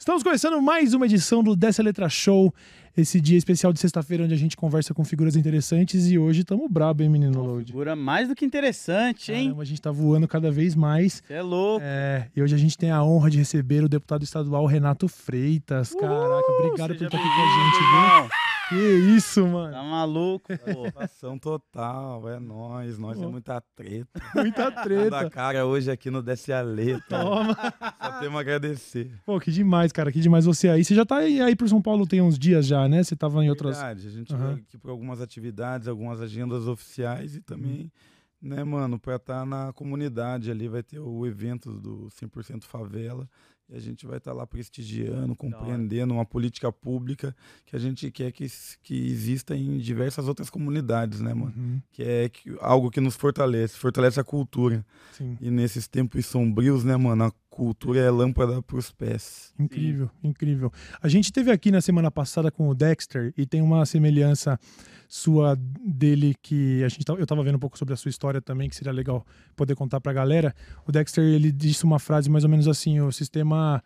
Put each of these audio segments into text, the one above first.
Estamos começando mais uma edição do Dessa Letra Show, esse dia especial de sexta-feira onde a gente conversa com figuras interessantes e hoje estamos brabo, hein, menino Load? Figura mais do que interessante, hein? Caramba, a gente tá voando cada vez mais. Você é louco. É, e hoje a gente tem a honra de receber o deputado estadual Renato Freitas. Caraca, obrigado por estar aqui com a gente, viu? Que isso, mano. Tá maluco, pô. Satisfação total, é nós, nós é muita treta. Muita Da treta. cara hoje aqui no Desce a Letra. Toma. Só temos a agradecer. Pô, que demais, cara. Que demais você aí. Você já tá aí, aí pro São Paulo tem uns dias já, né? Você tava em outras. Verdade, a gente Aham. veio aqui por algumas atividades, algumas agendas oficiais e também, né, mano, pra estar na comunidade ali, vai ter o evento do 100% Favela e a gente vai estar lá prestigiando, compreendendo uma política pública que a gente quer que, que exista em diversas outras comunidades, né, mano? Uhum, Que é que- algo que nos fortalece, fortalece a cultura. sim. E nesses tempos sombrios, né, mano, a cultura é lâmpada pros pés. Incrível, incrível. A gente teve aqui na semana passada com o Dexter e tem uma semelhança sua dele que a gente eu tava vendo um pouco sobre a sua história também, que seria legal poder contar pra galera. O Dexter, ele disse uma frase mais ou menos assim, o sistema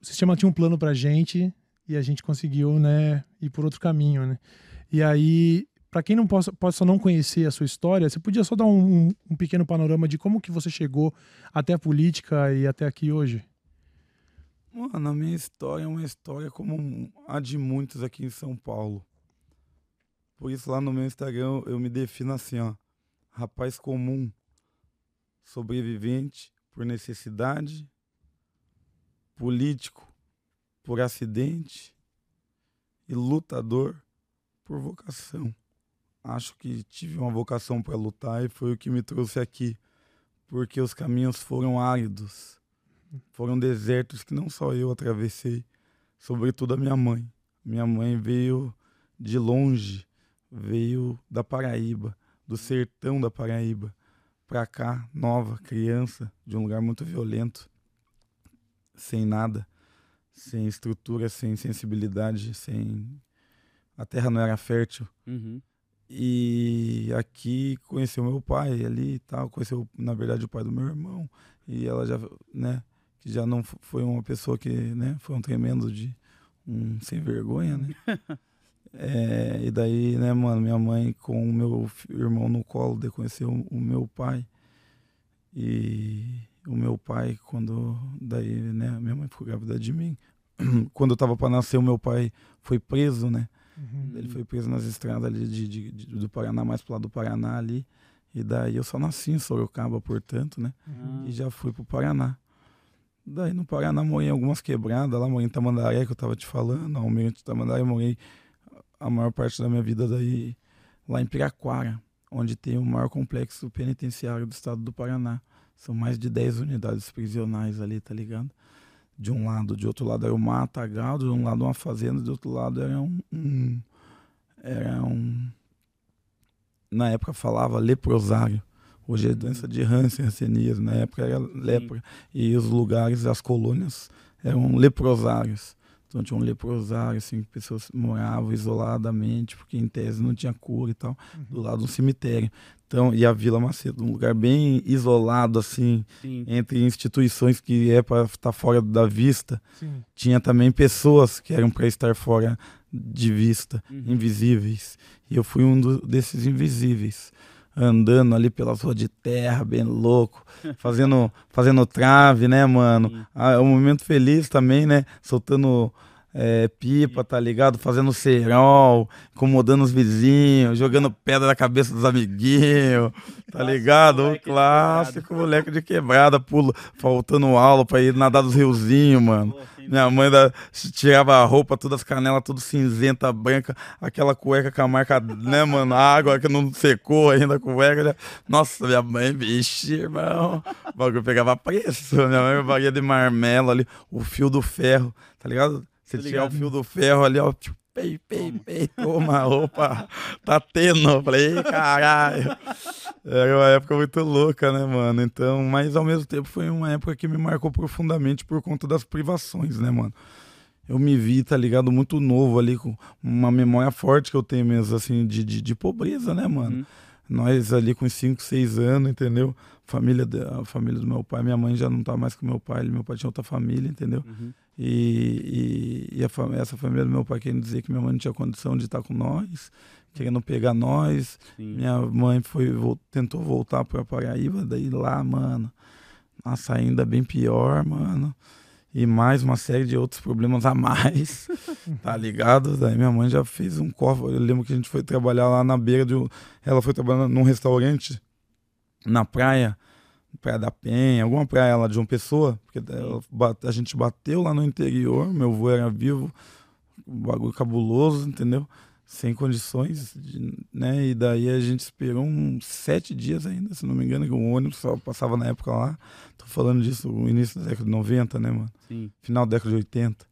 o sistema tinha um plano pra gente e a gente conseguiu, né, ir por outro caminho, né? E aí, pra quem não possa, possa não conhecer a sua história, você podia só dar um, um- um pequeno panorama de como que você chegou até a política e até aqui hoje? Mano, a minha história é uma história como a de muitos aqui em São Paulo. Por isso lá no meu Instagram eu me defino assim, ó. Rapaz comum, sobrevivente por necessidade, político por acidente e lutador por vocação. Acho que tive uma vocação para lutar e foi o que me trouxe aqui, porque os caminhos foram áridos foram desertos que não só eu atravessei, sobretudo a minha mãe. Minha mãe veio de longe, veio da Paraíba, do sertão da Paraíba, pra cá, nova, criança, de um lugar muito violento, sem nada, sem estrutura, sem sensibilidade, sem. A terra não era fértil. Uhum. E aqui conheceu meu pai ali e tal, conheceu, na verdade, o pai do meu irmão. E ela já, né, que já não foi uma pessoa que, né, foi um tremendo de um sem vergonha, né? É, e daí, né, mano, minha mãe com o meu irmão no colo, daí conheceu o, o meu pai. E o meu pai, quando, daí, né, minha mãe ficou grávida de mim. Quando eu tava para nascer, o meu pai foi preso, né? Uhum. Ele foi preso nas estradas ali de, de- de- do Paraná, mais pro lado do Paraná ali. E daí eu só nasci em Sorocaba, portanto, né? Ah. E já fui pro Paraná. Daí no Paraná morei em algumas quebradas, lá morei em Tamandaré, que eu tava te falando, Almirante Tamandaré, morei a maior parte da minha vida daí lá em Piraquara, onde tem o maior complexo penitenciário do estado do Paraná. São mais de 10 unidades prisionais ali, tá ligado? De um lado, de outro lado era o matagal, de um lado uma fazenda, de outro lado era um, um era um na época falava leprosário. Hoje é doença de Hansen, Hanseníase. Na época era lepra. E os lugares, as colônias, eram leprosários. Então tinha um leprosário, assim, que pessoas moravam isoladamente, porque em tese não tinha cura e tal, do lado do cemitério. Então, e a Vila Macedo, um lugar bem isolado, assim, Sim. entre instituições que é para estar fora da vista. Sim. Tinha também pessoas que eram para estar fora de vista Uhum. invisíveis. E eu fui um do- desses invisíveis. Andando ali pelas ruas de terra, bem louco, fazendo, fazendo trave, né, mano? Ah, é um momento feliz também, né? Soltando é, pipa, tá ligado? Fazendo cerol, incomodando os vizinhos, jogando pedra na cabeça dos amiguinhos, tá Clássico ligado? O moleque de clássico moleque de quebrada, pulo, faltando aula pra ir nadar dos riozinhos, mano. Pô, Minha mãe da, tirava a roupa, todas as canelas, tudo cinzenta, branca, aquela cueca com a marca, né, mano? A água que não secou ainda a cueca. né? Nossa, minha mãe, vixe, irmão. O bagulho pegava preço. Minha mãe me valia de marmelo ali, o fio do ferro, tá ligado? Você tirar o fio do ferro ali, ó, tipo, pei, pei, pei, toma a roupa, tá tendo. Eu falei, "Ih, caralho. Era uma época muito louca, né, mano? Então, mas ao mesmo tempo foi uma época que me marcou profundamente por conta das privações, né, mano? Eu me vi, tá ligado, muito novo ali, com uma memória forte que eu tenho mesmo, assim, de, de, de pobreza, né, mano? Uhum. Nós ali com 5, 6 anos, entendeu? Família, a família do meu pai, minha mãe já não tá mais com meu pai, meu pai tinha outra família, entendeu? Uhum. E, e, e a, essa família do meu pai querendo dizer que minha mãe não tinha condição de estar com nós, querendo pegar nós. Sim. Minha mãe foi tentou voltar para Paraíba, daí lá, mano, nossa, ainda bem pior, mano. E mais uma série de outros problemas a mais, tá ligado? Daí minha mãe já fez um cofre. Eu lembro que a gente foi trabalhar lá na beira de. Ela foi trabalhar num restaurante na praia, Praia da Penha, alguma praia lá de uma pessoa, porque a gente bateu lá no interior, meu avô era vivo, um bagulho cabuloso, entendeu? Sem condições, de, né? E daí a gente esperou uns sete dias ainda, se não me engano, que o ônibus só passava na época lá. Tô falando disso, o início da década de 90, né, mano? Sim. Final da década de 80.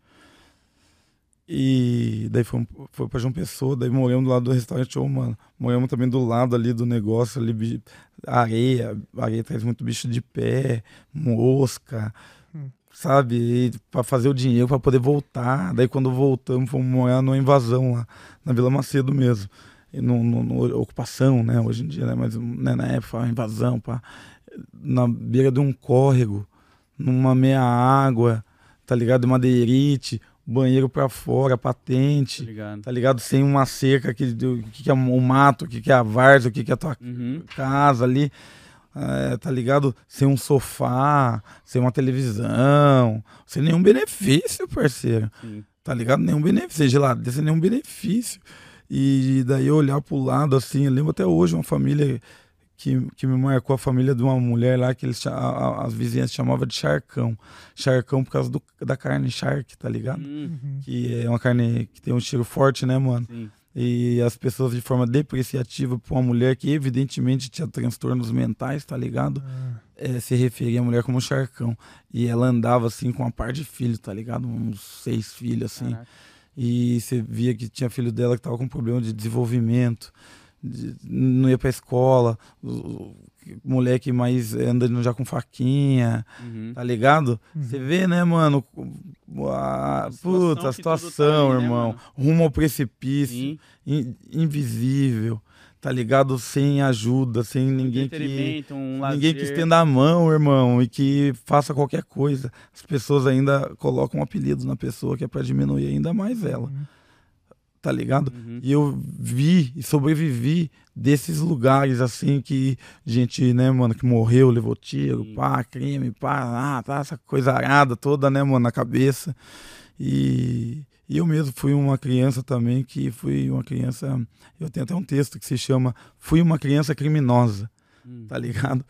E daí foi, foi pra João Pessoa, daí moramos do lado do restaurante, oh, mano. Moramos também do lado ali do negócio, ali, areia, areia traz muito bicho de pé, mosca, hum. sabe? E pra fazer o dinheiro para poder voltar. Daí quando voltamos, fomos morar numa invasão lá, na Vila Macedo mesmo. E no, no, no ocupação, né? Hoje em dia, né? Mas né, na época, invasão, pá. Na beira de um córrego, numa meia água, tá ligado? Madeirite banheiro para fora, patente, tá ligado. tá ligado? Sem uma cerca, que, que, que é o mato, o que, que é a várzea, o que, que é a tua uhum. casa ali, é, tá ligado? Sem um sofá, sem uma televisão, sem nenhum benefício, parceiro. Sim. Tá ligado? Nenhum benefício, geladeira, sem nenhum benefício. E daí eu olhar pro lado assim, eu lembro até hoje uma família que, que me marcou a família de uma mulher lá que eles, a, as vizinhas chamavam de charcão. Charcão por causa do, da carne shark, tá ligado? Uhum. Que é uma carne que tem um cheiro forte, né, mano? Sim. E as pessoas de forma depreciativa para uma mulher que evidentemente tinha transtornos mentais, tá ligado? Uhum. É, se referia à mulher como charcão. E ela andava assim com uma par de filhos, tá ligado? Uns seis filhos, assim. Caraca. E você via que tinha filho dela que tava com problema de desenvolvimento não ia pra escola, moleque mais andando já com faquinha, uhum. tá ligado? Você Uhum. vê, né, mano? A, A situação puta, a que tudo situação, tá aí, né, irmão. mano? Rumo ao precipício, in- invisível, tá ligado? Sem ajuda, sem ninguém que. Um. Ninguém que estenda a mão, irmão, e que faça qualquer coisa. As pessoas ainda colocam um apelido na pessoa que é pra diminuir ainda mais ela, Uhum. Tá ligado? Uhum. E eu vi e sobrevivi desses lugares assim que gente, né, mano, que morreu, levou tiro, Sim. pá, crime, pá, ah, tá, essa coisa arada toda, né, mano, na cabeça. E, e eu mesmo fui uma criança também que fui uma criança. Eu tenho até um texto que se chama Fui uma criança criminosa, Hum. tá ligado?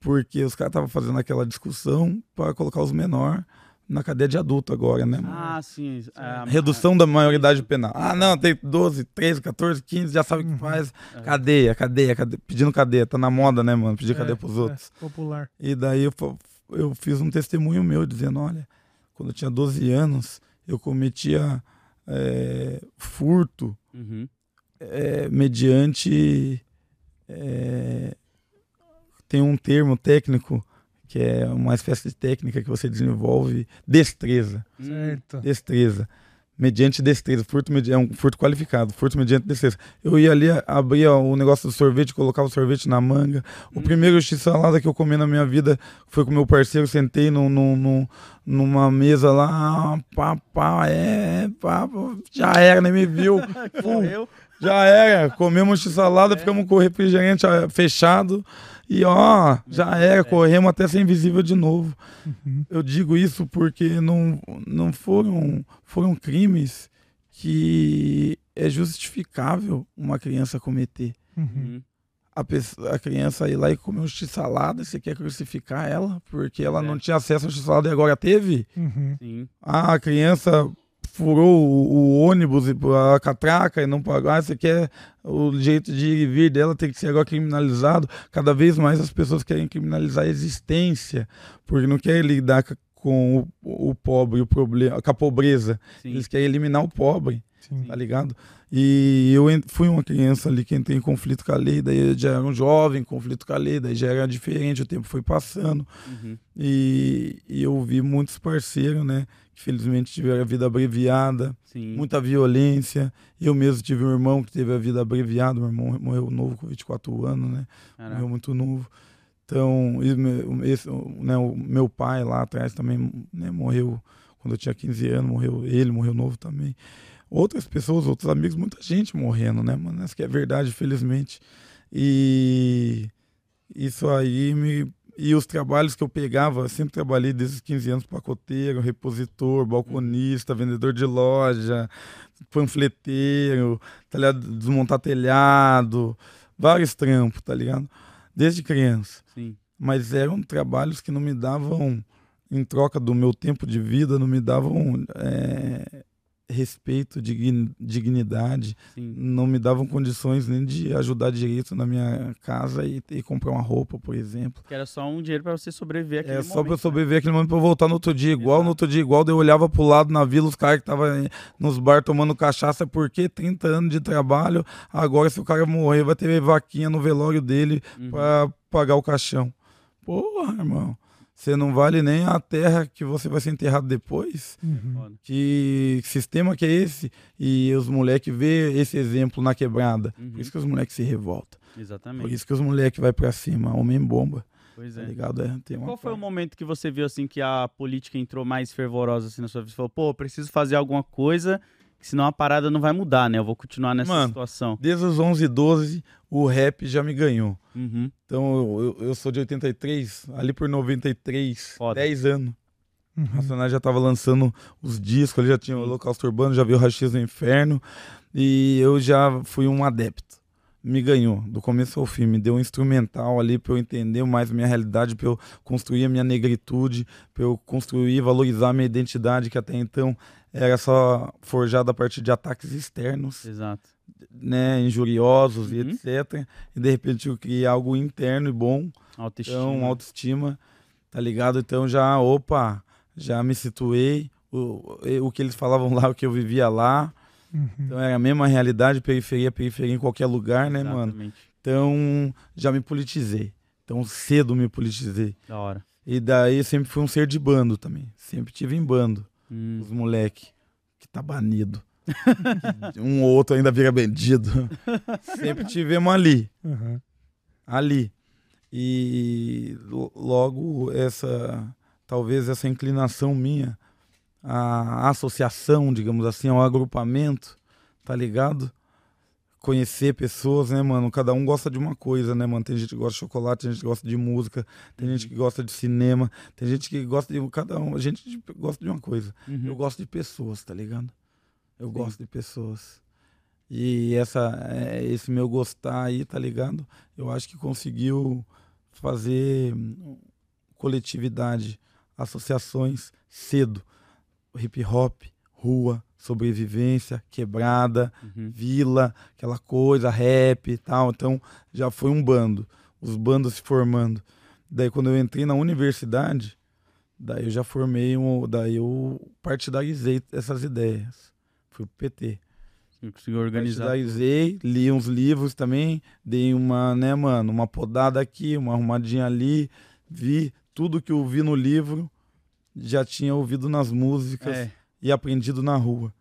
Porque os caras estavam fazendo aquela discussão para colocar os menores na cadeia de adulto agora, né, mano? Ah, sim. Ah, Redução da maioridade penal. Ah, não, tem 12, 13, 14, 15, já sabe o que Uhum. faz. É. Cadeia, cadeia, cadeia. Pedindo cadeia. Tá na moda, né, mano? Pedir É, cadeia pros é, outros. popular. E daí eu, eu fiz um testemunho meu dizendo: olha, quando eu tinha 12 anos, eu cometia é, furto Uhum. é, mediante. é, tem um termo técnico que é uma espécie de técnica que você desenvolve destreza. Certo. Destreza. Mediante destreza. Furto medi é um furto qualificado. Furto mediante destreza. Eu ia ali, abria o negócio do sorvete, colocava o sorvete na manga. O Hum. primeiro x-salada que eu comi na minha vida foi com meu parceiro. Sentei no, no, no- numa mesa lá. Pá, pá, é, pá, pá, já era, nem me viu. Morreu. Já era. Comemos x-salada, É. ficamos com o refrigerante ah, fechado. E ó, já era. É. Corremos até ser invisível de novo. Uhum. Eu digo isso porque não, não foram, foram crimes que é justificável uma criança cometer. Uhum. Uhum. A, pessoa, a criança ir lá e comer um x-salada, você quer crucificar ela porque ela É. não tinha acesso ao x-salada e agora teve? Uhum. Sim. Ah, a criança furou o, ônibus e a catraca e não pagou. Ah, você quer o jeito de ir e vir dela tem que ser agora criminalizado. Cada vez mais as pessoas querem criminalizar a existência, porque não querem lidar com o, o pobre, o problema, com a pobreza. Sim. Eles querem eliminar o pobre. Sim. tá ligado? E eu fui uma criança ali que entrei em conflito com a lei, daí já era um jovem em conflito com a lei, daí já era diferente, o tempo foi passando. Uhum. E, e eu vi muitos parceiros, né, que felizmente tiveram a vida abreviada, Sim. muita violência. Eu mesmo tive um irmão que teve a vida abreviada, meu irmão morreu novo com 24 anos, né? Caraca. morreu muito novo. Então, esse, né, o meu pai lá atrás também né, morreu quando eu tinha 15 anos, morreu ele, morreu novo também. Outras pessoas, outros amigos, muita gente morrendo, né, mano? Essa que é verdade, felizmente. E isso aí me. E os trabalhos que eu pegava, sempre trabalhei desde os 15 anos, pacoteiro, repositor, balconista, vendedor de loja, panfleteiro, tá ligado? desmontar telhado, vários trampos, tá ligado? Desde criança. Sim. Mas eram trabalhos que não me davam, em troca do meu tempo de vida, não me davam é, respeito, digni- dignidade, Sim. não me davam condições nem de ajudar direito na minha casa e, e comprar uma roupa, por exemplo. Que era só um dinheiro pra você sobreviver aquele É momento. só pra eu né? sobreviver aquele momento pra eu voltar no outro dia igual, Exato. no outro dia igual, eu olhava pro lado na vila, os caras que estavam nos bar tomando cachaça, porque 30 anos de trabalho, agora se o cara morrer vai ter vaquinha no velório dele Uhum. pra pagar o caixão. Porra, irmão, você não vale nem a terra que você vai ser enterrado depois? Uhum. Que sistema que é esse? E os moleques vê esse exemplo na quebrada. Uhum. Por isso que os moleques se revoltam. Exatamente. Por isso que os moleques vai pra cima, homem bomba, Pois tá é. ligado? É, tem uma Qual foi o momento que você viu assim que a política entrou mais fervorosa assim na sua vida? Você falou, pô, preciso fazer alguma coisa, senão a parada não vai mudar, né? Eu vou continuar nessa Mano. situação. Desde os 11, 12, o rap já me ganhou. Uhum. Então eu, eu, sou de 83, ali por 93, Foda. 10 anos. O Uhum. Racionais já tava lançando os discos, ele já tinha o. Holocausto Urbano, já viu o Rachis do Inferno. E eu já fui um adepto. Me ganhou, do começo ao fim. Me deu um instrumental ali pra eu entender mais a minha realidade, pra eu construir a minha negritude, pra eu construir e valorizar a minha identidade, que até então era só forjada a partir de ataques externos Exato. né, injuriosos e Uhum. etc. E de repente eu criei algo interno e bom, Autoestima. então autoestima, tá ligado? Então já, opa, já me situei, o, o que eles falavam lá, o que eu vivia lá, Uhum. então era a mesma realidade, periferia, periferia em qualquer lugar, né, mano? Exatamente. Então já me politizei, então cedo me politizei. Da hora. E daí sempre fui um ser de bando também, sempre tive em bando, Hum. os moleque, que tá banido. um ou outro ainda vira bandido. Sempre tivemos ali. Uhum. ali. E lo- logo essa, talvez essa inclinação minha, a associação, digamos assim, ao agrupamento, tá ligado? Conhecer pessoas, né, mano? Cada um gosta de uma coisa, né, mano? Tem gente que gosta de chocolate, tem gente que gosta de música, tem gente que gosta de cinema, tem gente que gosta de cada um, a gente gosta de uma coisa. Uhum. Eu gosto de pessoas, tá ligado? Eu Sim. gosto de pessoas. E essa, é, esse meu gostar aí, tá ligado? Eu acho que conseguiu fazer hum, coletividade, associações cedo. Hip hop, rua, sobrevivência, quebrada, Uhum. vila, aquela coisa, rap e tal. Então já foi um bando, os bandos se formando. Daí quando eu entrei na universidade, daí eu já formei um, daí eu partidarizei essas ideias. Fui pro PT. Você conseguiu organizar. Partidarizei, li uns livros também, dei uma, né, mano, uma podada aqui, uma arrumadinha ali, vi tudo que eu vi no livro, já tinha ouvido nas músicas É. e aprendido na rua.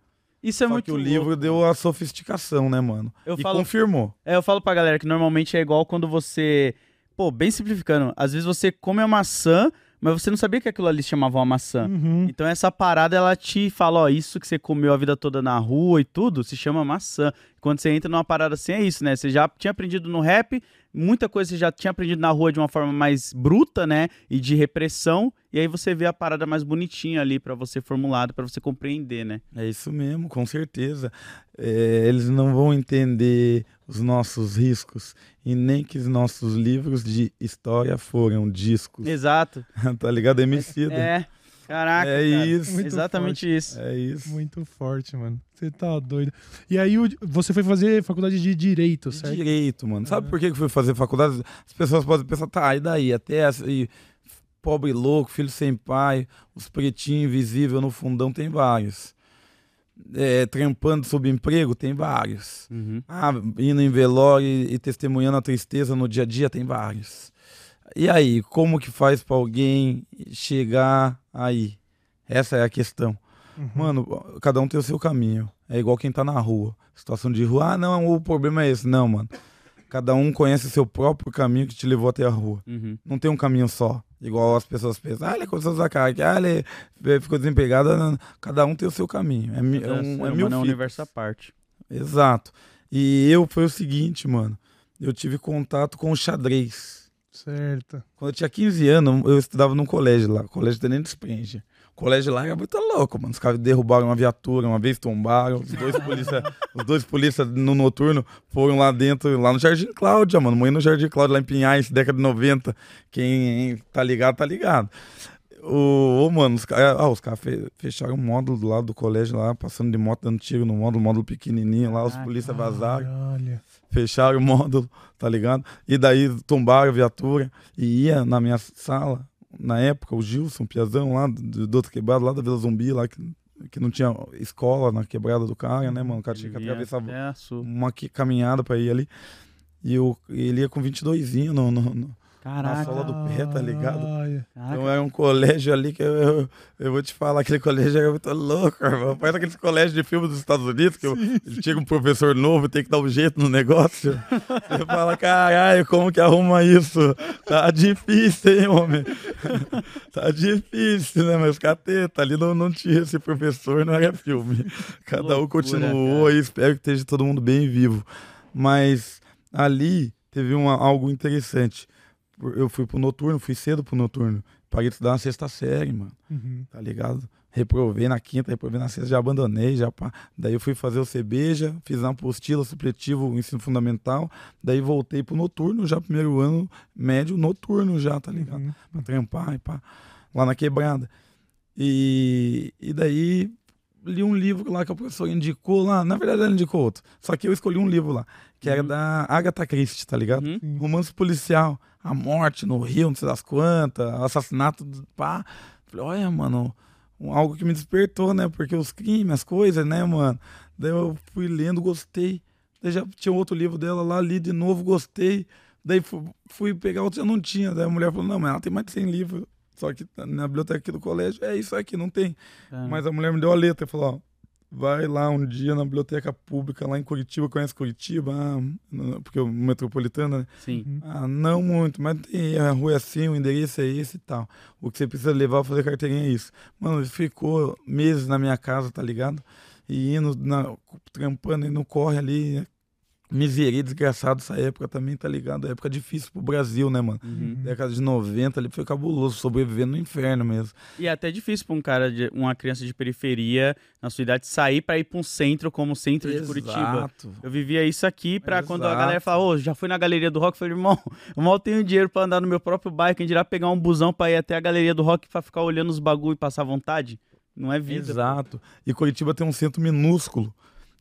Isso é Só muito que o louco, livro deu a sofisticação, né, mano? Eu e falo- confirmou. É, eu falo pra galera que normalmente é igual quando você. Pô, bem simplificando. Às vezes você come a maçã, mas você não sabia que aquilo ali chamava uma maçã. Uhum. Então essa parada ela te fala, ó, isso que você comeu a vida toda na rua e tudo, se chama maçã. Quando você entra numa parada assim, é isso, né? Você já tinha aprendido no rap, muita coisa você já tinha aprendido na rua de uma forma mais bruta, né? E de repressão, e aí você vê a parada mais bonitinha ali pra você formulado, pra você compreender, né? É isso mesmo, com certeza. É, eles não vão entender os nossos riscos e nem que os nossos livros de história foram discos. Exato. tá ligado? Emicida. É. Caraca. É cara. isso. Muito Exatamente isso. É isso. Muito forte, mano. Você tá doido. E aí você foi fazer faculdade de Direito, De certo? direito, mano. Sabe É. por que que eu fui fazer faculdade? As pessoas podem pensar, tá, e daí? Até essa, e pobre louco, filho sem pai, os pretinhos invisíveis no fundão, tem vários. é, trampando sob emprego? Tem vários. Uhum. Ah, indo em velório e, e testemunhando a tristeza no dia a dia? Tem vários. E aí, como que faz pra alguém chegar aí? Essa é a questão. Uhum. Mano, cada um tem o seu caminho. É igual quem tá na rua. Situação de rua, ah, não, o problema é esse. Não, mano. Cada um conhece o seu próprio caminho que te levou até a rua. Uhum. Não tem um caminho só. Igual as pessoas pensam, ah, ele começou a usar cara, ah, ele ficou desempregado. Cada um tem o seu caminho. É, mi- é, um, é mil é um universo à parte. Exato. E eu foi o seguinte, mano. Eu tive contato com o xadrez. Certo. Quando eu tinha 15 anos, eu estudava num colégio lá, colégio Tenente Sprenger. O colégio lá era muito louco, mano. Os caras derrubaram uma viatura, uma vez tombaram. Os dois polícia, os dois polícia no noturno foram lá dentro, lá no Jardim Cláudia, mano. Morri no Jardim Cláudia, lá em Pinhais, década de 90. Quem tá ligado, tá ligado. O, ô, mano, os caras ah, os cara fe- fecharam um módulo do lado do colégio lá, passando de moto, dando tiro no módulo, módulo pequenininho lá, os Caraca. polícia vazaram Olha. Fecharam o módulo, tá ligado? E daí tombaram a viatura e ia na minha sala, na época, o Gilson, Piazão, lá do, do outro quebrado, lá da Vila Zumbi, lá que, que não tinha escola na quebrada do cara, né, mano? O cara tinha que atravessar uma caminhada pra ir ali. E eu, ele ia com 22 no, no, no, Caraca. sola do pé, tá ligado? Caraca. então era um colégio ali que eu, eu, eu vou te falar, aquele colégio era muito louco, irmão. Parece aqueles colégios de filme dos Estados Unidos, que eu, chega um professor novo e tem que dar um jeito no negócio. Você fala, caralho, como que arruma isso? Tá difícil, hein, homem? tá difícil, né? Mas cateta, ali não, não tinha esse professor, não era filme. Cada um Loucura, continuou cara. e espero que esteja todo mundo bem vivo. Mas ali teve uma, algo interessante. Eu fui pro noturno, fui cedo pro noturno. Paguei de estudar na sexta série, mano Uhum. tá ligado? Reprovei na quinta, reprovei na sexta, já abandonei, já pá. Daí eu fui fazer o CBJ, fiz uma apostila supletivo, ensino fundamental, daí voltei pro noturno, já primeiro ano médio, noturno já, tá ligado? Uhum. Pra trampar e pá, lá na quebrada. E, e daí li um livro lá que o professor indicou lá, na verdade ele indicou outro, só que eu escolhi um livro lá, que era Uhum. da Agatha Christie, tá ligado? Uhum. Romance policial, a morte no Rio, não sei das quantas, assassinato, do pá. Falei, olha, mano, algo que me despertou, né? Porque os crimes, as coisas, né, mano? Daí eu fui lendo, gostei. Daí já tinha outro livro dela lá, li de novo, gostei. Daí fu- fui pegar outro, já não tinha. Daí a mulher falou, não, mas ela tem mais de 100 livros. Só que na biblioteca aqui do colégio, é isso aqui, não tem. Caramba. Mas a mulher me deu a letra e falou, ó, vai lá um dia na biblioteca pública lá em Curitiba, conhece Curitiba? Ah, porque o metropolitano, né? Sim. Uhum. Ah, não muito, mas tem a rua é assim, o endereço é esse e tal. O que você precisa levar pra fazer carteirinha é isso. Mano, ele ficou meses na minha casa, tá ligado? E indo, na, trampando, e não corre ali. Miseria, desgraçado essa época também, tá ligado? época difícil pro Brasil, né, mano? Uhum. Década de 90 ali foi cabuloso, sobrevivendo no inferno mesmo. E é até difícil pra um cara, de, uma criança de periferia na sua idade sair pra ir pra um centro como o centro de Curitiba. Exato. Eu vivia isso aqui pra quando a Exato. galera fala, ô, já fui na galeria do rock, eu falei, irmão, eu mal tenho dinheiro pra andar no meu próprio bike, quem dirá pegar um busão pra ir até a galeria do rock pra ficar olhando os bagulho e passar vontade. Não é vida. Exato. E Curitiba tem um centro minúsculo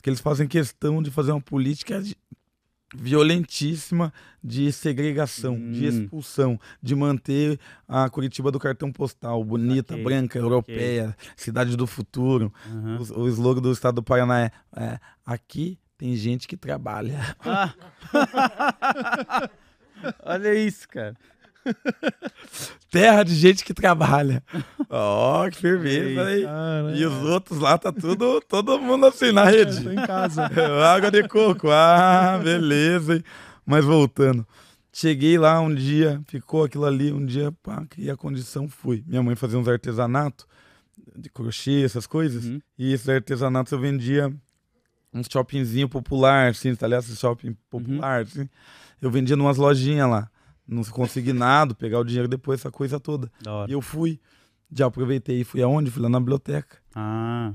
que eles fazem questão de fazer uma política de- violentíssima de segregação, de Hum. expulsão, de manter a Curitiba do cartão postal, bonita, Saquei, branca, europeia, cidade do futuro. Aham. O, o slogan do estado do Paraná é, é, aqui tem gente que trabalha. Ah. Olha isso, cara. Terra de gente que trabalha. Ó, que firmeza, Ei, hein? E os outros lá tá tudo, todo mundo assim na É, rede. tô em casa. Água de coco. Ah, beleza. hein? Mas voltando. Cheguei lá um dia, ficou aquilo ali, um dia, pá, criei a condição, fui. Minha mãe fazia uns artesanatos de crochê, essas coisas. Uhum. E esses artesanatos eu vendia uns shoppingzinho popular, assim, tá ligado? Esse shopping popular, assim. Eu vendia numas lojinhas lá. Não consegui nada, pegar o dinheiro depois, essa coisa toda. E eu fui. Já aproveitei e fui aonde? Fui lá na biblioteca. Ah,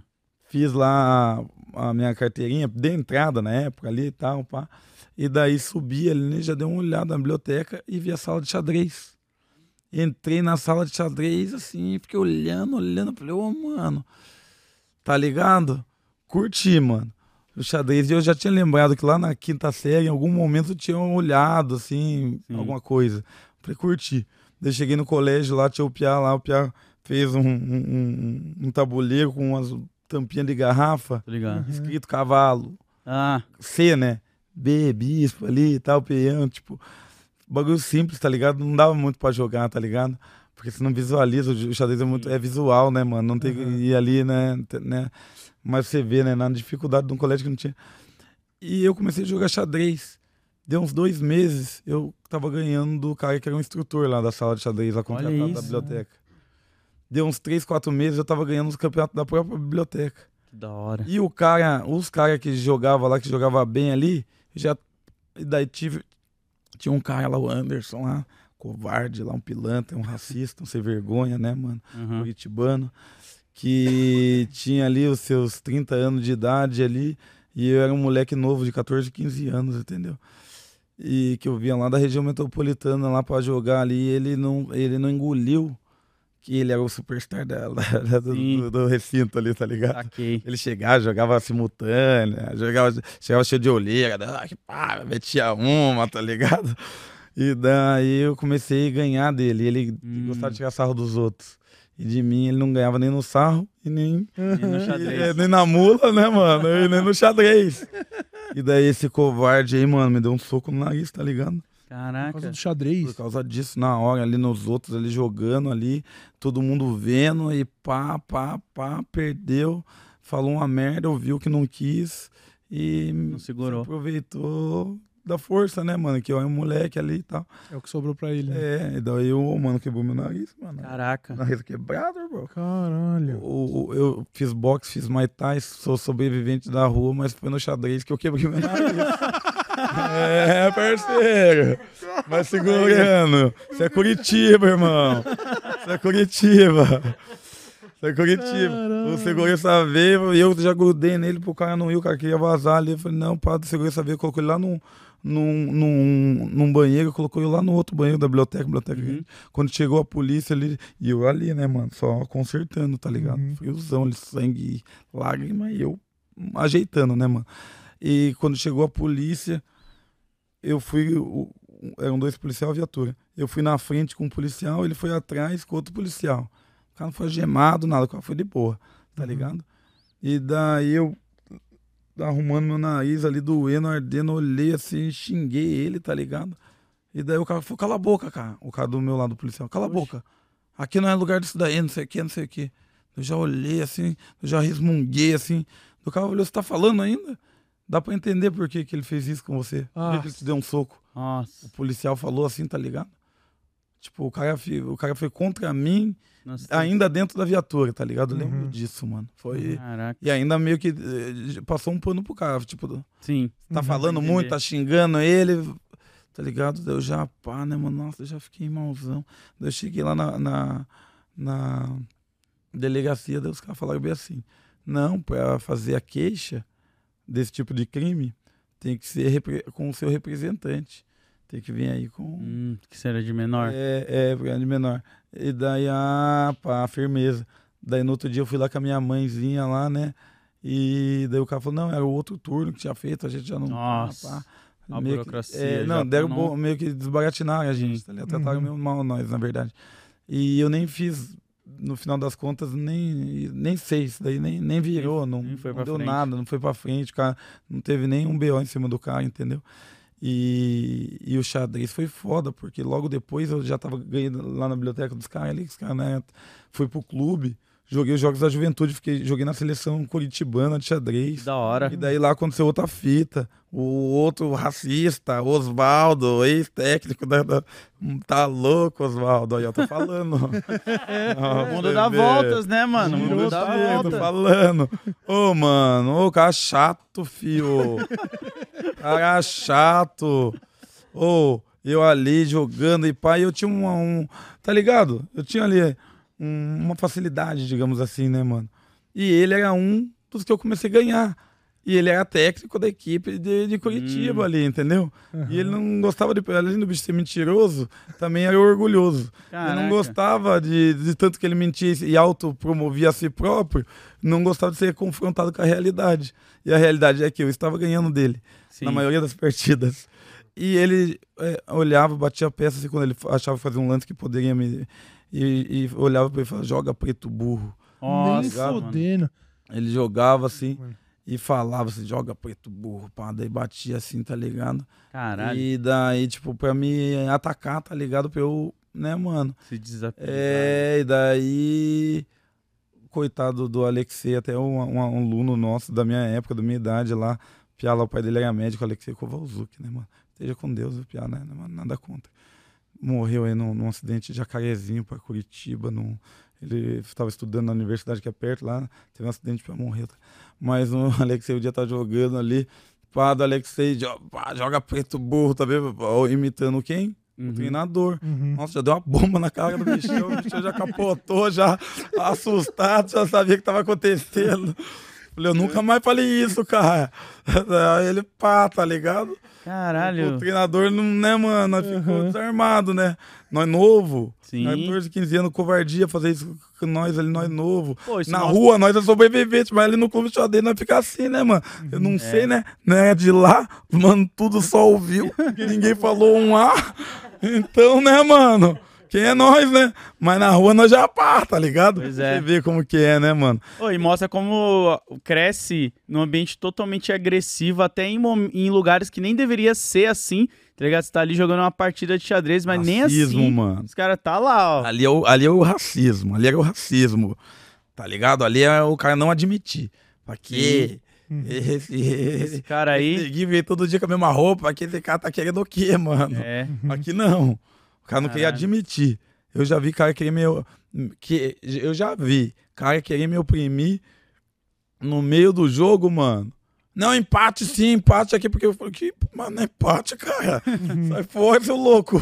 Fiz lá a, a minha carteirinha, dei entrada na época ali e tal, pá. E daí subi ali, já dei uma olhada na biblioteca e vi a sala de xadrez. Entrei na sala de xadrez, assim, fiquei olhando, olhando, falei, ô, mano, tá ligado? Curti, mano. O xadrez, e eu já tinha lembrado que lá na quinta série, em algum momento, eu tinha olhado, assim, Sim. alguma coisa. Falei, curti. Daí cheguei no colégio lá, tinha o Piá lá, o Piá fez um, um, um- tabuleiro com umas tampinha de garrafa, ligado. escrito cavalo. Ah, C, né? B, bispo ali e tal, peão, tipo, bagulho simples, tá ligado? Não dava muito pra jogar, tá ligado? Porque você não visualiza, o xadrez é muito, é visual, né, mano? Não tem que ir ali, né, né? Mas você vê, né, na dificuldade de um colégio que não tinha. E eu comecei a jogar xadrez. Deu uns dois meses, eu tava ganhando do cara que era um instrutor lá da sala de xadrez, lá contratado da biblioteca. Deu uns três, quatro meses, eu tava ganhando os campeonatos da própria biblioteca. que da hora. E o cara, os caras que jogava lá, que jogava bem ali, já. E daí tive. Tinha um cara lá, o Anderson lá, covarde lá, um pilantra, um racista, um sem vergonha, né, mano? Uhum. Curitibano, que tinha ali os seus 30 anos de idade ali, e eu era um moleque novo de 14, 15 anos, entendeu? E que eu vinha lá da região metropolitana lá pra jogar ali, e ele não, ele não engoliu que ele era o superstar da, da- do, do- recinto ali, tá ligado? Saquei. Ele chegava, jogava simultânea, jogava, chegava cheio de olheira, ah, que pá, metia uma, tá ligado? E daí eu comecei a ganhar dele. Ele Hum. gostava de tirar sarro dos outros. E de mim ele não ganhava nem no sarro e nem, E no xadrez. é, nem na mula, né, mano? E nem no xadrez. E daí esse covarde aí, mano, me deu um soco no nariz, tá ligado? Por causa Caraca. do xadrez. Por causa disso, na hora, ali nos outros, ali jogando ali, todo mundo vendo e pá, pá, pá, perdeu, falou uma merda, ouviu que não quis e Não segurou. se aproveitou da força, né, mano? Que eu é um moleque ali e tal. É o que sobrou pra ele. né? É, e daí o mano quebrou meu nariz, mano. Caraca. Nariz quebrado, bro. Caralho. O, o- eu fiz boxe, fiz Muay Thai, sou sobrevivente da rua, mas foi no xadrez que eu quebrei meu nariz. é, parceiro. Vai segurando. Você é Curitiba, irmão. Você é Curitiba. Você é Curitiba. Caralho. O segurança veio e eu já grudei nele pro cara não ir, o cara queria vazar ali. Eu falei, não, pá, o segurança veio, colocou ele lá num, num, num, num banheiro, colocou ele lá no outro banheiro da biblioteca, biblioteca Uhum. Quando chegou a polícia ali, e eu ali, né, mano, só consertando, tá ligado? Uhum. Friozão ali, sangue, lágrima, e eu ajeitando, né, mano? E quando chegou a polícia, eu fui. Eram dois policiais e viatura. Eu fui na frente com um policial, ele foi atrás com outro policial. O cara não foi gemado, nada, o cara foi de boa, tá Uhum. ligado? E daí eu arrumando meu nariz ali, doendo, ardendo, olhei assim, xinguei ele, tá ligado? E daí o cara falou, cala a boca, cara. O cara do meu lado, o policial, cala a Oxe. boca. Aqui não é lugar disso daí, não sei o que, não sei o que. Eu já olhei assim, eu já resmunguei assim. O cara olhou, você tá falando ainda? Dá pra entender por que, que ele fez isso com você. Por que, ele te deu um soco? O Nossa. policial falou assim, tá ligado? Tipo, o cara, o cara foi contra mim, Nossa. ainda dentro da viatura, tá ligado? Eu lembro Uhum. disso, mano. Foi. Caraca. E ainda meio que eh, passou um pano pro cara. Tipo, Sim. tá Uhum. falando muito, tá xingando ele, tá ligado? Daí Eu já, pá, né, mano? Nossa, eu já fiquei malzão. Daí eu cheguei lá na, na, na delegacia, daí os caras falaram bem assim: não, pra fazer a queixa desse tipo de crime, tem que ser com o seu representante. Tem que vir aí com. Hum, que será de menor. É, é, grande menor. E daí, ah, pá, firmeza. Daí no outro dia eu fui lá com a minha mãezinha lá, né? E daí o cara falou, não, era o outro turno que tinha feito, a gente já não. Nossa. pá, A meio que- burocracia é, já não, tá deram bo- meio que desbaratinaram a gente, tá ligado? Trataram Uhum. meio mal nós, na verdade. E eu nem fiz, no final das contas, nem, nem sei, isso daí nem, nem virou, não, nem foi não deu frente. nada, não foi pra frente, cara não teve nem um BO em cima do cara, entendeu? E, e o xadrez foi foda, porque logo depois eu já tava ganhando lá na biblioteca dos caras ali, os caras, né, fui pro clube, joguei os Jogos da Juventude, fiquei, joguei na seleção curitibana de xadrez. da hora. E daí lá aconteceu outra fita. O outro racista, Oswaldo, ex-técnico da, da- Tá louco, Oswaldo. Aí eu tô falando. O mundo dá voltas, né, mano? O mundo Virou, dá tá voltas. falando. Ô, mano, ô, cara chato, fio. Cara chato. Ô, eu ali jogando e pai, eu tinha uma, um. Tá ligado? Eu tinha ali um- uma facilidade, digamos assim, né, mano? E ele era um dos que eu comecei a ganhar. E ele era técnico da equipe de, de Curitiba Hum. ali, entendeu? Aham. E ele não gostava de. Além do bicho ser mentiroso, também era orgulhoso. Caraca. não gostava de, de tanto que ele mentia e autopromovia a si próprio, não gostava de ser confrontado com a realidade. E a realidade é que eu estava ganhando dele, Sim. na maioria das partidas. E ele é, olhava, batia a peça assim, quando ele achava que fazia um lance que poderia me. E, e olhava pra ele e falava: joga preto burro. Nem Nossa, mano. fodendo. Ele jogava assim Mano. e falava assim, joga preto burro, pá, daí batia assim, tá ligado? Caralho, E daí, tipo, pra me atacar, tá ligado? Pra eu, né, mano? se desafiar. É, e daí. Coitado do Alexei, até um, um aluno nosso da minha época, da minha idade lá. Piá lá, o pai dele era médico, Alexei Kowalczuk, né, mano? Esteja com Deus, o Piá, né? Mano, Nada contra. Morreu aí num, num acidente de Jacarezinho pra Curitiba. Num, ele estava estudando na universidade que é perto lá, teve um acidente pra morrer. Mas o Alexei um dia tá jogando ali. Pá, do Alexei, jo- pá, joga preto burro, tá vendo? Imitando quem? O Uhum. treinador. Uhum. Nossa, já deu uma bomba na cara do bichão, o bichão já capotou, já assustado, já sabia o que estava acontecendo. Falei, eu nunca mais falei isso, cara. Aí ele, pá, tá ligado? O Caralho. treinador não, né, mano, nós ficou Uhum. desarmado, né? Nós novo, Sim. 14, 15 anos, covardia, fazer isso com nós ali, nós novo. Pô, Na rua, nós é sobrevivente, mas ali no clube de xadrez nós fica assim, né, mano? Eu não sei, né? Né, de lá, mano, tudo só ouviu, ninguém falou um A. Então, né, mano? Quem é nós, né? Mas na rua nós já pá, tá ligado? Pois é. Você vê como que é, né, mano? Pô, e mostra como cresce num ambiente totalmente agressivo, até em, em lugares que nem deveria ser assim, tá ligado? Você tá ali jogando uma partida de xadrez, mas nem Racismo, assim. mano. Os caras tá lá, ó. Ali é, o, ali é o racismo, ali é o racismo, tá ligado? Ali é o cara não admitir. Pra quê? Esse, Esse esse, cara aí. esse Gui veio todo dia com a mesma roupa, aqui esse cara tá querendo o quê, mano? É. Aqui não. O cara não queria admitir. Eu já vi cara querer me. Que, eu já vi cara querer me oprimir no meio do jogo, mano. Não, empate sim, empate aqui, porque eu falei, que, mano, é empate, cara. Sai fora, seu louco.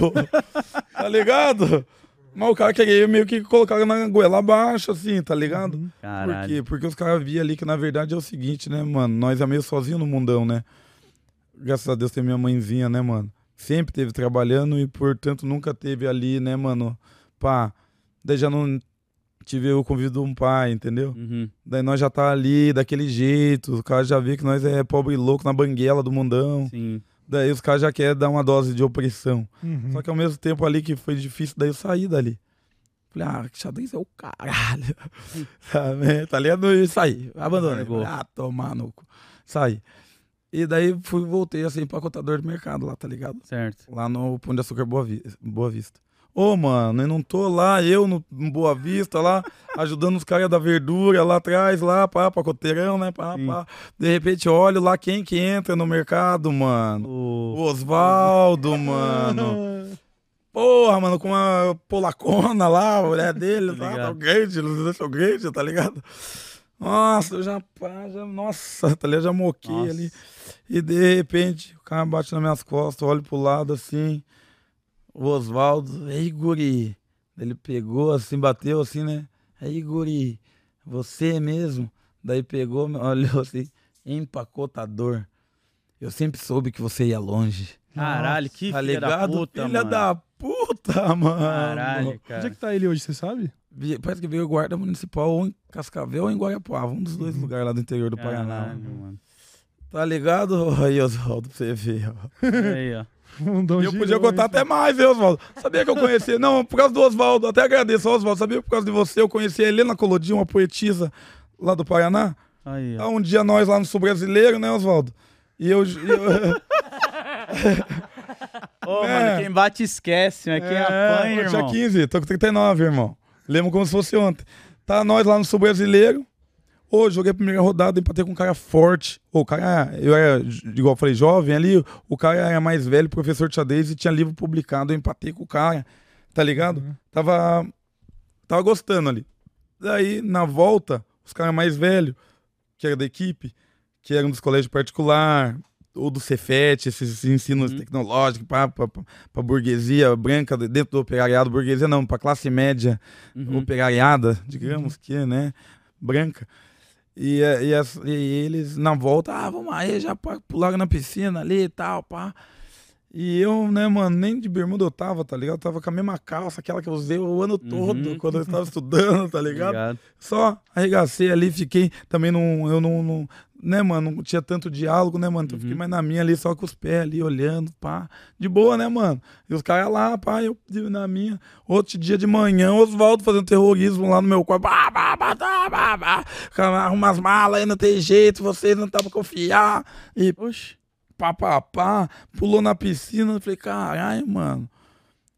tá ligado? Mas o cara queria meio que colocar na goela abaixo, assim, tá ligado? Por Caralho. quê? Porque os caras viam ali que na verdade é o seguinte, né, mano? Nós é meio sozinho no mundão, né? Graças a Deus tem minha mãezinha, né, mano? Sempre teve trabalhando e, portanto, nunca teve ali, né, mano? Pá. Daí já não tive o convite de um pai, entendeu? Uhum. Daí nós já tá ali daquele jeito, os caras já vê que nós é pobre e louco na banguela do mundão. Sim. Daí os caras já querem dar uma dose de opressão. Uhum. Só que ao mesmo tempo ali que foi difícil, daí eu saí dali. Falei, ah, que xadrez é o caralho. Sabe? tá ligado? E saí. Abandonei. Largou. Falei, ah, tomar no cu. Saí. E daí fui, voltei assim, empacotador de mercado lá, tá ligado? Certo. Lá no Pão de Açúcar Boa, Vi- Boa Vista. Ô, mano, eu não tô lá, eu no Boa Vista lá, ajudando os caras da verdura lá atrás, lá, pá, pacoteirão, né, pá, Sim. pá. De repente, olho lá quem que entra no mercado, mano. O... O Osvaldo, mano. Porra, mano, com uma polacona lá, a mulher dele, tá, tá ligado. grande, deixam grande, tá ligado? Nossa, eu já, pá, já, nossa, tá ligado? Já moquei Nossa. ali. E de repente, o cara bate nas minhas costas, olho pro lado assim, o Osvaldo, ei, guri. Ele pegou assim, bateu assim, né? Aí, guri, você mesmo? Daí pegou, olhou assim, empacotador. Eu sempre soube que você ia longe. Caralho, que tá filha da puta, filha mano. da puta, mano. Caralho, Onde é cara. que tá ele hoje, você sabe? Parece que veio guarda municipal ou em Cascavel ou em Guarapuava, um dos dois lugares lá do interior do Paraná. Caralho, mano. Tá ligado? Aí, Oswaldo, pra você ver, ó. Aí, ó. Mundão E eu podia contar hein? até mais, viu, Oswaldo? Sabia que eu conhecia? Não, por causa do Oswaldo. Até agradeço, Oswaldo. Sabia que por causa de você eu conheci a Helena Colodinho, uma poetisa lá do Paraná? Aí, ó. Um dia nós lá no Sul Brasileiro, né, Oswaldo? E eu. e eu- Ô, É. mano, quem bate esquece, mas quem apanha, eu tinha irmão. 15, tô com 39, irmão. Lembro como se fosse ontem. Tá nós lá no Sul Brasileiro. Ô, joguei a primeira rodada, empatei com um cara forte. Ô, o cara, eu era, igual eu falei, jovem ali, o cara era mais velho, professor de xadrez e tinha livro publicado, eu empatei com o cara, tá ligado? Tava, tava gostando ali. Daí, na volta, os caras mais velhos, que era da equipe, que eram dos colégios particular, ou do Cefet, esses ensinos Uhum. tecnológicos pra, pra burguesia branca, dentro do operariado, burguesia não, pra classe média Uhum. operariada, digamos que, né, branca. E, eh, e, as- e eles, na volta, ah, vamos aí, já pá, pularam na piscina ali e tal, pá. E eu, né, mano, nem de bermuda eu tava, tá ligado? Eu tava com a mesma calça, aquela que eu usei o ano todo, Uhum. quando eu estava estudando, tá ligado? Só arregacei ali, fiquei também num. Eu não, não, né, mano, não tinha tanto diálogo, né, mano? Então eu fiquei Uhum. mais na minha ali, só com os pés ali, olhando, pá. De boa, né, mano? E os caras lá, pá, eu na minha. Outro dia de manhã, Oswaldo fazendo terrorismo lá no meu quarto. Bah, bah, bah, bah, bah, bah. Arruma as malas aí, não tem jeito, vocês não estavam confiar. E Oxi. pá, pá, pá, pulou na piscina. Falei, caralho, mano.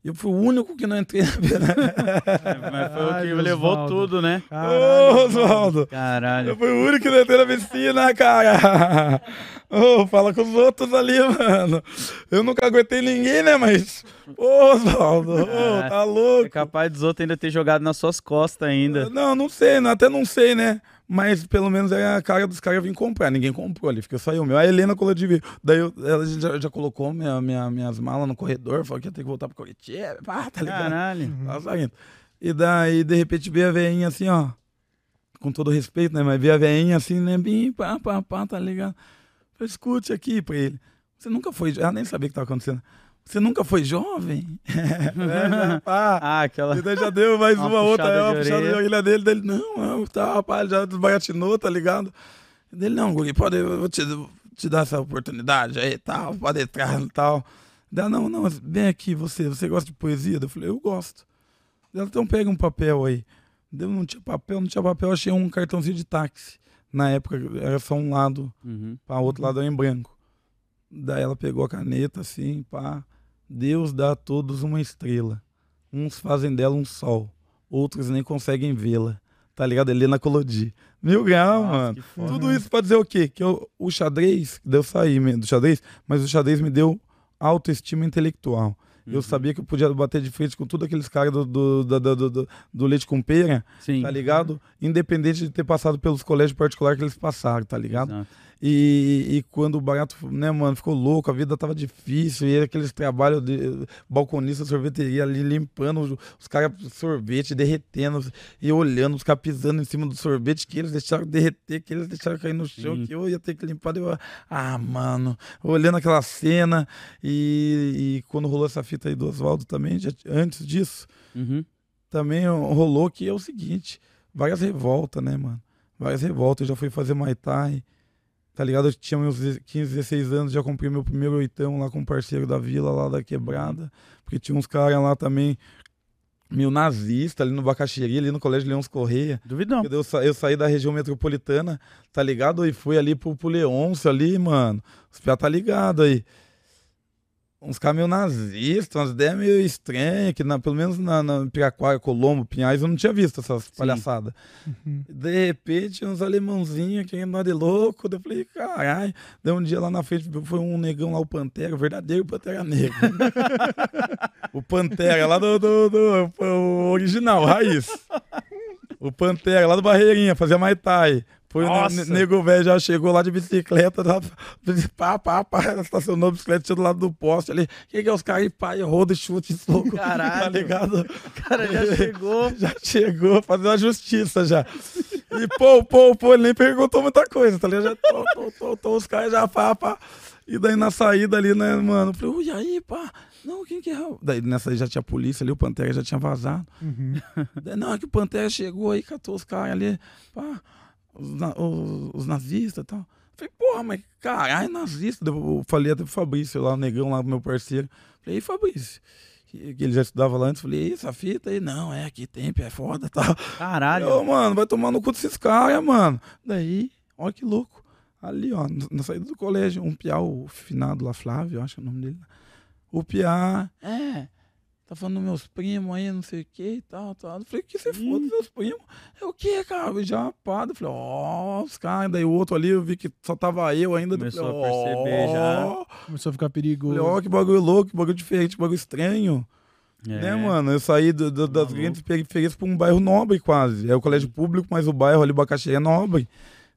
Eu fui o único que não entrei na piscina. Mas foi o que levou Osvaldo. tudo, né? Ô, Oswaldo. Eu Caralho. fui o único que não entrei na piscina, cara. Ô, fala com os outros ali, mano. Eu nunca aguentei ninguém, né, mas... Ô, Oswaldo, ô, tá É louco. capaz dos outros ainda ter jogado nas suas costas ainda. Não, não sei, não, até não sei, né? Mas pelo menos é a cara dos caras vir comprar. Ninguém comprou ali, fica só eu meu. A Helena colou de vir. Daí eu- ela já, já colocou minha, minha- minhas malas no corredor, falou que ia ter que voltar pro Curitiba. Pá, tá ligado? Caralho. Tava saindo. E daí, de repente, veio a veinha assim, ó. Com todo respeito, né? Mas veio a veinha assim, né? Bim, pá, pá, pá, tá ligado? Falei, escute aqui pra ele. Você nunca foi. Ela nem sabia o que tava acontecendo. Você nunca foi jovem? é, já, pá. Ah, aquela. E daí já deu mais Uma uma, outra, aí uma puxada de orelha. dele, dele, não, não, tá, rapaz, já desbaratinou, tá ligado? Dele, não, Guri, pode, eu vou te, te dar essa oportunidade aí, tal, pode entrar e tal. Daí, não, não, vem aqui, você, você gosta de poesia? Eu falei, eu gosto. Ela, então pega um papel aí. Deu, não tinha papel, não tinha papel, achei um cartãozinho de táxi. Na época era só um lado, Uhum. Pá, o outro lado era em branco. Daí ela pegou a caneta assim, pá. Deus dá a todos uma estrela. Uns fazem dela um sol, outros nem conseguem vê-la. Tá ligado? Helena Colodi. Mil grau, Nossa, mano. Tudo isso pra dizer o quê? Que eu, o xadrez, deu sair do xadrez, mas o xadrez me deu autoestima intelectual. Eu Uhum. sabia que eu podia bater de frente com tudo aqueles caras do, do, do, do, do- do leite com pera, Sim. tá ligado? Independente de ter passado pelos colégios particulares que eles passaram, tá ligado? Exato. E, e quando o barato, né, mano, ficou louco, a vida tava difícil, e aqueles trabalhos de balconista, sorveteria ali, limpando os, os caras sorvete, derretendo, e olhando, os caras pisando em cima do sorvete, que eles deixaram derreter, que eles deixaram cair no chão, Sim. que eu ia ter que limpar. Eu, ah, mano, olhando aquela cena, e, e quando rolou essa fita aí do Oswaldo também, já- antes disso, Uhum. também rolou que é o seguinte, várias revoltas, né, mano? Várias revoltas. Eu já fui fazer Muay Thai, tá ligado? Eu tinha meus 15, 16 anos, já comprei meu primeiro oitão lá com um parceiro da vila, lá da quebrada, porque tinha uns caras lá também, meio nazista, ali no Bacaxiri, ali no Colégio Leões Correia. Duvidão. Eu, sa- eu saí da região metropolitana, tá ligado? E fui ali pro, pro Leôncio ali, mano. Os piá tá ligado aí. Uns meio nazistas, umas ideias meio estranhas, que na- pelo menos na, na Piraquara, Colombo, Pinhais, eu não tinha visto essas palhaçadas. Uhum. De repente, uns alemãozinhos querendo dar de louco. Eu falei, caralho. Daí um dia lá na frente foi um negão lá, o Pantera, o verdadeiro Pantera Negro. o Pantera, lá do, do, do- o original, raiz. O Pantera, lá do Barreirinha, fazia Mai Tai. Foi o Nossa! ne- nego velho, já chegou lá de bicicleta, tá, pá, pá, pá, estacionou a bicicleta, tinha do lado do poste ali. Quem que é os caras e roda, e chute, soco, tá Caralho. ligado? O cara já chegou. Já chegou fazendo a justiça já. E pô, pô, pô, ele nem perguntou muita coisa, tá ligado? Já tô, tô, tô, tô, os caras já pá, pá. E daí na saída ali, né, mano, eu falei, ui, aí, pá, não, quem que é? Daí nessa aí já tinha polícia ali, o Pantera já tinha vazado. Uhum. Daí, não, é que o Pantera chegou aí, catou os caras ali, pá, os, os, os nazistas e tal. Falei, porra, mas caralho, nazista. Daí Eu falei até pro Fabrício lá, o negão lá, meu parceiro. Falei, ei, Fabrício. Que ele já estudava lá antes, falei, e essa fita aí? Não, é, aqui tem, é foda e tal. Caralho. Ô, mano, vai tomar no cu desses caras, mano. Daí, olha que louco. Ali, ó, na- na saída do colégio, um piá, o finado lá, Flávio, acho que é o nome dele. O piá, é, tá falando dos meus primos aí, não sei o que e tal, tal. Eu falei, que você foda dos meus primos? É o que, cara? Eu já pado. Eu falei, ó, os caras. Daí o outro ali, eu vi que só tava eu ainda. Começou falei, a perceber já. ó. Começou a ficar perigoso. Falei, ó, que bagulho louco, que bagulho diferente, que bagulho estranho. É. Né, mano? Eu saí do- do- das grandes periferias pra um bairro nobre, quase. É o colégio público, mas o bairro ali, Bacaxi, é nobre.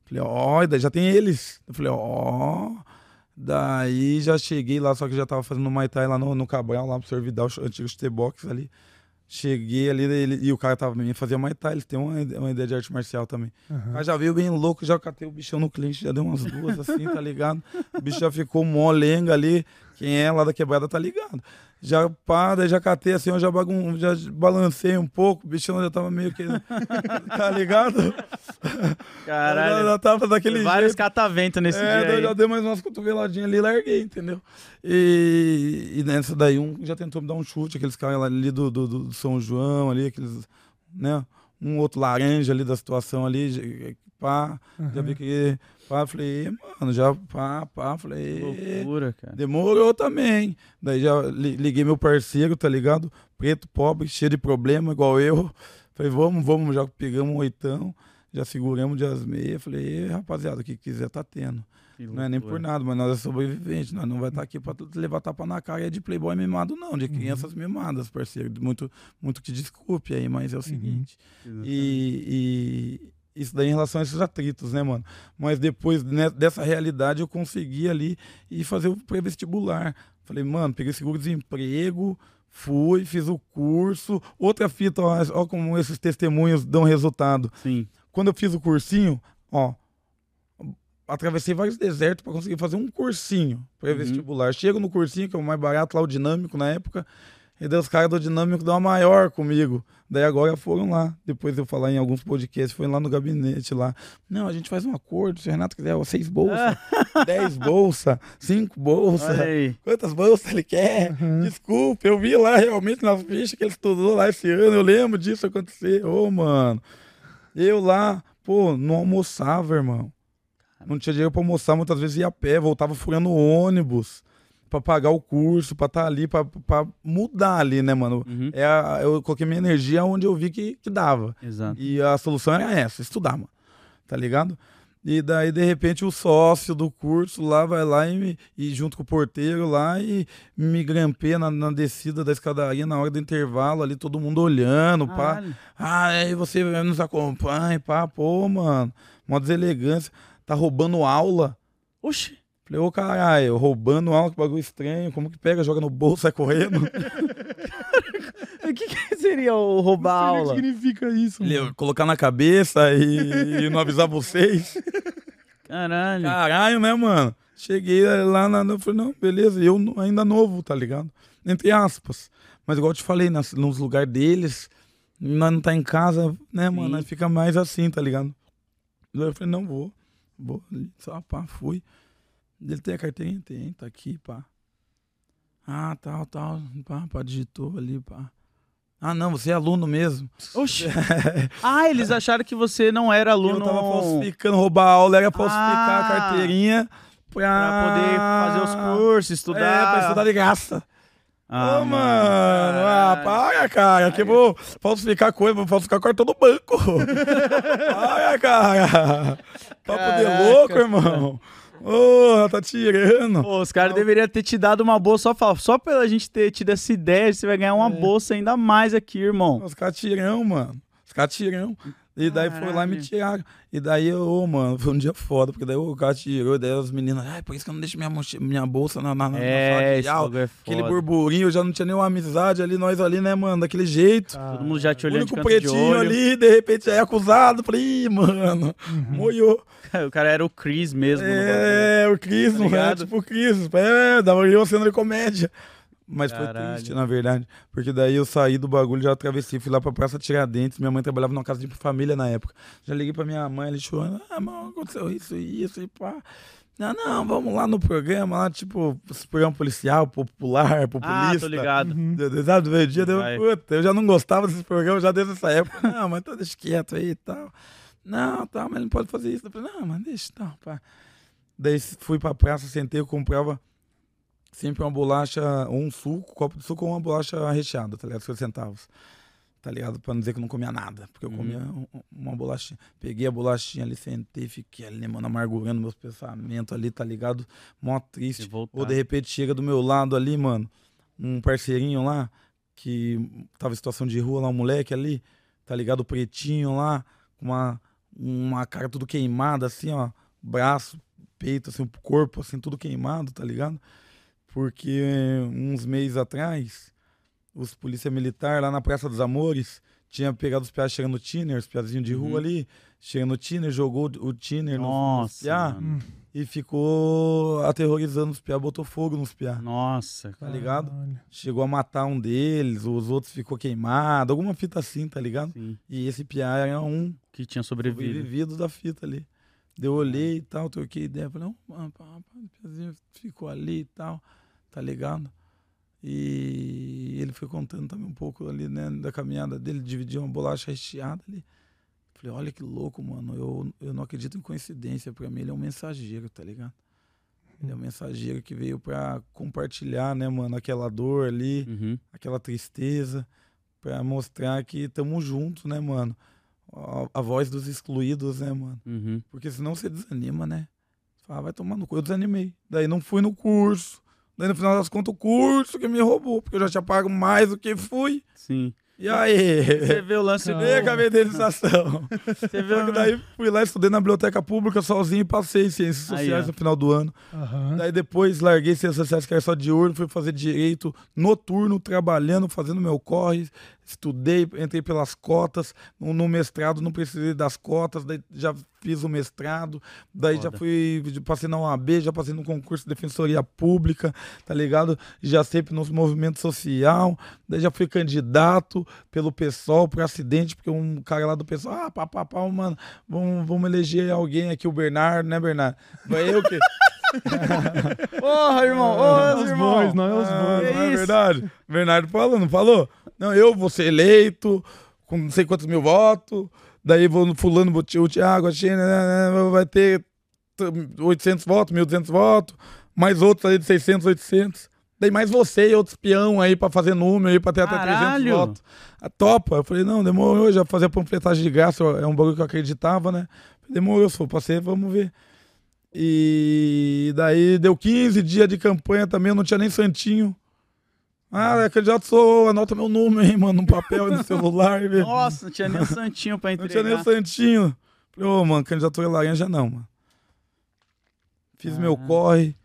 Falei, ó, e daí já tem eles. Eu falei, ó. Daí já cheguei lá, só que já tava fazendo Muay Thai lá no, no Cabral, lá pro Sr. Vidal, o antigo Box ali. Cheguei ali ele- e o cara tava também fazia Muay Thai, eles têm uma, uma ideia de arte marcial também. O Aham. cara já veio bem louco, já catei o bichão no cliente, já deu umas duas assim, tá ligado? O bicho já ficou molenga ali. Quem é lá da quebrada tá ligado. Já pá, daí já catei assim, eu já, bagun já balancei um pouco, o bichão já tava meio que. tá ligado? Caralho. Já, já tava daquele Vários jeito. cataventos nesse É, dia aí. já dei mais umas cotoveladinhas ali e larguei, entendeu? E, e nessa daí um já tentou me dar um chute, aqueles caras ali do, do, do São João, ali, aqueles, né? Um outro laranja ali da situação ali, pá, já vi que, pá, falei, mano, já, pá, pá, falei, loucura, cara. demorou também. Daí já li- liguei meu parceiro, tá ligado? Preto, pobre, cheio de problema, igual eu. Falei, vamos, vamos, já pegamos um oitão, já seguramos de as meias. Falei, "Ê, rapaziada, o que quiser tá tendo. Não é nem por loucura. nada, mas nós é sobrevivente, nós não vai estar aqui pra levar tapa na cara é de playboy mimado, não, de crianças mimadas, parceiro. Muito, muito que desculpe aí, mas é o seguinte. E, e isso daí em relação a esses atritos, né, mano? Mas depois né, dessa realidade eu consegui ali ir fazer o pré-vestibular. Falei, mano, peguei seguro-desemprego, fui, fiz o curso. Outra fita, ó, ó como esses testemunhos dão resultado Sim. quando eu fiz o cursinho, ó, atravessei vários desertos para conseguir fazer um cursinho pré-vestibular. Chego no cursinho, que é o mais barato lá, o dinâmico na época, e daí os caras do dinâmico dão a maior comigo. Daí agora foram lá. Depois eu falar em alguns podcasts, foi lá no gabinete lá. Não, a gente faz um acordo, se o Renato quiser, ó, seis bolsas, dez bolsas, cinco bolsas. Quantas bolsas ele quer? Desculpa, eu vi lá realmente nas fichas que ele estudou lá esse ano, eu lembro disso acontecer. Ô, mano, eu lá, pô, não almoçava, irmão. Não tinha dinheiro pra almoçar, muitas vezes ia a pé, voltava furando ônibus pra pagar o curso, pra estar ali, pra, pra mudar ali, né, mano? Uhum. É a- eu coloquei minha energia onde eu vi que, que dava. Exato. E a solução era essa, estudar, mano. Tá ligado? E daí, de repente, o sócio do curso lá vai lá e, me- e junto com o porteiro lá e me grampeia na, na descida da escadaria na hora do intervalo ali, todo mundo olhando, pá. Caralho. Ah, aí você nos acompanha, pá, pô, mano. Mó deselegância. Tá roubando aula. Oxi. Falei, ô caralho, roubando aula, que bagulho estranho. Como que pega, joga no bolso, sai correndo? O que, que seria o roubar Não sei aula? O que significa isso? Mano. colocar na cabeça e, e não avisar vocês. Caralho. Caralho, né, mano? Cheguei lá na. Eu falei, não, beleza, eu ainda novo, tá ligado? Entre aspas. Mas igual eu te falei, nas, nos lugares deles, nós não tá em casa, né, mano? Sim. Nós fica mais assim, tá ligado? Daí eu falei, não vou. Ali, só pá, fui. Ele tem a carteirinha? Tem, tá aqui, pá. Ah, tal, tal. Pá, pá, digitou ali, pá. Ah, não, você é aluno mesmo. Oxi. Ah, eles acharam que você não era aluno Eu tava falsificando, roubar a aula, era falsificar Ah. a carteirinha pra... pra poder fazer os cursos, estudar. É, pra estudar de graça. Ah, Ô, mano, ah, para, cara, que eu vou falsificar coisa, vou falsificar cartão do banco. para, cara. Papo de Caraca, louco, irmão. Ô, tá tirando. Pô, os caras deveriam ter te dado uma bolsa só, só pela gente ter tido essa ideia, você vai ganhar uma É. bolsa ainda mais aqui, irmão. Os caras tirão, mano. Os caras tirão. E daí foi lá e me Caralho. tiraram. E daí, eu, ô, mano, foi um dia foda, porque daí o cara tirou, e daí as meninas, ai, por isso que eu não deixo minha, minha bolsa na, na, na sala É, de esse aula. é Aquele burburinho, eu já não tinha nenhuma amizade ali, nós ali, né, mano, daquele jeito. Todo mundo já te o olhando único de canto de pretinho olho. ali, de repente é acusado. Falei, ih, mano, moiou. O cara era o Chris mesmo. É, o Cris, Tá não é tipo o Cris. É, dava eu cena de comédia. Mas foi Caralho. triste, na verdade. Porque daí eu saí do bagulho, já atravessei, fui lá pra Praça Tiradentes. Minha mãe trabalhava numa casa de família na época. Já liguei pra minha mãe, ela chorando. Ah, mano, aconteceu isso e isso e pá. Não, não, vamos lá no programa, lá, tipo, esse programa policial, popular, Ah, populista. tô ligado. Uhum. Sabe, do meio dia, deu, puta, eu já não gostava desses programas já desde essa época. Não, mas tá, deixa quieto aí e tal. Não, tá, mas ele não pode fazer isso. Eu falei, não, mas deixa, tá, pá. Daí fui pra praça, sentei, eu comprava sempre uma bolacha, ou um suco, copo de suco ou uma bolacha recheada, tá ligado? 50 centavos. Tá ligado? Pra não dizer que eu não comia nada. Porque eu Uhum. comia um- uma bolachinha. Peguei a bolachinha ali, sentei, fiquei ali, mano, amargurando meus pensamentos ali, tá ligado? Mó triste. Ou de repente chega do meu lado ali, mano, um parceirinho lá, que tava em situação de rua lá, um moleque ali, tá ligado? Pretinho lá, com uma, uma cara tudo queimada, assim, ó, braço, peito, assim, o corpo, assim, tudo queimado, tá ligado? Porque eh, uns meses atrás, os polícia militar lá na Praça dos Amores tinha pegado os piás chegando no tiner, os piazinhos de rua Uhum. ali, chegando no tiner, jogou o tiner no, nos piá mano. e ficou aterrorizando os piá, botou fogo nos piá. Nossa, Tá ligado? Caralho. Chegou a matar um deles, os outros ficou queimado, alguma fita assim, tá ligado? sim. E esse piá era um Que tinha sobrevivido. sobrevivido da fita ali. Eu olhei e tal, troquei ideia, falei, não, mano, pá, pá, o piazinho ficou ali e tal, tá ligado? E ele foi contando também um pouco ali, né, da caminhada dele, dividiu uma bolacha recheada ali. Falei, olha que louco, mano, eu, eu não acredito em coincidência, pra mim ele é um mensageiro, tá ligado? Ele é um mensageiro que veio pra compartilhar, né, mano, aquela dor ali, Uhum. aquela tristeza, pra mostrar que tamo junto, né, mano? A, a voz dos excluídos, né, mano? Uhum. Porque senão você desanima, né? Você Fala, "Ah, vai tomar no cu. Eu desanimei. Daí não fui no curso. Daí no final das contas, o curso que me roubou, porque eu já tinha pago mais do que fui. Sim. E aí? Você vê o lance Calma. E aí, cadeização. Você vê que daí fui lá, estudei na biblioteca pública sozinho e passei ciências Aí, sociais ó. no final do ano. Aham. Daí depois larguei ciências sociais, que era só de urno, fui fazer direito noturno, trabalhando, fazendo meu corre. Estudei, entrei pelas cotas. No, no mestrado não precisei das cotas, daí já fiz o mestrado. Daí já Foda. fui, passei na UAB, já passei no concurso de defensoria pública, tá ligado? Já sempre nos movimentos social. Daí já fui candidato pelo PSOL por acidente, porque um cara lá do PSOL, ah, pá, pá, pá, mano, vamos, vamos eleger alguém aqui, o Bernardo, né, Bernardo? Vai eu que. Porra, irmão! É Ô, os irmão! bois, não é os Ah, que não é isso? verdade? Bernardo falou, não falou? Não, eu vou ser eleito com não sei quantos mil votos, daí vou no fulano, o Thiago, a Xena, né, né, vai ter t- 800 votos, 1.200 votos, mais outros aí de 600, 800. Daí mais você e outros peão aí pra fazer número aí, pra ter até 300 Caralho! votos. A topa. Eu falei, não, demorou, já fazia panfletagem de graça, é um bagulho que eu acreditava, né? Demorou, pra ser, vamos ver. E daí deu 15 dias de campanha também, eu não tinha nem santinho. Ah, é candidato sou, anota meu número aí, mano, no papel e no celular. velho. Nossa, não tinha nem um santinho pra Não tinha nem entregar. o santinho. Falei, ô, mano, candidatura laranja não, mano. Fiz meu Caralho. corre.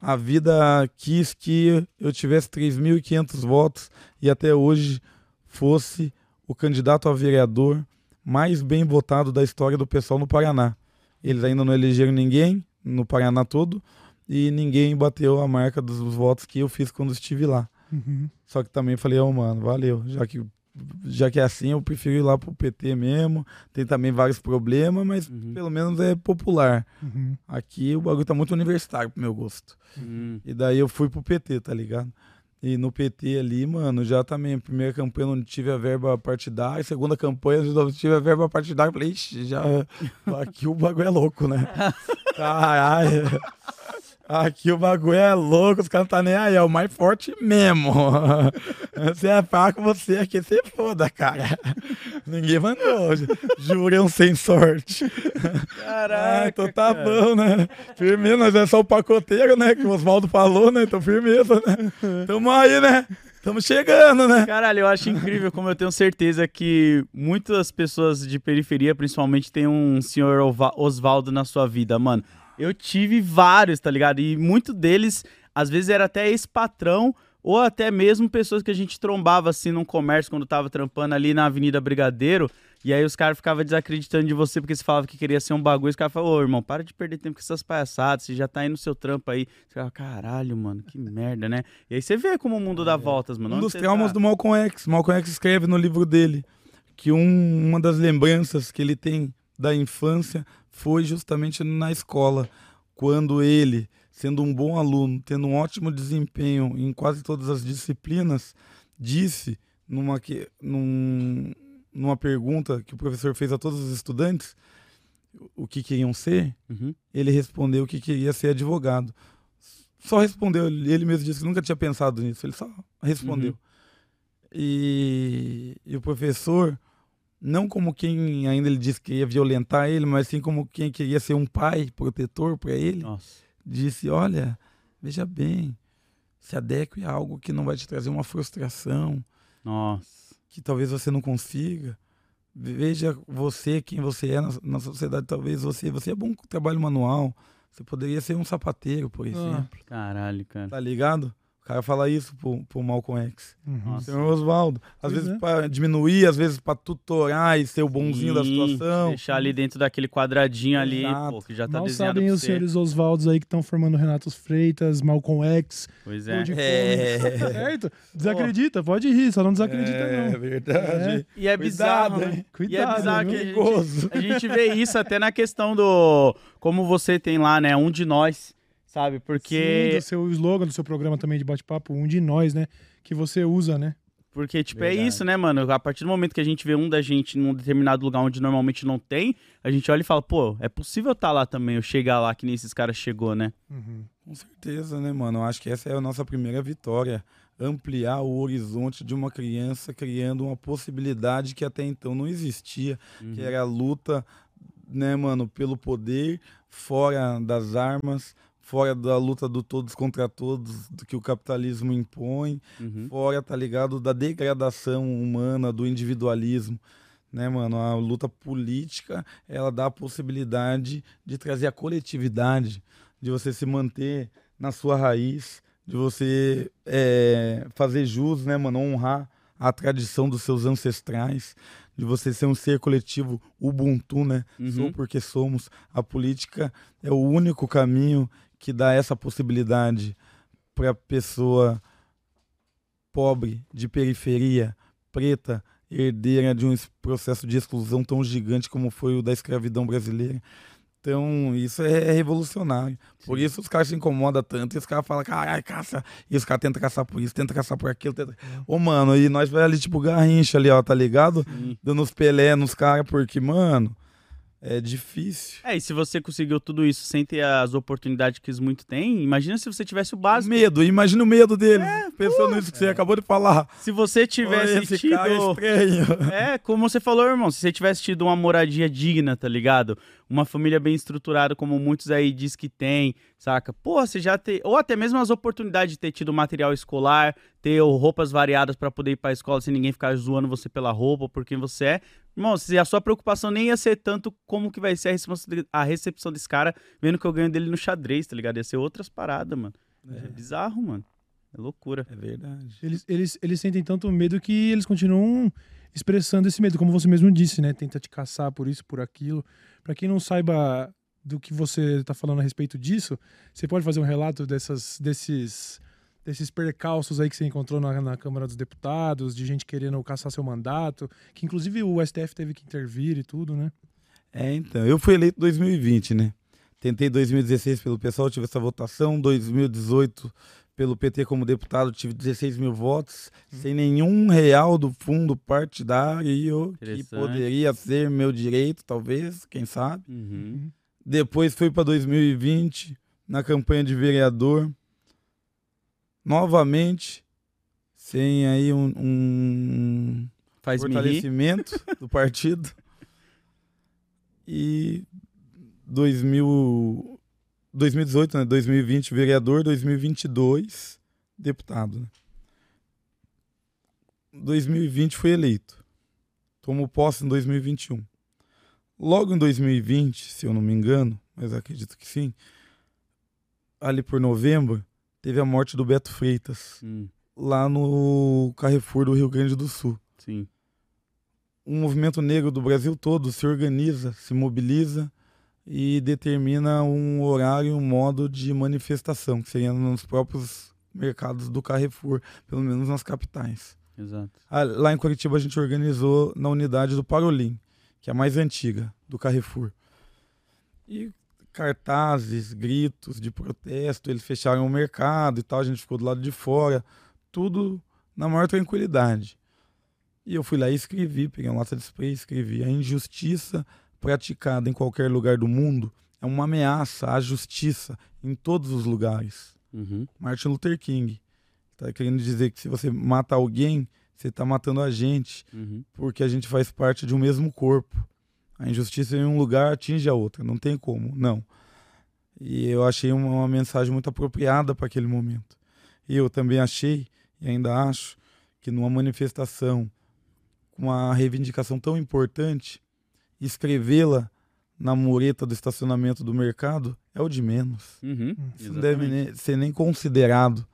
A vida quis que eu tivesse 3.500 votos e até hoje fosse o candidato a vereador mais bem votado da história do pessoal no Paraná. Eles ainda não elegeram ninguém no Paraná todo e ninguém bateu a marca dos votos que eu fiz quando estive lá. Uhum. Só que também falei, ô mano, valeu. Já que, já que é assim, eu prefiro ir lá pro PT mesmo. Tem também vários problemas, mas Uhum. pelo menos é popular. Uhum. Aqui o bagulho tá muito universitário pro meu gosto. Hum. E daí eu fui pro PT, tá ligado? E no PT ali, mano, já também, primeira campanha não tive a verba partidária, segunda campanha eu não tive a verba partidária. Falei, ixi, já. Aqui o bagulho é louco, né? Caralho. Aqui o bagulho é louco, os caras não tá nem aí, é o mais forte mesmo. Você é fraco, você aqui, você foda, cara. Ninguém mandou. Jurem sem sorte. Caraca, Ah, então tá cara. bom, né? Firmeza, nós é só o pacoteiro, né? Que o Oswaldo falou, né? Então firmeza, né? Tamo aí, né? Tamo chegando, né? Caralho, eu acho incrível como eu tenho certeza que muitas pessoas de periferia, principalmente, tem um senhor Osvaldo na sua vida, mano. Eu tive vários, tá ligado? E muito deles, às vezes, era até ex-patrão ou até mesmo pessoas que a gente trombava assim num comércio quando tava trampando ali na Avenida Brigadeiro. E aí os caras ficavam desacreditando de você porque você falava que queria ser um bagulho. Os caras falavam, ô irmão, para de perder tempo com essas palhaçadas, você já tá aí no seu trampo aí. Você fala, caralho, mano, que merda, né? E aí você vê como o mundo dá voltas, mano. Um Onde dos traumas tá? do Malcolm X. Malcolm X escreve no livro dele que um- uma das lembranças que ele tem da infância foi justamente na escola, quando ele, sendo um bom aluno, tendo um ótimo desempenho em quase todas as disciplinas, disse numa, que- num- numa pergunta que o professor fez a todos os estudantes o que queriam ser, Uhum. ele respondeu que queria ser advogado. Só respondeu, ele mesmo disse que nunca tinha pensado nisso, ele só respondeu. Uhum. E, e o professor, não como quem ainda ele disse que ia violentar ele, mas sim como quem queria ser um pai protetor para ele, Nossa. disse: Olha, veja bem, se adeque a algo que não vai te trazer uma frustração, Nossa. que talvez você não consiga. Veja você, quem você é na, na sociedade. Talvez você, você é bom com trabalho manual. Você poderia ser um sapateiro, por exemplo. Caralho, cara. Tá ligado? O cara fala isso pro, pro Malcolm X. Uhum. Senhor Oswaldo. Às Pois vezes é. pra diminuir, às vezes pra tutorar e ser o bonzinho da Sim, situação. Deixar ali dentro daquele quadradinho ali, Exato. pô, que já tá Mal desenhado sabem os você. senhores Oswaldos aí que estão formando Renato Freitas, Malcolm X, Pois Pão é. de É. Certo? Desacredita, pode rir, só não desacredita É não. verdade. E é Cuidado, bizarro, né? hein? E é Cuidado, bizarro que a gente, Perigoso. a gente vê isso até na questão do... Como você tem lá, né? Um de nós, sabe? Sim, Porque... do seu slogan do seu programa também de bate-papo, um de nós, né? Que você usa, né? Porque, tipo, é Verdade. isso, né, mano? A partir do momento que a gente vê um da gente num determinado lugar onde normalmente não tem, a gente olha e fala, pô, é possível estar lá também, eu chegar lá que nem esses caras chegou, né? Uhum. Com certeza, né, mano? Eu acho que essa é a nossa primeira vitória. Ampliar o horizonte de uma criança, criando uma possibilidade que até então não existia, que Uhum. era a luta, né, mano, pelo poder, fora das armas, fora da luta do todos contra todos, do que o capitalismo impõe, Uhum. fora, tá ligado, da degradação humana, do individualismo. Né, mano? A luta política, ela dá a possibilidade de trazer a coletividade, de você se manter na sua raiz, de você é, fazer jus, né, mano? Honrar a tradição dos seus ancestrais, de você ser um ser coletivo ubuntu, né? Uhum. Sou porque somos. A política é o único caminho que dá essa possibilidade para a pessoa pobre, de periferia, preta, herdeira de um es- processo de exclusão tão gigante como foi o da escravidão brasileira. Então, isso é revolucionário. Por isso os caras se incomodam tanto e os caras falam, caralho, caça. E os caras tentam caçar por isso, tentam caçar por aquilo. Tenta... Ô, mano, e nós vai ali, tipo, garrincha ali, ó, tá ligado? Sim. Dando os pelé nos caras, porque, mano, é difícil. É, e se você conseguiu tudo isso sem ter as oportunidades que muito têm, imagina se você tivesse o básico. Medo, imagina o medo deles. pensando nisso que você acabou de falar. Se você tivesse Esse tido. cara é estranho. É, como você falou, irmão, se você tivesse tido uma moradia digna, tá ligado? Uma família bem estruturada, como muitos aí diz que tem, saca? Porra, você já tem. Ou até mesmo as oportunidades de ter tido material escolar, ter roupas variadas pra poder ir pra escola sem ninguém ficar zoando você pela roupa, por quem você é. Irmão, se a sua preocupação nem ia ser tanto como que vai ser a a recepção desse cara, vendo que eu ganho dele no xadrez, tá ligado? Ia ser outras paradas, mano. É, bizarro, mano. É loucura. É verdade. Eles, eles, eles sentem tanto medo que eles continuam expressando esse medo, como você mesmo disse, né? Tenta te caçar por isso, por aquilo. Pra quem não saiba do que você tá falando a respeito disso, você pode fazer um relato dessas, desses, desses percalços aí que você encontrou na, na Câmara dos Deputados, de gente querendo caçar seu mandato, que inclusive o STF teve que intervir e tudo, né? É, então. Eu fui eleito em 2020, né? Tentei 2016 pelo pessoal, tive essa votação. 2018 pelo PT como deputado, tive 16 mil votos, sem nenhum real do fundo partidário, que poderia ser meu direito, talvez, quem sabe. Uhum. Depois fui para 2020, na campanha de vereador. Novamente, sem aí um, um Faz fortalecimento do partido. E 2000, 2018, né? 2020, vereador, 2022, deputado. Né? 2020 fui eleito. Tomo posse em 2021. Logo em 2020, se eu não me engano, mas acredito que sim, ali por novembro, teve a morte do Beto Freitas, Hum, lá no Carrefour do Rio Grande do Sul sim. um movimento negro do Brasil todo se organiza, se mobiliza e determina um horário e um modo de manifestação, que seria nos próprios mercados do Carrefour, pelo menos nas capitais. Exato. Ah, Lá em Curitiba a gente organizou na unidade do Parolim, que é a mais antiga do Carrefour. E cartazes, gritos de protesto, eles fecharam o mercado e tal, a gente ficou do lado de fora, tudo na maior tranquilidade. E eu fui lá e escrevi, peguei uma lata de spray e escrevi: a injustiça praticada em qualquer lugar do mundo é uma ameaça à justiça em todos os lugares. Uhum. Martin Luther King está querendo dizer que se você mata alguém, você está matando a gente, Uhum. porque a gente faz parte de um mesmo corpo. A injustiça em um lugar atinge a outra, não tem como, não. E eu achei uma, uma mensagem muito apropriada para aquele momento. E eu também achei, e ainda acho, que numa manifestação com uma reivindicação tão importante, escrevê-la na mureta do estacionamento do mercado é o de menos. Uhum. Isso não deve nem- ser nem considerado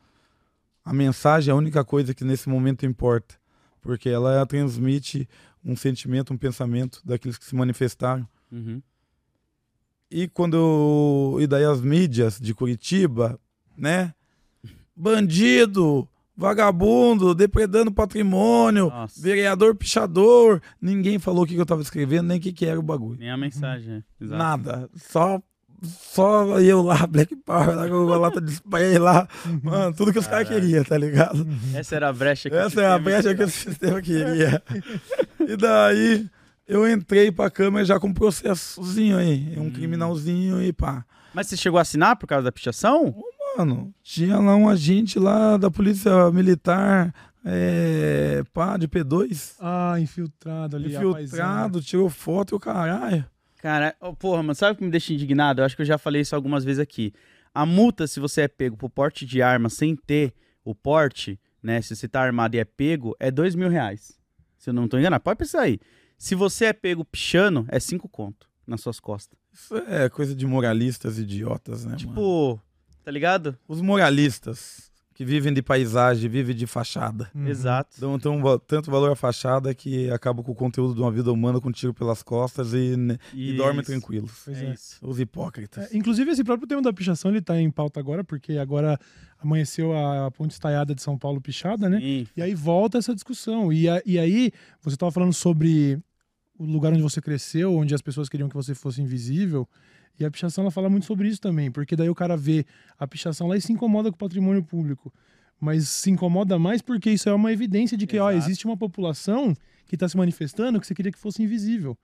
A mensagem é a única coisa que nesse momento importa, porque ela transmite um sentimento, um pensamento daqueles que se manifestaram. Uhum. E quando eu, e daí as mídias de Curitiba, né? Bandido, vagabundo, depredando patrimônio, Nossa. vereador pichador. Ninguém falou o que eu tava escrevendo, nem o que, que era o bagulho. Nem a mensagem, é. Nada. Só, só eu lá, Black Power, lá com a lata de spray lá. Mano, tudo que os caras queriam, tá ligado? Essa era a brecha que Essa é a brecha que o sistema queria. E daí eu entrei pra câmera já com um processozinho aí, um Hum. criminalzinho e pá. Mas você chegou a assinar por causa da pichação? Mano, tinha lá um agente lá da polícia militar, é, pá, de P2, Ah, infiltrado ali. infiltrado, tirou foto e o caralho. Cara, oh, porra, mano, sabe o que me deixa indignado? Eu acho que eu já falei isso algumas vezes aqui. A multa, se você é pego por porte de arma sem ter o porte, né? Se você tá armado e é pego, é dois mil reais. Se eu não tô enganado. Pode pensar aí. Se você é pego pichando, é cinco conto nas suas costas. Isso é coisa de moralistas idiotas, né, mano? Tipo, tá ligado? Os moralistas que vivem de paisagem, vivem de fachada. Uhum. Exato. Dão tão, va- tanto valor à fachada que acaba com o conteúdo de uma vida humana com um tiro pelas costas e, e dorme Isso. tranquilos. Pois É é. isso. Os hipócritas. É, inclusive, esse próprio tema da pichação, ele tá em pauta agora, porque agora amanheceu a ponte estaiada de São Paulo pichada, né? Sim. E aí volta essa discussão. E, a- e aí, você estava falando sobre o lugar onde você cresceu, onde as pessoas queriam que você fosse invisível. E a pichação, ela fala muito sobre isso também, porque daí o cara vê a pichação lá e se incomoda com o patrimônio público. Mas se incomoda mais porque isso é uma evidência de que, ó, existe uma população que está se manifestando que você queria que fosse invisível.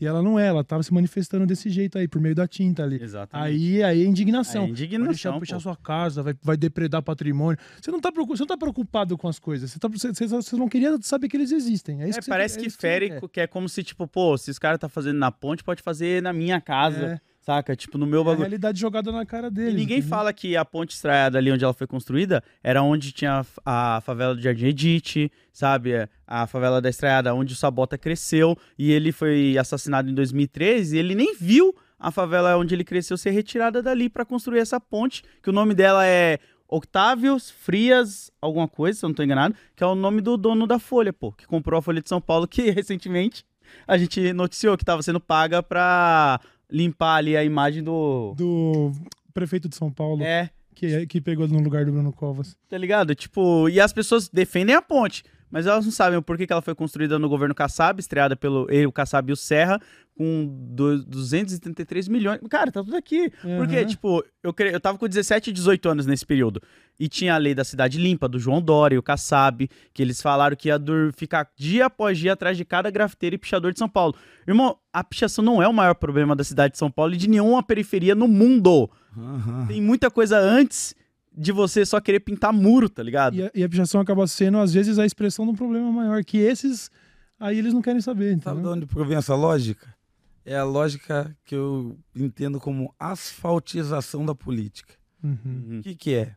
E ela não é, ela estava se manifestando desse jeito aí, por meio da tinta ali. Exatamente. Aí, aí é indignação. É Vai deixar indignação. puxar pô. sua casa, vai, vai depredar patrimônio. Você não, tá você não tá preocupado com as coisas. Você, tá, você, você- não queria saber que eles existem. É, isso É, que parece é que isso você fere, quer. que é como se, tipo, pô, se os caras tá fazendo na ponte, pode fazer na minha casa, É, saca? Tipo, no meu é a bagulho. realidade jogada na cara E deles. ninguém entendeu? fala que a ponte estraiada ali onde ela foi construída era onde tinha a favela do Jardim Edite, sabe? A favela da Estraiada, onde o Sabota cresceu e ele foi assassinado em 2013 e ele nem viu a favela onde ele cresceu ser retirada dali pra construir essa ponte, que o nome dela é Octávio Frias, alguma coisa, se eu não tô enganado, que é o nome do dono da Folha, pô, que comprou a Folha de São Paulo, que recentemente a gente noticiou que tava sendo paga pra limpar ali a imagem do... Do prefeito de São Paulo, É, que, que pegou no lugar do Bruno Covas. Tá ligado? Tipo, e as pessoas defendem a ponte, mas elas não sabem o porquê que ela foi construída no governo Kassab, estreada pelo ele, o Kassab e o Serra, com do- 233 milhões. Cara, tá tudo aqui. Porque, Aham. tipo, eu, cre- eu tava com 17 e 18 anos nesse período. E tinha a lei da cidade limpa, do João Dória e o Kassab, que eles falaram que ia dur- ficar dia após dia atrás de cada grafiteiro e pichador de São Paulo. Irmão, a pichação não é o maior problema da cidade de São Paulo e de nenhuma periferia no mundo. Aham. Tem muita coisa antes de você só querer pintar muro, tá ligado? E a, e a pichação acaba sendo, às vezes, a expressão de um problema maior, que esses aí eles não querem saber. Sabe Entendeu? de onde provém essa lógica? É a lógica que eu entendo como asfaltização da política. Uhum. Uhum. O que, que é?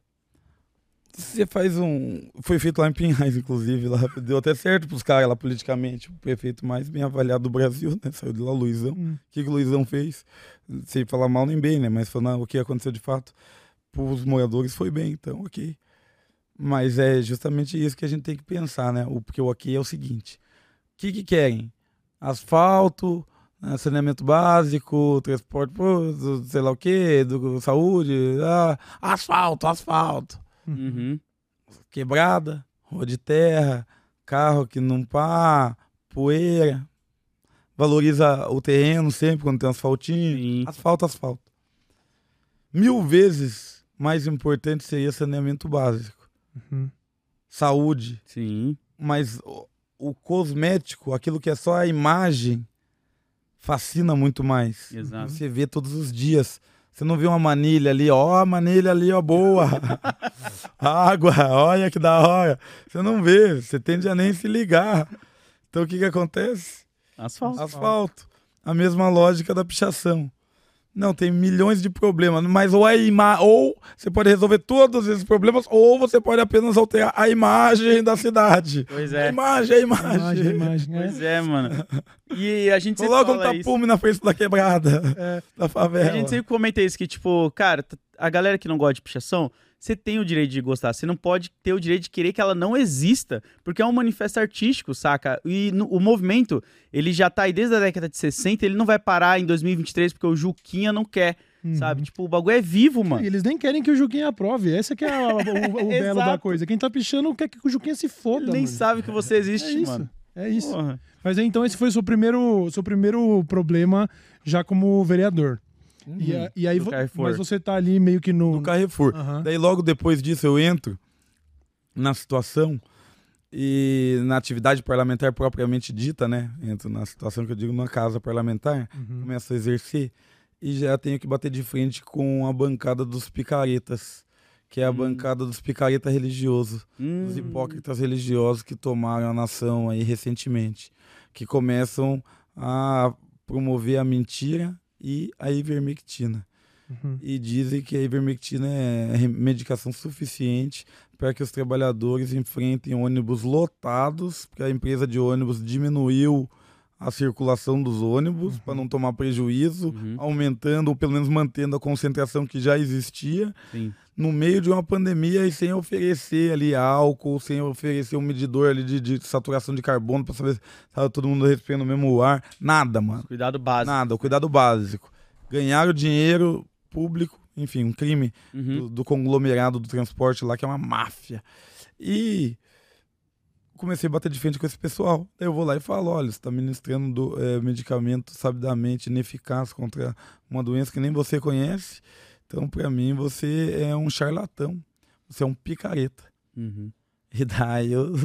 Você faz um. Foi feito lá em Pinhais, inclusive. Lá, deu até certo pros caras lá politicamente. O prefeito mais bem avaliado do Brasil, né? Saiu de lá, Luizão. Hum. O que, que o Luizão fez? Sem falar mal nem bem, né? Mas falando o que aconteceu de fato. Para os moradores foi bem, então, ok. Mas é justamente isso que a gente tem que pensar, né? O, porque o ok é o seguinte: o que, que querem? Asfalto, né, saneamento básico, transporte, sei lá o quê, do, saúde, ah, asfalto, asfalto Uhum. quebrada, rua de terra, carro que não pá, poeira. Valoriza o terreno sempre quando tem asfaltinho. Sim. Asfalto, asfalto. Mil vezes mais importante seria saneamento básico. Uhum. Saúde. Sim. Mas o, o cosmético, aquilo que é só a imagem, fascina muito mais. Exato. Você vê todos os dias. Você não vê uma manilha ali, ó, a manilha ali, ó, boa. Água, olha que da hora. Você não vê, você tende a nem se ligar. Então o que que acontece? Asfalto. Asfalto. A mesma lógica da pichação. Não, tem milhões de problemas, mas ou, a ima ou você pode resolver todos esses problemas, ou você pode apenas alterar a imagem da cidade. Pois A é. imagem, a imagem. Imagem, imagem. é. Pois é, mano. E a gente sempre Coloca um fala isso. tapume na frente da quebrada, É. da A favela. gente sempre comenta isso, que, tipo, cara, a galera que não gosta de pichação você tem o direito de gostar. Você não pode ter o direito de querer que ela não exista, porque é um manifesto artístico, saca? E no, o movimento, ele já tá aí desde a década de 60, ele não vai parar em 2023 porque o Juquinha não quer. Uhum. Sabe? Tipo, o bagulho é vivo, mano. Eles nem querem que o Juquinha aprove. Essa que é a- o, o- belo da coisa. Quem tá pichando quer que o Juquinha se foda, nem mano. sabe que você existe, É isso. mano. É isso. Porra. Mas então esse foi o seu primeiro, seu primeiro problema já como vereador. E, a- e aí, vo- mas você tá ali meio que no. No Carrefour. Aham. Daí logo depois disso eu entro na situação e na atividade parlamentar propriamente dita, né? Entro na situação que eu digo na casa parlamentar, Uhum. começo a exercer e já tenho que bater de frente com a bancada dos picaretas, que é a Hum. bancada dos picareta religiosos, Hum. dos hipócritas religiosos que tomaram a nação aí recentemente, que começam a promover a mentira e a ivermectina Uhum. e dizem que a ivermectina é re- medicação suficiente para que os trabalhadores enfrentem ônibus lotados, porque a empresa de ônibus diminuiu a circulação dos ônibus para não tomar prejuízo, Uhum. aumentando ou pelo menos mantendo a concentração que já existia Sim. No meio de uma pandemia e sem oferecer ali álcool, sem oferecer um medidor ali de, de saturação de carbono para saber se tava todo mundo respirando o mesmo ar, nada, mano. Cuidado básico. Nada, o cuidado básico. Ganhar o dinheiro público, enfim, um crime Uhum. do, do conglomerado do transporte lá, que é uma máfia. E comecei a bater de frente com esse pessoal. Eu vou lá e falo: olha, você está ministrando do, eh, medicamento sabidamente ineficaz contra uma doença que nem você conhece. Então, para mim, você é um charlatão. Você é um picareta. Uhum. E daí eu.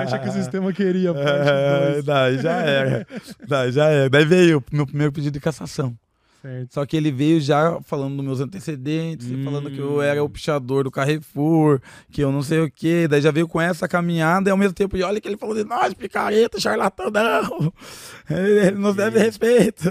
Acha que o sistema queria parte É, dois. daí já era. Daí já era. Daí veio o meu primeiro pedido de cassação. Certo. Só que ele veio já falando dos meus antecedentes, e falando que eu Hum. era o pichador do Carrefour, que eu não sei o quê. Daí já veio com essa caminhada e ao mesmo tempo, e olha que ele falou de nós, picareta, charlatão, não. Ele, ele nos deve respeito.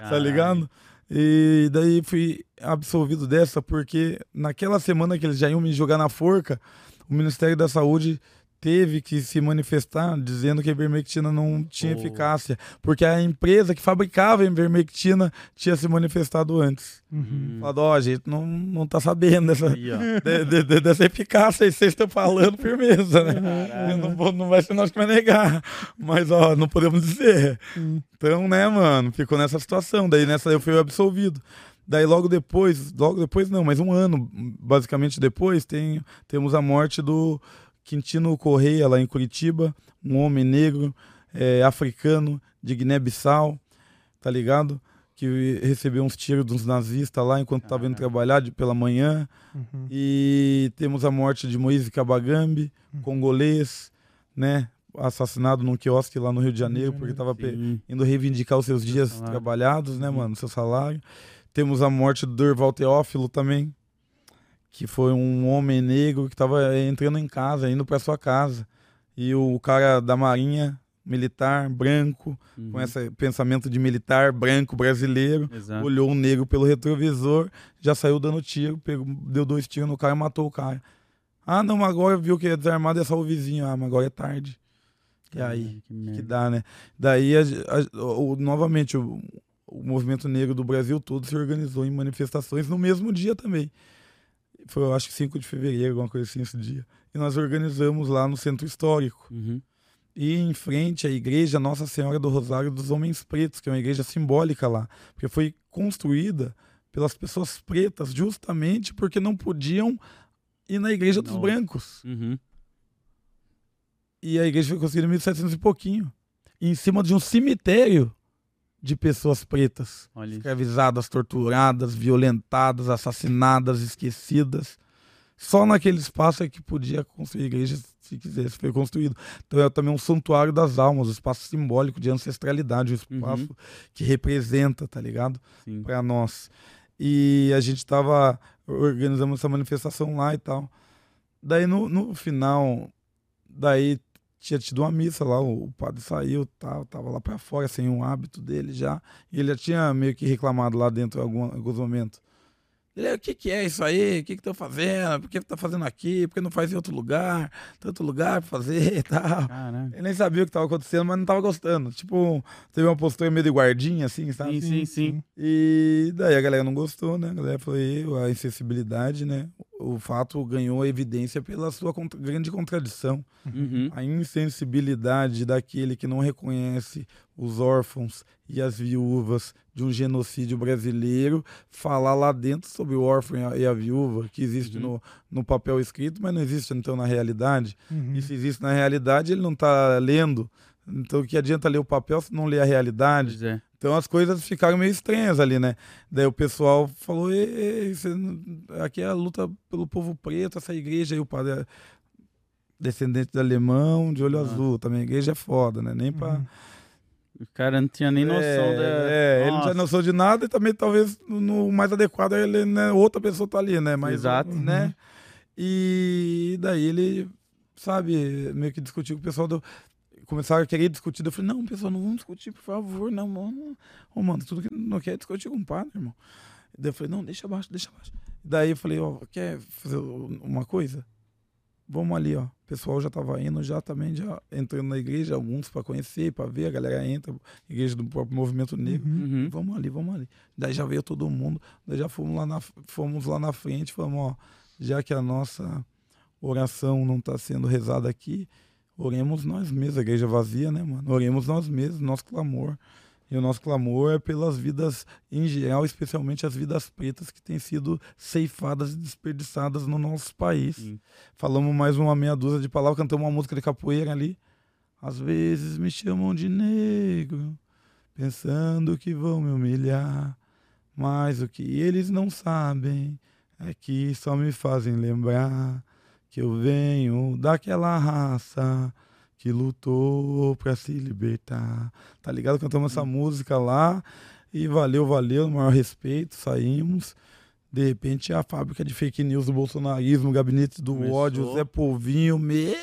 tá ligado? E daí fui absolvido dessa porque naquela semana que eles já iam me jogar na forca, o Ministério da Saúde teve que se manifestar dizendo que a ivermectina não tinha Oh. eficácia, porque a empresa que fabricava a ivermectina tinha se manifestado antes. Uhum. Falado, ó, a gente não, não tá sabendo dessa, de- de- de- dessa eficácia aí, vocês estão falando firmeza, né? Não, vou- não vai ser nós que vai negar. Mas, ó, não podemos dizer. Sim. Então, né, mano, ficou nessa situação. Daí nessa eu fui absolvido. Daí logo depois, logo depois não, mas um ano basicamente depois, tem, temos a morte do Quintino Correia lá em Curitiba, um homem negro, é, africano, de Guiné-Bissau, tá ligado? Que recebeu uns tiros dos nazistas lá enquanto estava indo trabalhar de, pela manhã. Uhum. E temos a morte de Moise Kabagambi, Uhum. congolês, né? Assassinado num quiosque lá no Rio de Janeiro, porque estava indo reivindicar os seus dias trabalhados, né, Uhum. mano? Seu salário. Temos a morte do Durval Teófilo também, que foi um homem negro que estava entrando em casa, indo para sua casa. E o cara da Marinha, militar, branco, Uhum. com esse pensamento de militar branco brasileiro, Exato. olhou um negro pelo retrovisor, já saiu dando tiro, pegou- deu dois tiros no cara e matou o cara. Ah, não, agora viu que é desarmado é só o vizinho. Ah, mas agora é tarde. E aí? Que que dá, né? Daí, a- a- o- novamente, o, o movimento negro do Brasil todo se organizou em manifestações no mesmo dia também. Foi, eu acho que 5 de fevereiro, alguma coisa assim, esse dia. E nós organizamos lá no Centro Histórico. Uhum. E em frente à igreja Nossa Senhora do Rosário dos Homens Pretos, que é uma igreja simbólica lá. Porque foi construída pelas pessoas pretas, justamente porque não podiam ir na igreja dos Nossa. brancos. Uhum. E a igreja foi construída em 1700 e pouquinho. Em cima de um cemitério de pessoas pretas. Olha isso. Escravizadas, torturadas, violentadas, assassinadas, esquecidas. Só naquele espaço é que podia construir igreja se quisesse. Foi construído. Então é também um santuário das almas, um espaço simbólico de ancestralidade, um espaço Uhum. que representa, tá ligado? Para nós. E a gente tava organizando essa manifestação lá e tal. Daí no, no final, daí tinha tido uma missa lá, o, padre saiu, tal, tava lá para fora sem o hábito dele já, e ele já tinha meio que reclamado lá dentro em algum, alguns momentos. Ele, o que, que é isso aí? O que tô fazendo? Por que tá fazendo aqui? Por que não faz em outro lugar? Tanto lugar pra fazer e tal. Caramba. Ele nem sabia o que tava acontecendo, mas não tava gostando. Tipo, teve uma postura meio de guardinha, assim, sabe? Sim, sim, sim. E daí a galera não gostou, né? A galera falou, "Eu, a insensibilidade, né? O fato ganhou evidência pela sua contra- grande contradição. Uhum. A insensibilidade daquele que não reconhece os órfãos e as viúvas de um genocídio brasileiro, falar lá dentro sobre o órfão e a, viúva, que existe Uhum. no, no papel escrito, mas não existe então na realidade. Uhum. E se existe na realidade, ele não está lendo. Então, o que adianta ler o papel se não ler a realidade? É. Então as coisas ficaram meio estranhas ali, né? Daí o pessoal falou: "Ei, você aqui é a luta pelo povo preto, essa igreja aí, o padre é descendente de alemão, de olho Ah. azul. Também a igreja é foda, né? Nem pra. Uhum. O cara não tinha nem noção é, da. É, ele não tinha noção de nada e também talvez no- mais adequado é ele, né? Outra pessoa tá ali, né? Mas, Exato. Né? Uhum. E daí ele, sabe, meio que discutiu com o pessoal do. Começaram a querer discutir. Eu falei, não, pessoal, não vamos discutir, por favor, não, mano. Ô, mano, tudo que não quer é discutir com o padre, irmão. Daí eu falei, não, deixa abaixo, deixa abaixo. Daí eu falei, ó, quer fazer uma coisa? Vamos ali, ó. O pessoal já tava indo, já também, já entrando na igreja, alguns para conhecer, para ver, a galera entra, igreja do próprio movimento negro. Uhum. Uhum. Vamos ali, vamos ali. Daí já veio todo mundo, daí já fomos lá na, fomos lá na frente, falamos, ó, já que a nossa oração não está sendo rezada aqui, oremos nós mesmos, a igreja vazia, né, mano? Oremos nós mesmos, nosso clamor. E o nosso clamor é pelas vidas em geral, especialmente as vidas pretas que têm sido ceifadas e desperdiçadas no nosso país. Sim. Falamos mais uma meia dúzia de palavras, cantamos uma música de capoeira ali. Às vezes me chamam de negro, pensando que vão me humilhar. Mas o que eles não sabem é que só me fazem lembrar que eu venho daquela raça que lutou pra se libertar. Tá ligado? Cantamos essa música lá e valeu, valeu, maior respeito, saímos. De repente, a fábrica de fake news do bolsonarismo, o gabinete do Começou. ódio, Zé Povinho, meu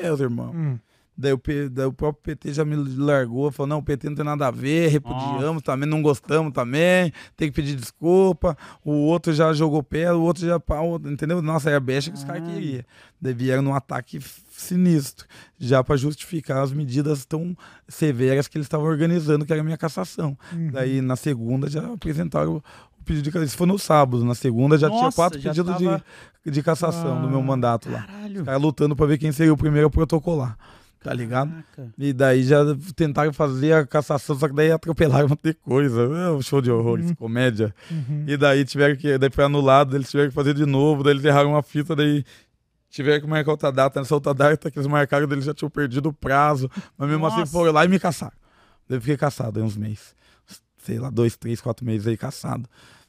Deus, irmão. Hum. Daí o, daí o próprio PT já me largou, falou, não, o PT não tem nada a ver, repudiamos também, não gostamos também, tem que pedir desculpa. O outro já jogou pé, o outro já entendeu? Nossa, era a becha que os caras queriam. Daí vieram num ataque sinistro, já para justificar as medidas tão severas que eles estavam organizando, que era a minha cassação. Uhum. Daí na segunda já apresentaram o pedido de cassação. Isso foi no sábado, na segunda já tinha Nossa, quatro já pedidos tava- de, de cassação no meu Ah. mandato lá. Caralho. Cara lutando pra ver quem seria o primeiro a protocolar. Tá ligado? Caraca. E daí já tentaram fazer a cassação, só que daí atropelaram um monte de coisa. É um show de horrores, Uhum. comédia. Uhum. E daí tiveram que. Daí foi anulado, eles tiveram que fazer de novo, daí eles erraram uma fita, daí tiveram que marcar outra data. Nessa outra data que eles marcaram, eles já tinham perdido o prazo. Mas mesmo assim Nossa. foram lá e me caçaram. Daí eu fiquei caçado aí uns meses. Sei lá, dois, três, quatro meses aí caçado.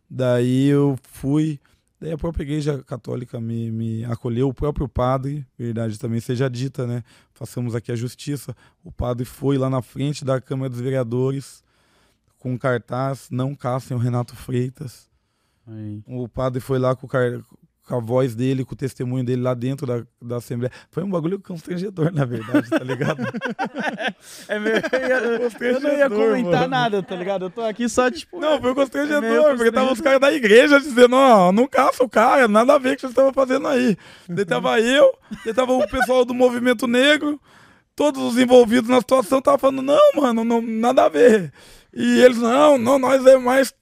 Daí eu fui. Daí a própria igreja católica me, me acolheu, o próprio padre, verdade também seja dita, né? Façamos aqui a justiça. O padre foi lá na frente da Câmara dos Vereadores com um cartaz, não caçem o Renato Freitas. Aí. O padre foi lá com, car- com a voz dele, com o testemunho dele lá dentro da, da Assembleia. Foi um bagulho constrangedor, na verdade, tá ligado? É meu, eu, ia- eu não ia Constrangedor, comentar mano. nada, tá ligado? Eu tô aqui só, tipo. Não, foi constrangedor, meio porque tava constrangedor. os caras da igreja dizendo, ó, não caça o cara, nada a ver com o que vocês estavam fazendo aí. Daí tava eu, daí tava o pessoal do movimento negro, todos os envolvidos na situação estavam falando, não, mano, não, nada a ver. E eles, não, não, nós é mais,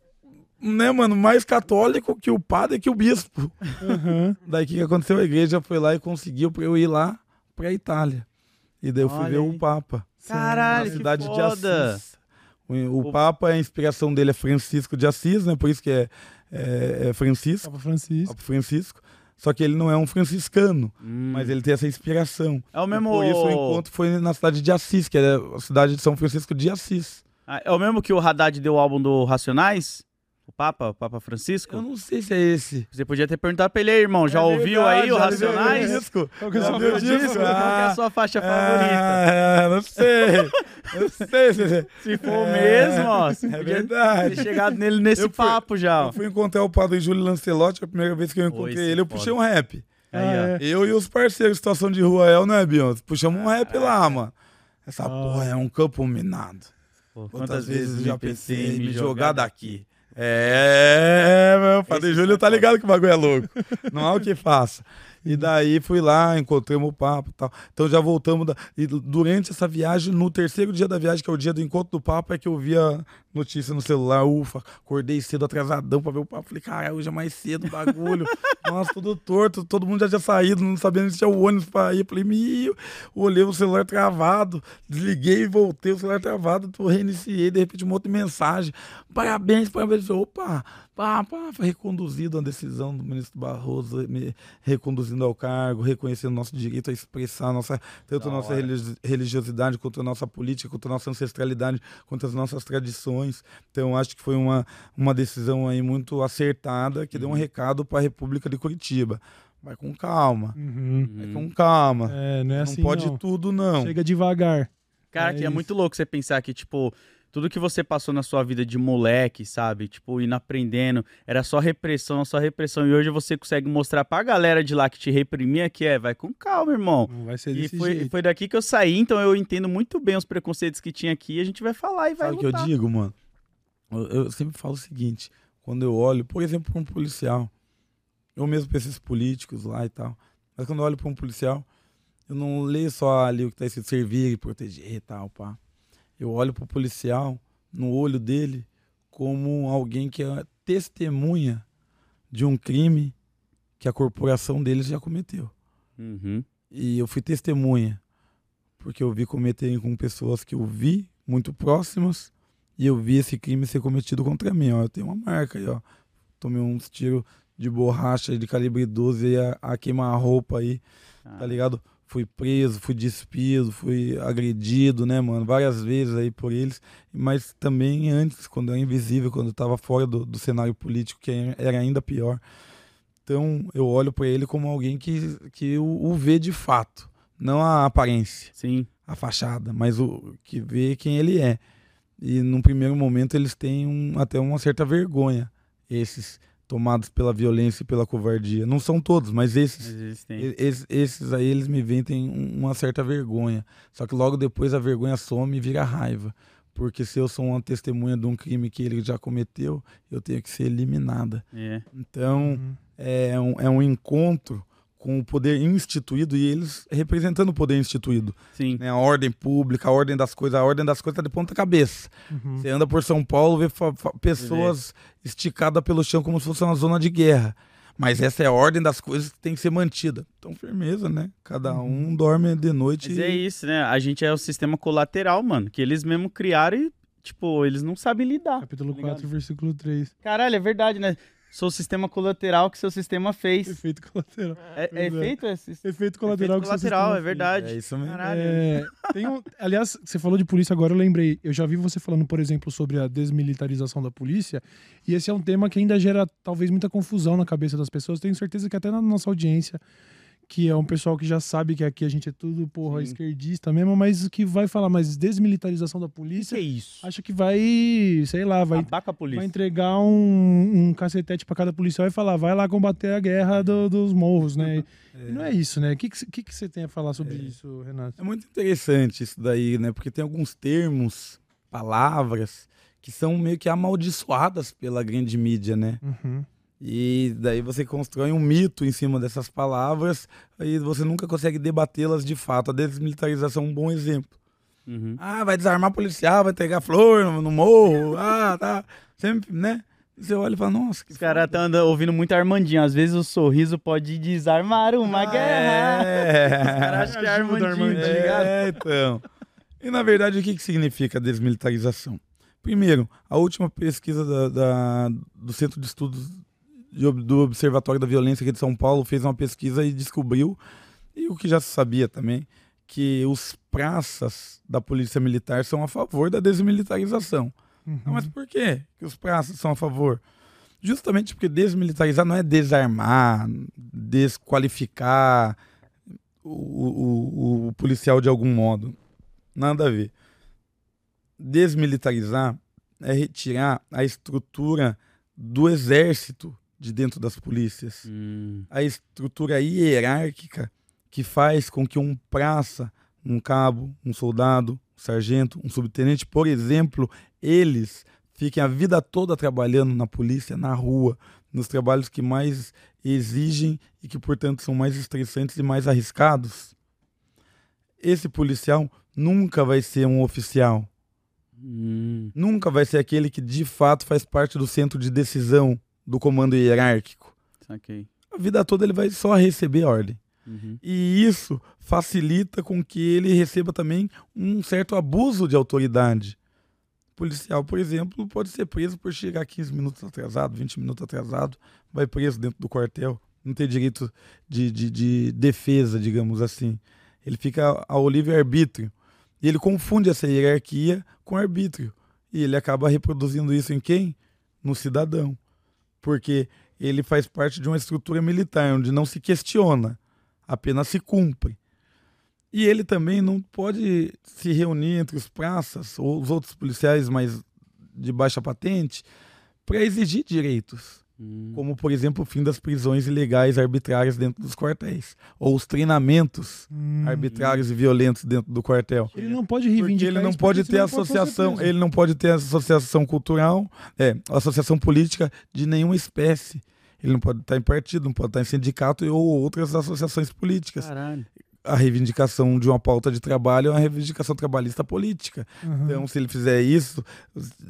né, mano, mais católico que o padre e que o bispo. Uhum. Daí o que, aconteceu? A igreja foi lá e conseguiu pra eu ir lá pra Itália. E daí eu fui Olha ver o aí. Papa. Caralho, na que cidade de foda. Assis. O, o O- Papa, a inspiração dele é Francisco de Assis, né? Por isso que é, é, é Francisco, Papa Francisco. Papa Francisco. Só que ele não é um franciscano, Hum. mas ele tem essa inspiração. É o E mesmo. Por isso o encontro foi na cidade de Assis, que é a cidade de São Francisco de Assis. Ah, É o mesmo que o Haddad deu o álbum do Racionais? O Papa, o Papa Francisco? Eu não sei se é esse. Você podia ter perguntado pra ele aí, irmão. Já É ouviu verdade, aí o já Racionais? o disco? Qual que é a Já sua viu favorita? disso? Qual que é a Ah, sua faixa favorita? Ah, não sei. Não sei se Se for É, mesmo, ó. Você É podia verdade. ter chegado nele nesse Eu fui- papo já. ó. Eu fui encontrar o padre Júlio Lancelotti, a primeira vez que eu encontrei esse ele, eu foda. puxei um rap. Aí. Ah, é. Eu e os parceiros, situação de rua El, né, Beyoncé? Puxamos um rap lá, mano. Essa Ah. porra é um campo minado. Pô, Quantas vezes eu já pensei em me jogar daqui? É, meu padre Esse Júlio tá ligado que o bagulho é louco. Não há o que faça. E daí fui lá, encontramos o papo e tal. Então já voltamos. Da... E durante essa viagem, no terceiro dia da viagem, que é o dia do encontro do papo, é que eu vi a notícia no celular. Ufa, acordei cedo, atrasadão pra ver o papo. Falei, cara, hoje é mais cedo bagulho. Nossa, tudo torto, todo mundo já tinha saído, não sabendo se tinha o ônibus pra ir. Falei, meu, olhei o celular travado, desliguei e voltei, o celular travado, reiniciei, de repente monte de mensagem. Parabéns, parabéns. Opa, pá, pá, foi reconduzido a decisão do ministro Barroso, me reconduzindo ao cargo, reconhecendo nosso direito a expressar nossa, tanto a nossa religiosidade, quanto a nossa política, quanto a nossa ancestralidade, quanto as nossas tradições. Então, acho que foi uma, uma decisão aí muito acertada, que uhum. deu um uhum. recado para a República de Curitiba. Vai com calma. Uhum. Vai com calma. É, não é assim. Não pode não. tudo, não. Chega devagar. Cara, é que é muito louco você pensar que, tipo, tudo que você passou na sua vida de moleque, sabe? Tipo, indo aprendendo, era só repressão, só repressão. E hoje você consegue mostrar pra galera de lá que te reprimia que é, vai com calma, irmão. Não vai ser desse e foi, jeito. foi daqui que eu saí, então eu entendo muito bem os preconceitos que tinha aqui. A gente vai falar e vai Sabe o que eu digo, mano? Eu, eu, sempre falo o seguinte, quando eu olho, por exemplo, pra um policial, eu mesmo pra esses políticos lá e tal, mas quando eu olho pra um policial, eu não leio só ali o que tá escrito servir, proteger e tal, pá eu olho para o policial no olho dele como alguém que é testemunha de um crime que a corporação deles já cometeu. Uhum. E eu fui testemunha, porque eu vi cometerem com pessoas que eu vi muito próximas e eu vi esse crime ser cometido contra mim. Ó, eu tenho uma marca aí, ó. Tomei uns tiros de borracha de calibre 12 e a, a queimar a roupa aí, tá ah. tá ligado? Fui preso, fui despido, fui agredido, né, mano, várias vezes aí por eles, mas também antes, quando eu era invisível, quando eu tava fora do, do cenário político, que era ainda pior. Então, eu olho para ele como alguém que, que o, o, vê de fato, não a aparência, Sim. a fachada, mas o que vê quem ele é. E num primeiro momento eles têm um, até uma certa vergonha, esses tomados pela violência e pela covardia. Não são todos, mas esses, esses, esses, aí eles me ventem uma certa vergonha. Só que logo depois a vergonha some e vira raiva. Porque se eu sou uma testemunha de um crime que ele já cometeu, eu tenho que ser eliminada. É. Então, uhum. é, um, é um encontro com o poder instituído e eles representando o poder instituído. Sim. Né? A ordem pública, a ordem das coisas, a ordem das coisas tá de ponta cabeça. Uhum. Você anda por São Paulo, vê pessoas esticadas pelo chão como se fosse uma zona de guerra. Mas essa é a ordem das coisas que tem que ser mantida. Então, firmeza, né? Cada uhum. um dorme de noite. Mas e... é isso, né? A gente é o sistema colateral, mano. Que eles mesmo criaram e, tipo, eles não sabem lidar. Capítulo tá 4, versículo 3. Caralho, é verdade, né? Sou o sistema colateral que seu sistema fez. Efeito colateral. É, é efeito? É, efeito colateral efeito que colateral, é verdade. Fez. É isso mesmo. É, tem um, aliás, você falou de polícia agora, eu lembrei. Eu já vi você falando, por exemplo, sobre a desmilitarização da polícia. E esse é um tema que ainda gera talvez muita confusão na cabeça das pessoas. Tenho certeza que até na nossa audiência que é um pessoal que já sabe que aqui a gente é tudo, porra, Sim. esquerdista mesmo, mas que vai falar, mas desmilitarização da polícia. Que, que é isso? Acha que vai, sei lá, vai, vai entregar um, um cacetete para cada policial e falar, vai lá combater a guerra do, dos morros, né? É. não é isso, né? O que, que, que, você tem a falar sobre é. isso, Renato? É muito interessante isso daí, né? Porque tem alguns termos, palavras, que são meio que amaldiçoadas pela grande mídia, né? Uhum. E daí você constrói um mito em cima dessas palavras e você nunca consegue debatê-las de fato. A desmilitarização é um bom exemplo. Uhum. Ah, vai desarmar policial, vai entregar flor no, no morro, ah, tá. Sempre, né? Você olha e fala, nossa. Os caras estão ouvindo muito Armandinho. Às vezes o sorriso pode desarmar uma ah, guerra. É. Os caras acham que é Armandinho, Armandinho, tá ligado? É, então. E na verdade, o que, que significa desmilitarização? Primeiro, a última pesquisa da, da, do Centro de Estudos do Observatório da Violência aqui de São Paulo fez uma pesquisa e descobriu, e o que já se sabia também, que os praças da Polícia Militar são a favor da desmilitarização. Uhum. mas por quê que os praças são a favor? Justamente porque desmilitarizar não é desarmar, desqualificar o, o, o policial de algum modo. Nada a ver. Desmilitarizar é retirar a estrutura do exército de dentro das polícias. Hum. A estrutura hierárquica que faz com que um praça, um cabo, um soldado, um sargento, um subtenente, por exemplo, eles fiquem a vida toda trabalhando na polícia, na rua, nos trabalhos que mais exigem e que, portanto, são mais estressantes e mais arriscados, esse policial nunca vai ser um oficial. Hum, Nunca vai ser aquele que de fato faz parte do centro de decisão do comando hierárquico. A vida toda ele vai só receber ordem. Uhum. E isso facilita com que ele receba também um certo abuso de autoridade. O policial, por exemplo, pode ser preso por chegar 15 minutos atrasado, 20 minutos atrasado, vai preso dentro do quartel, não tem direito de, de, de defesa, digamos assim. Ele fica ao livre-arbítrio. E ele confunde essa hierarquia com arbítrio. E ele acaba reproduzindo isso em quem? No cidadão. Porque ele faz parte de uma estrutura militar, onde não se questiona, apenas se cumpre. E ele também não pode se reunir entre os praças ou os outros policiais mais de baixa patente para exigir direitos, Hum. como por exemplo o fim das prisões ilegais arbitrárias dentro dos quartéis, ou os treinamentos Hum. arbitrários e violentos dentro do quartel. Ele não pode Porque reivindicar ele não pode ter pode associação, preso. ele não pode ter associação cultural, é, associação política de nenhuma espécie. Ele não pode estar em partido, não pode estar em sindicato ou outras associações políticas. Caralho. A reivindicação de uma pauta de trabalho é uma reivindicação trabalhista política. Aham. Então, se ele fizer isso,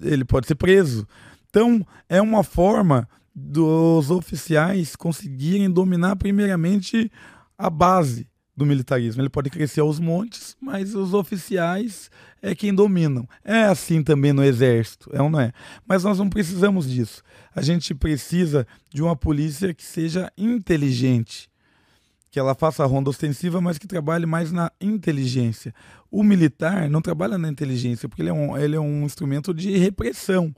ele pode ser preso. Então, é uma forma dos oficiais conseguirem dominar primeiramente a base do militarismo. Ele pode crescer aos montes, mas os oficiais é quem dominam. É assim também no exército, é ou não é? Mas nós não precisamos disso. A gente precisa de uma polícia que seja inteligente, que ela faça a ronda ostensiva, mas que trabalhe mais na inteligência. O militar não trabalha na inteligência, porque ele é um, ele é um instrumento de repressão,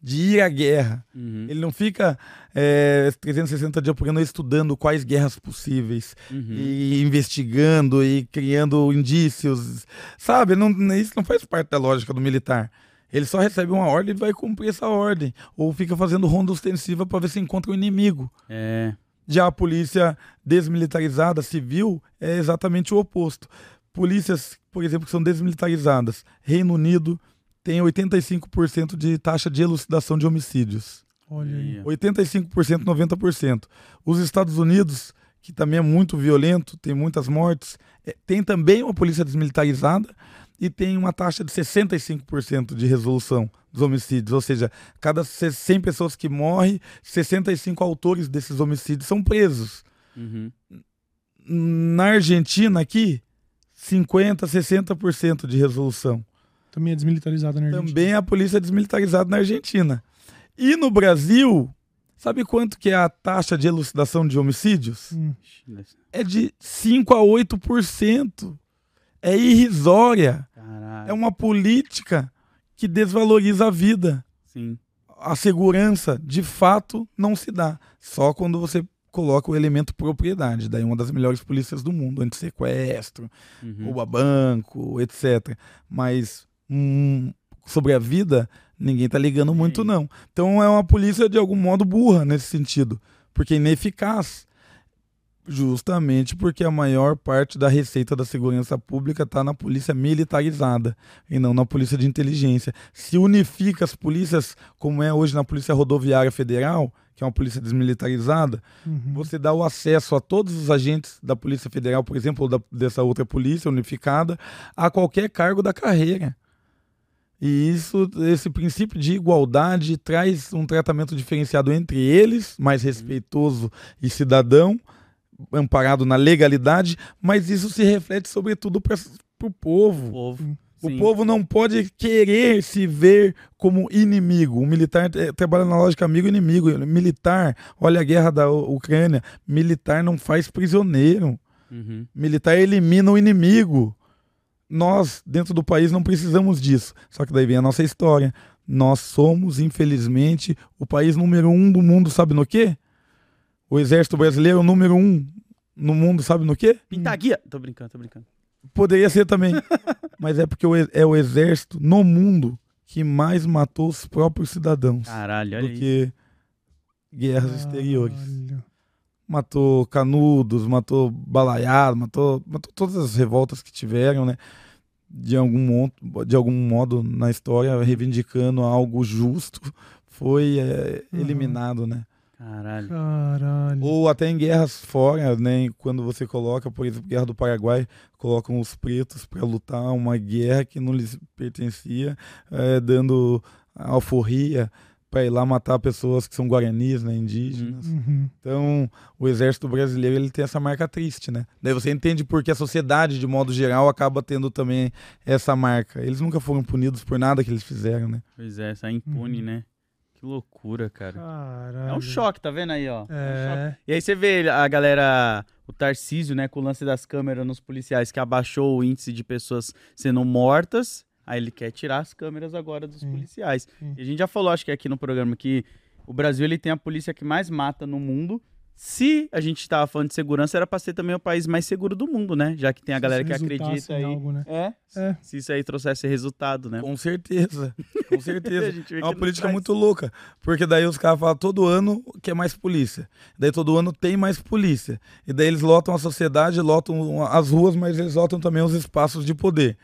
de ir à guerra. Uhum. Ele não fica é, 360 dias por ano estudando quais guerras possíveis Uhum. e investigando e criando indícios, sabe? Não, isso não faz parte da lógica do militar. Ele só recebe uma ordem e vai cumprir essa ordem. Ou fica fazendo ronda ostensiva para ver se encontra o inimigo. É. Já a polícia desmilitarizada, civil, é exatamente o oposto. Polícias, por exemplo, que são desmilitarizadas. Reino Unido tem 85% de taxa de elucidação de homicídios. Olha aí. Aí, ó. 85%, 90%. Os Estados Unidos, que também é muito violento, tem muitas mortes, é, tem também uma polícia desmilitarizada e tem uma taxa de 65% de resolução dos homicídios. Ou seja, cada 100 pessoas que morrem, 65 autores desses homicídios são presos. Uhum. Na Argentina, aqui, 50%, 60% de resolução. Também é desmilitarizado na Argentina. Também a polícia é desmilitarizada na Argentina. E no Brasil, sabe quanto que é a taxa de elucidação de homicídios? Hum. É de 5 a 8%. É irrisória. Caralho. É uma política que desvaloriza a vida. Sim. A segurança, de fato, não se dá. Só quando você coloca o elemento propriedade. Daí uma das melhores polícias do mundo, antissequestro, Uhum. rouba banco, etc. Mas hum, sobre a vida, ninguém tá ligando muito, não. Então é uma polícia, de algum modo, burra nesse sentido. Porque é ineficaz. Justamente porque a maior parte da receita da segurança pública está na polícia militarizada e não na polícia de inteligência. Se unifica as polícias, como é hoje na Polícia Rodoviária Federal, que é uma polícia desmilitarizada, Uhum. você dá o acesso a todos os agentes da Polícia Federal, por exemplo, ou da- dessa outra polícia unificada, a qualquer cargo da carreira. E isso, esse princípio de igualdade traz um tratamento diferenciado entre eles, mais respeitoso e cidadão, amparado na legalidade, mas isso se reflete sobretudo para o povo. Povo. O Sim. povo não pode querer se ver como inimigo. O militar eh, trabalha na lógica amigo-inimigo. Militar, olha a guerra da Ucrânia. Militar não faz prisioneiro. Uhum. Militar elimina o inimigo. Nós, dentro do país, não precisamos disso. Só que daí vem a nossa história. Nós somos, infelizmente, o país número um do mundo, sabe no quê? O exército brasileiro é o número um no mundo, sabe no quê? Pintaguia. Tô brincando, tô brincando. Poderia ser também. Mas é porque o é o exército no mundo que mais matou os próprios cidadãos Caralho, olha do isso. que guerras exteriores. Matou canudos, matou balaiado, matou, matou todas as revoltas que tiveram, né? de algum, modo, de algum modo na história, reivindicando algo justo, foi é, Uhum. eliminado, né? Caralho. Caralho. Ou até em guerras fora, né? Quando você coloca, por exemplo, Guerra do Paraguai, colocam os pretos para lutar uma guerra que não lhes pertencia, eh, dando alforria para ir lá matar pessoas que são guaranis, né? Indígenas. Uhum. Então, o exército brasileiro ele tem essa marca triste, né? Daí você entende porque a sociedade, de modo geral, acaba tendo também essa marca. Eles nunca foram punidos por nada que eles fizeram, né? Pois é, sai impune, Uhum. né? Que loucura, cara. Caralho. É um choque, tá vendo aí, ó? um choque. É. E aí você vê a galera, o Tarcísio, né, com o lance das câmeras nos policiais, que abaixou o índice de pessoas sendo mortas. Aí ele quer tirar as câmeras agora dos Sim, policiais. sim. E a gente já falou, acho que aqui no programa, que o Brasil ele tem a polícia que mais mata no mundo. Se a gente tava falando de segurança, era pra ser também o país mais seguro do mundo, né? Já que tem a Se galera que acredita em aí. algo, né? É, É. se isso aí trouxesse resultado, né? Com certeza. Com certeza. É uma política muito louca. Porque daí os caras falam todo ano que é mais polícia. Daí todo ano tem mais polícia. E daí eles lotam a sociedade, lotam as ruas, mas eles lotam também os espaços de poder.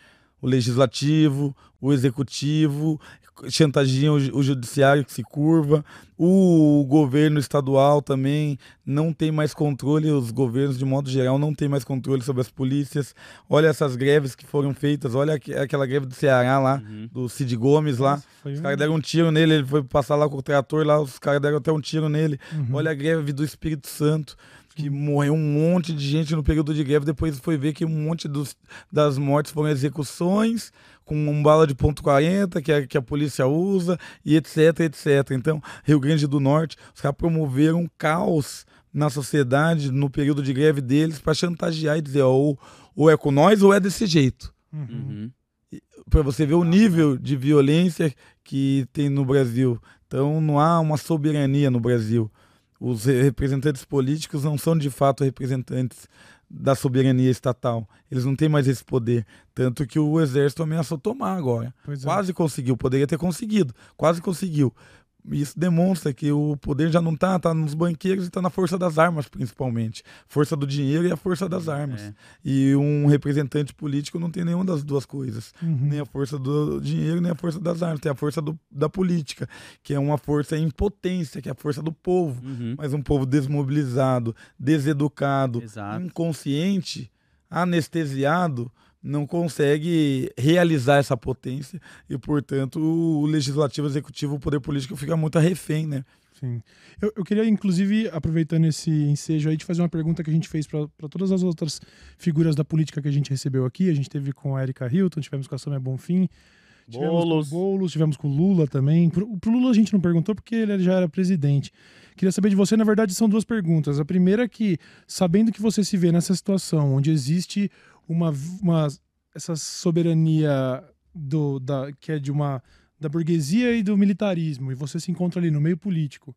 O legislativo, o executivo, chantageiam o ju- o judiciário que se curva. O governo estadual também não tem mais controle, os governos, de modo geral, não tem mais controle sobre as polícias. Olha essas greves que foram feitas, olha aqu- aquela greve do Ceará lá, Uhum. do Cid Gomes lá. Nossa, Os um- caras deram um tiro nele, ele foi passar lá com o trator lá, os caras deram até um tiro nele. Uhum. Olha a greve do Espírito Santo, que morreu um monte de gente no período de greve, depois foi ver que um monte dos, das mortes foram execuções, com um bala de ponto .40 que a, que a polícia usa, e etc, etc. Então, Rio Grande do Norte, os caras promoveram um caos na sociedade no período de greve deles para chantagear e dizer, ou, ou é com nós ou é desse jeito Uhum. Uhum. para você ver o nível de violência que tem no Brasil. Então não há uma soberania no Brasil. Os re- representantes políticos não são de fato representantes da soberania estatal. Eles não têm mais esse poder. Tanto que o exército ameaçou tomar agora. É. Quase conseguiu, poderia ter conseguido, quase conseguiu. Isso demonstra que o poder já não está, tá nos banqueiros e está na força das armas, principalmente. Força do dinheiro e a força das armas. É. E um representante político não tem nenhuma das duas coisas Uhum. nem a força do dinheiro, nem a força das armas, tem a força do- da política, que é uma força em potência, que é a força do povo. Uhum. Mas um povo desmobilizado, deseducado, Exato. inconsciente, anestesiado, não consegue realizar essa potência e, portanto, o legislativo, o executivo, o poder político fica muito refém, né? Sim. Eu, eu queria, inclusive, aproveitando esse ensejo aí, te fazer uma pergunta que a gente fez para todas as outras figuras da política que a gente recebeu aqui. A gente teve com a Erika Hilton, tivemos com a Samia Bonfim, tivemos Boulos. com o Boulos, tivemos com o Lula também. Pro, pro Lula a gente não perguntou porque ele já era presidente. Queria saber de você, na verdade, são duas perguntas. A primeira é que, sabendo que você se vê nessa situação onde existe uma, uma essa soberania do, da, que é de uma da burguesia e do militarismo, e você se encontra ali no meio político.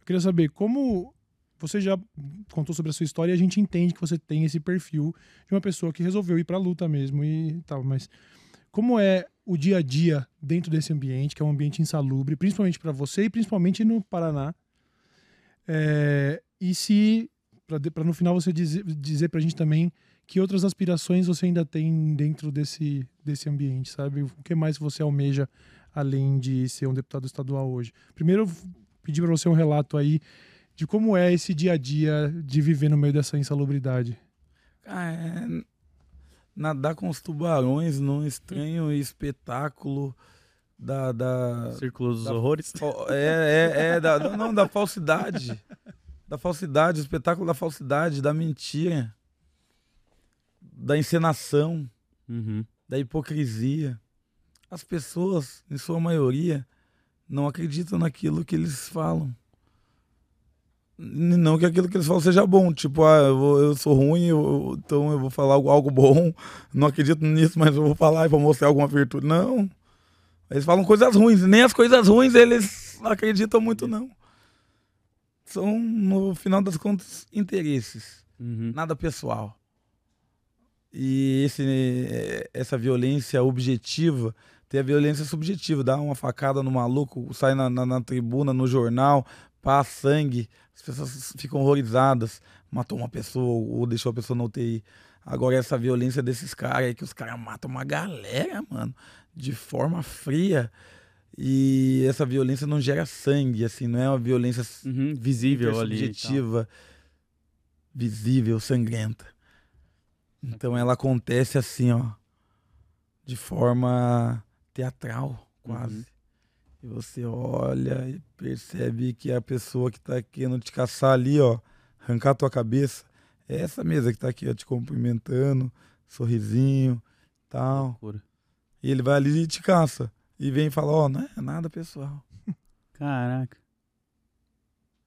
Eu queria saber como você já contou sobre a sua história e a gente entende que você tem esse perfil de uma pessoa que resolveu ir para a luta mesmo e tal, mas como é o dia a dia dentro desse ambiente, que é um ambiente insalubre, principalmente para você e principalmente no Paraná? É, e se, para no final você dizer, dizer para a gente também que outras aspirações você ainda tem dentro desse, desse ambiente, sabe? O que mais você almeja além de ser um deputado estadual hoje? Primeiro, eu pedi para você um relato aí de como é esse dia a dia de viver no meio dessa insalubridade. Ah, é nadar com os tubarões num estranho espetáculo da, da, Círculo dos da- horrores. É, é, é da, não, não, da falsidade. Da falsidade, o espetáculo da falsidade, da mentira, da encenação, Uhum. da hipocrisia. As pessoas, em sua maioria, não acreditam naquilo que eles falam. Não que aquilo que eles falam seja bom. Tipo, ah, eu, vou- eu sou ruim, eu- então eu vou falar algo, algo bom. Não acredito nisso, mas eu vou falar e vou mostrar alguma virtude. Não. Eles falam coisas ruins. Nem as coisas ruins eles acreditam muito, não. São, no final das contas, interesses. Uhum. Nada pessoal. E esse, eh, essa violência objetiva tem a violência subjetiva. Dá uma facada no maluco, sai na, na, na tribuna, no jornal, passa sangue. As pessoas ficam horrorizadas. Matou uma pessoa ou deixou a pessoa na UTI. Agora, essa violência desses caras aí, que os caras matam uma galera, mano, de forma fria. E essa violência não gera sangue, assim, não é uma violência Uhum, visível ali. subjetiva, visível, sangrenta. Então ela acontece assim, ó, de forma teatral, quase. Uhum. E você olha e percebe que a pessoa que tá querendo te caçar ali, ó, arrancar a tua cabeça, é essa mesa que tá aqui, ó, te cumprimentando, sorrisinho, tal. Loucura. E ele vai ali e te caça. E vem e fala, ó, não é nada pessoal. Caraca.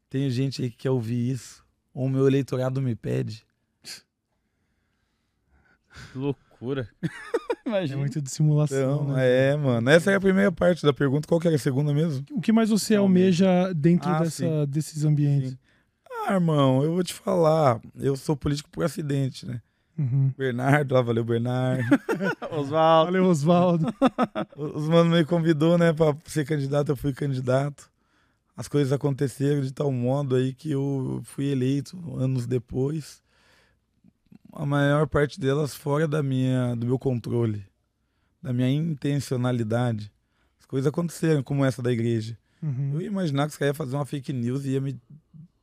Tem gente aí que quer ouvir isso. Ou o meu eleitorado me pede. Que loucura. É Imagina. muito de simulação. Então, né? é, mano. Essa é a primeira parte da pergunta. Qual que era a segunda mesmo? O que mais você almeja dentro Ah, dessa, desses ambientes? Sim. Ah, irmão, eu vou te falar. Eu sou político por acidente, né? Uhum. Bernardo, lá, valeu, Bernardo. Oswaldo. Valeu, Oswaldo. Os mano me convidou, né, pra ser candidato, eu fui candidato. As coisas aconteceram de tal modo aí que eu fui eleito anos depois. A maior parte delas fora da minha, do meu controle, da minha intencionalidade. As coisas aconteceram, como essa da igreja. Uhum. Eu ia imaginar que os caras iam fazer uma fake news e ia me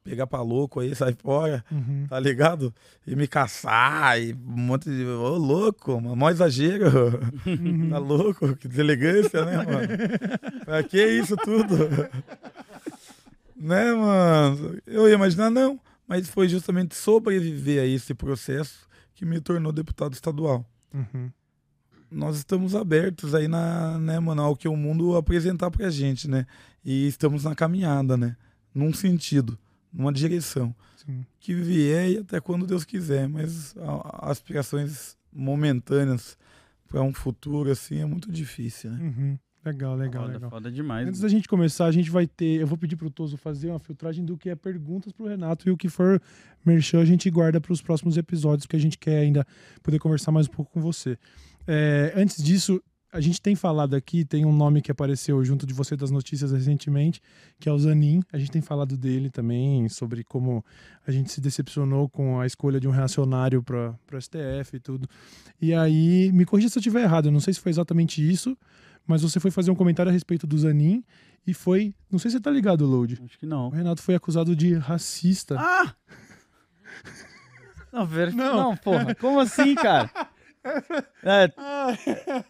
pegar pra louco aí, sair fora, Uhum. tá ligado? E me caçar e um monte de. Ô, louco, mano, mó exagero. Uhum. Tá louco? Que deselegância, né, mano? pra que isso tudo? né, mano? Eu ia imaginar, não. Mas foi justamente sobreviver a esse processo que me tornou deputado estadual. Uhum. Nós estamos abertos aí na, né, mano, ao que o mundo apresentar pra gente, né? E estamos na caminhada, né? Num sentido, numa direção. Sim. Que vier e até quando Deus quiser, mas a- aspirações momentâneas para um futuro assim é muito difícil, né? Uhum. Legal, legal, Foda, legal. foda demais. Antes da gente começar, a gente vai ter. Eu vou pedir pro Toso fazer uma filtragem do que é perguntas pro Renato e o que for merchan a gente guarda para os próximos episódios, porque a gente quer ainda poder conversar mais um pouco com você. É, antes disso, a gente tem falado aqui, tem um nome que apareceu junto de você das notícias recentemente, que é o Zanin. A gente tem falado dele também, sobre como a gente se decepcionou com a escolha de um reacionário para o STF e tudo. E aí, me corrija se eu estiver errado, eu não sei se foi exatamente isso, mas você foi fazer um comentário a respeito do Zanin e foi. Não sei se você tá ligado, Load. Acho que O não. Renato foi acusado de racista. Ah! Não, ver... Não. não. porra. Como assim, cara? É,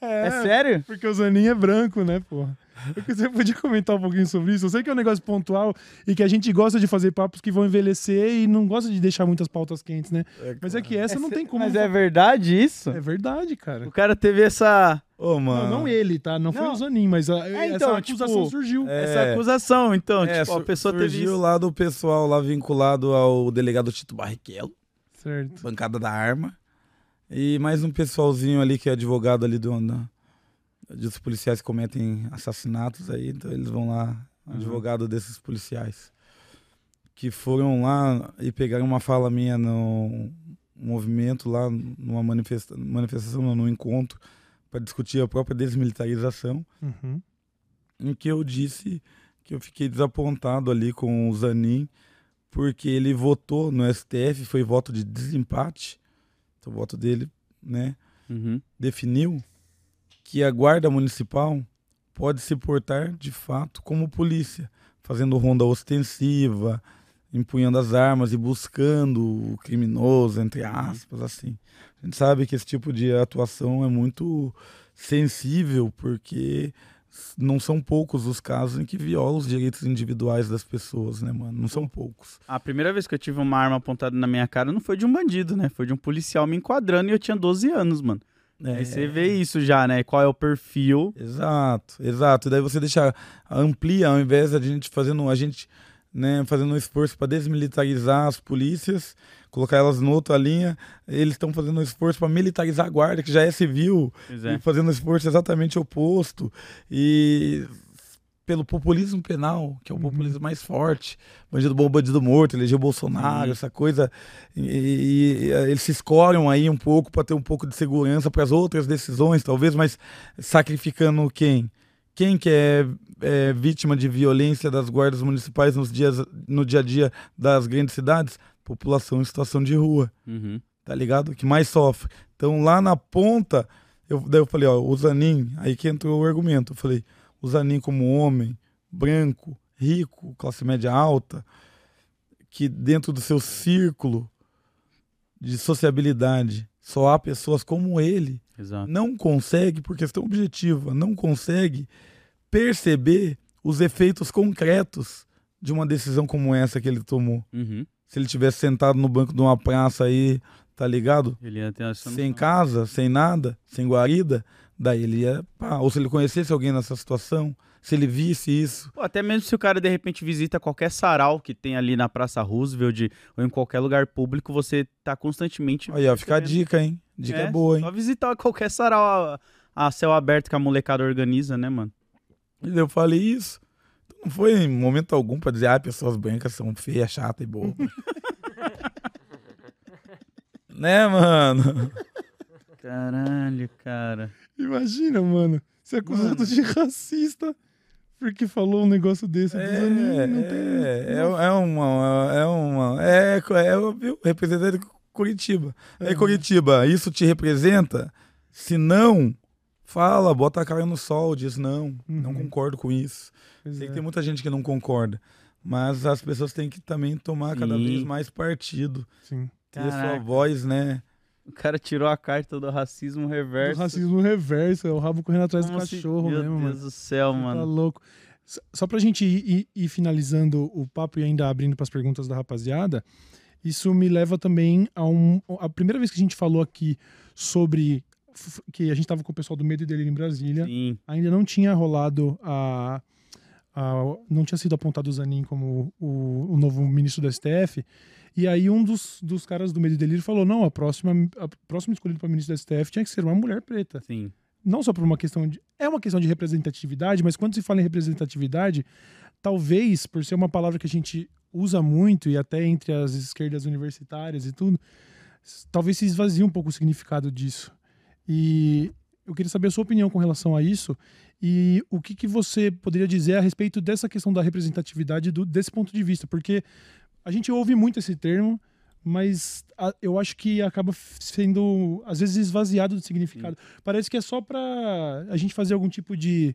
é sério? Porque o Zanin é branco, né, porra? Você podia comentar um pouquinho sobre isso? Eu sei que é um negócio pontual e que a gente gosta de fazer papos que vão envelhecer e não gosta de deixar muitas pautas quentes, né? Mas é que essa não tem como. Mas é verdade isso? É verdade, cara. O cara teve essa, Ô, mano. Não, não ele, tá? Não, foi Não. o Zanin, mas a, É, essa então, acusação tipo, surgiu. é, essa acusação. Então, É, tipo, a pessoa teve surgiu lá do pessoal lá vinculado ao delegado Tito Barrichello, Certo. bancada da arma. E mais um pessoalzinho ali que é advogado ali do, da, dos policiais que cometem assassinatos aí, então eles vão lá, Uhum. advogado desses policiais. Que foram lá e pegaram uma fala minha no movimento lá, numa manifesta, manifestação, não, num encontro, para discutir a própria desmilitarização. Uhum. em que eu disse que eu fiquei desapontado ali com o Zanin, porque ele votou no STF, foi voto de desempate, então, o voto dele, né, Uhum. definiu que a guarda municipal pode se portar de fato como polícia, fazendo ronda ostensiva, empunhando as armas e buscando o criminoso, entre aspas, assim. A gente sabe que esse tipo de atuação é muito sensível, porque não são poucos os casos em que viola os direitos individuais das pessoas, né, mano? Não são poucos. A primeira vez que eu tive uma arma apontada na minha cara não foi de um bandido, né? Foi de um policial me enquadrando e eu tinha 12 anos, mano. É, Aí você vê isso já, né? Qual é o perfil. Exato, exato. E daí você deixa amplia ao invés de a gente fazendo a gente, né, fazendo um esforço para desmilitarizar as polícias, colocar elas em outra linha, eles estão fazendo um esforço para militarizar a guarda que já é civil Pois e é. fazendo um esforço exatamente oposto e pelo populismo penal, que é o Uhum. populismo mais forte, bandido bom, bandido morto, elegeu Bolsonaro, Uhum. essa coisa, e, e- e eles se escoram aí um pouco para ter um pouco de segurança para as outras decisões, talvez, mas sacrificando quem? Quem que é, é vítima de violência das guardas municipais nos dias, no dia a dia das grandes cidades? População em situação de rua. Uhum. tá ligado? Que mais sofre. Então lá na ponta, eu, daí eu falei, ó, o Zanin, aí que entrou o argumento. Eu falei, o Zanin como homem, branco, rico, classe média alta, que dentro do seu círculo de sociabilidade só há pessoas como ele, Exato. não consegue, por questão objetiva, não consegue perceber os efeitos concretos de uma decisão como essa que ele tomou. Uhum. Se ele tivesse sentado no banco de uma praça aí, tá ligado? Ele ia ter essa Sem casa, sem nada, sem guarida, daí ele ia. Pá, ou se ele conhecesse alguém nessa situação, se ele visse isso. Pô, até mesmo se o cara de repente visita qualquer sarau que tem ali na Praça Roosevelt ou em qualquer lugar público, você tá constantemente. Aí, ó, fica a dica, hein? Dica É, boa, hein? Só visitar qualquer sarau a, a céu aberto que a molecada organiza, né, mano? E eu falei isso. Então, Não foi em momento algum pra dizer, ah, pessoas brancas são feias, chatas e boas. né, mano? Caralho, cara. Imagina, mano. Ser acusado de racista porque falou um negócio desse. É, não tem- é, é, é uma. É uma. É, é, o representante de Curitiba. Aí, Uhum. Curitiba, isso te representa? Se não, fala, bota a cara no sol, diz não, não Uhum. concordo com isso. Pois Sei é. que tem muita gente que não concorda. Mas as pessoas têm que também tomar cada Sim. vez mais partido. Sim. Ter sua Caraca. voz, né? O cara tirou a carta do racismo Do reverso. racismo reverso, é o rabo correndo atrás do Como se- cachorro Meu mesmo, Deus mano. do céu, Tá mano. louco. S- Só pra gente ir, ir- ir finalizando o papo e ainda abrindo pras perguntas da rapaziada, isso me leva também a um. A primeira vez que a gente falou aqui sobre que a gente tava com o pessoal do Medo e Delírio em Brasília, Sim. ainda não tinha rolado a. a- não tinha sido apontado o Zanin como o, o novo ministro do STF. E aí um dos, dos caras do Medo e Delírio falou: não, a próxima, a próxima escolhida para ministro do STF tinha que ser uma mulher preta Sim. não só por uma questão de. É uma questão de representatividade, mas quando se fala em representatividade, talvez, por ser uma palavra que a gente usa muito, e até entre as esquerdas universitárias e tudo, talvez se esvazie um pouco o significado disso. E eu queria saber a sua opinião com relação a isso e o que, que você poderia dizer a respeito dessa questão da representatividade do- desse ponto de vista, porque a gente ouve muito esse termo, mas a- eu acho que acaba sendo, às vezes, esvaziado do significado. Parece que é só pra a gente fazer algum tipo de.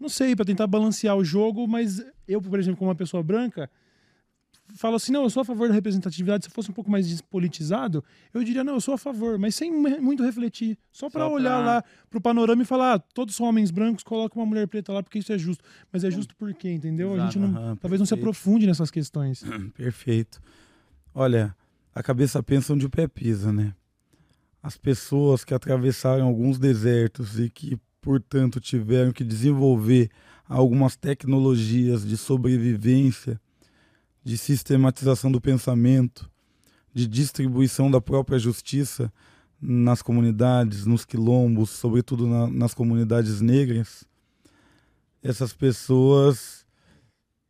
Não sei, pra tentar balancear o jogo, mas eu, por exemplo, como uma pessoa branca, falo assim: não, eu sou a favor da representatividade. Se fosse um pouco mais despolitizado, eu diria: não, eu sou a favor, mas sem muito refletir. Só Só olhar pra- lá pro panorama e falar: ah, todos são homens brancos, coloca uma mulher preta lá porque isso é justo. Mas é justo por quê, entendeu? A gente não, Aham, talvez não se perfeito. aprofunde nessas questões. Perfeito. Olha, a cabeça pensa onde o pé pisa, né? As pessoas que atravessaram alguns desertos e que, portanto, tiveram que desenvolver algumas tecnologias de sobrevivência, de sistematização do pensamento, de distribuição da própria justiça nas comunidades, nos quilombos, sobretudo na- nas comunidades negras, essas pessoas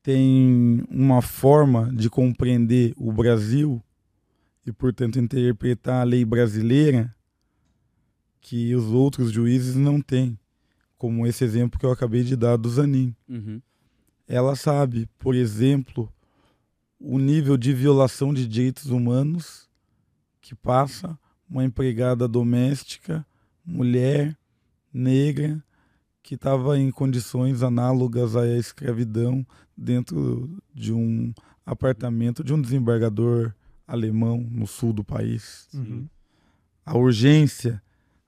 têm uma forma de compreender o Brasil e, portanto, interpretar a lei brasileira que os outros juízes não têm, como esse exemplo que eu acabei de dar do Zanin. Uhum. Ela sabe, por exemplo, o nível de violação de direitos humanos que passa uma empregada doméstica, mulher, negra, que estava em condições análogas à escravidão dentro de um apartamento de um desembargador alemão no sul do país. Uhum. A urgência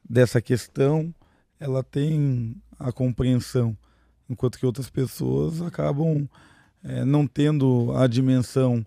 dessa questão, ela tem a compreensão, enquanto que outras pessoas acabam eh, não tendo a dimensão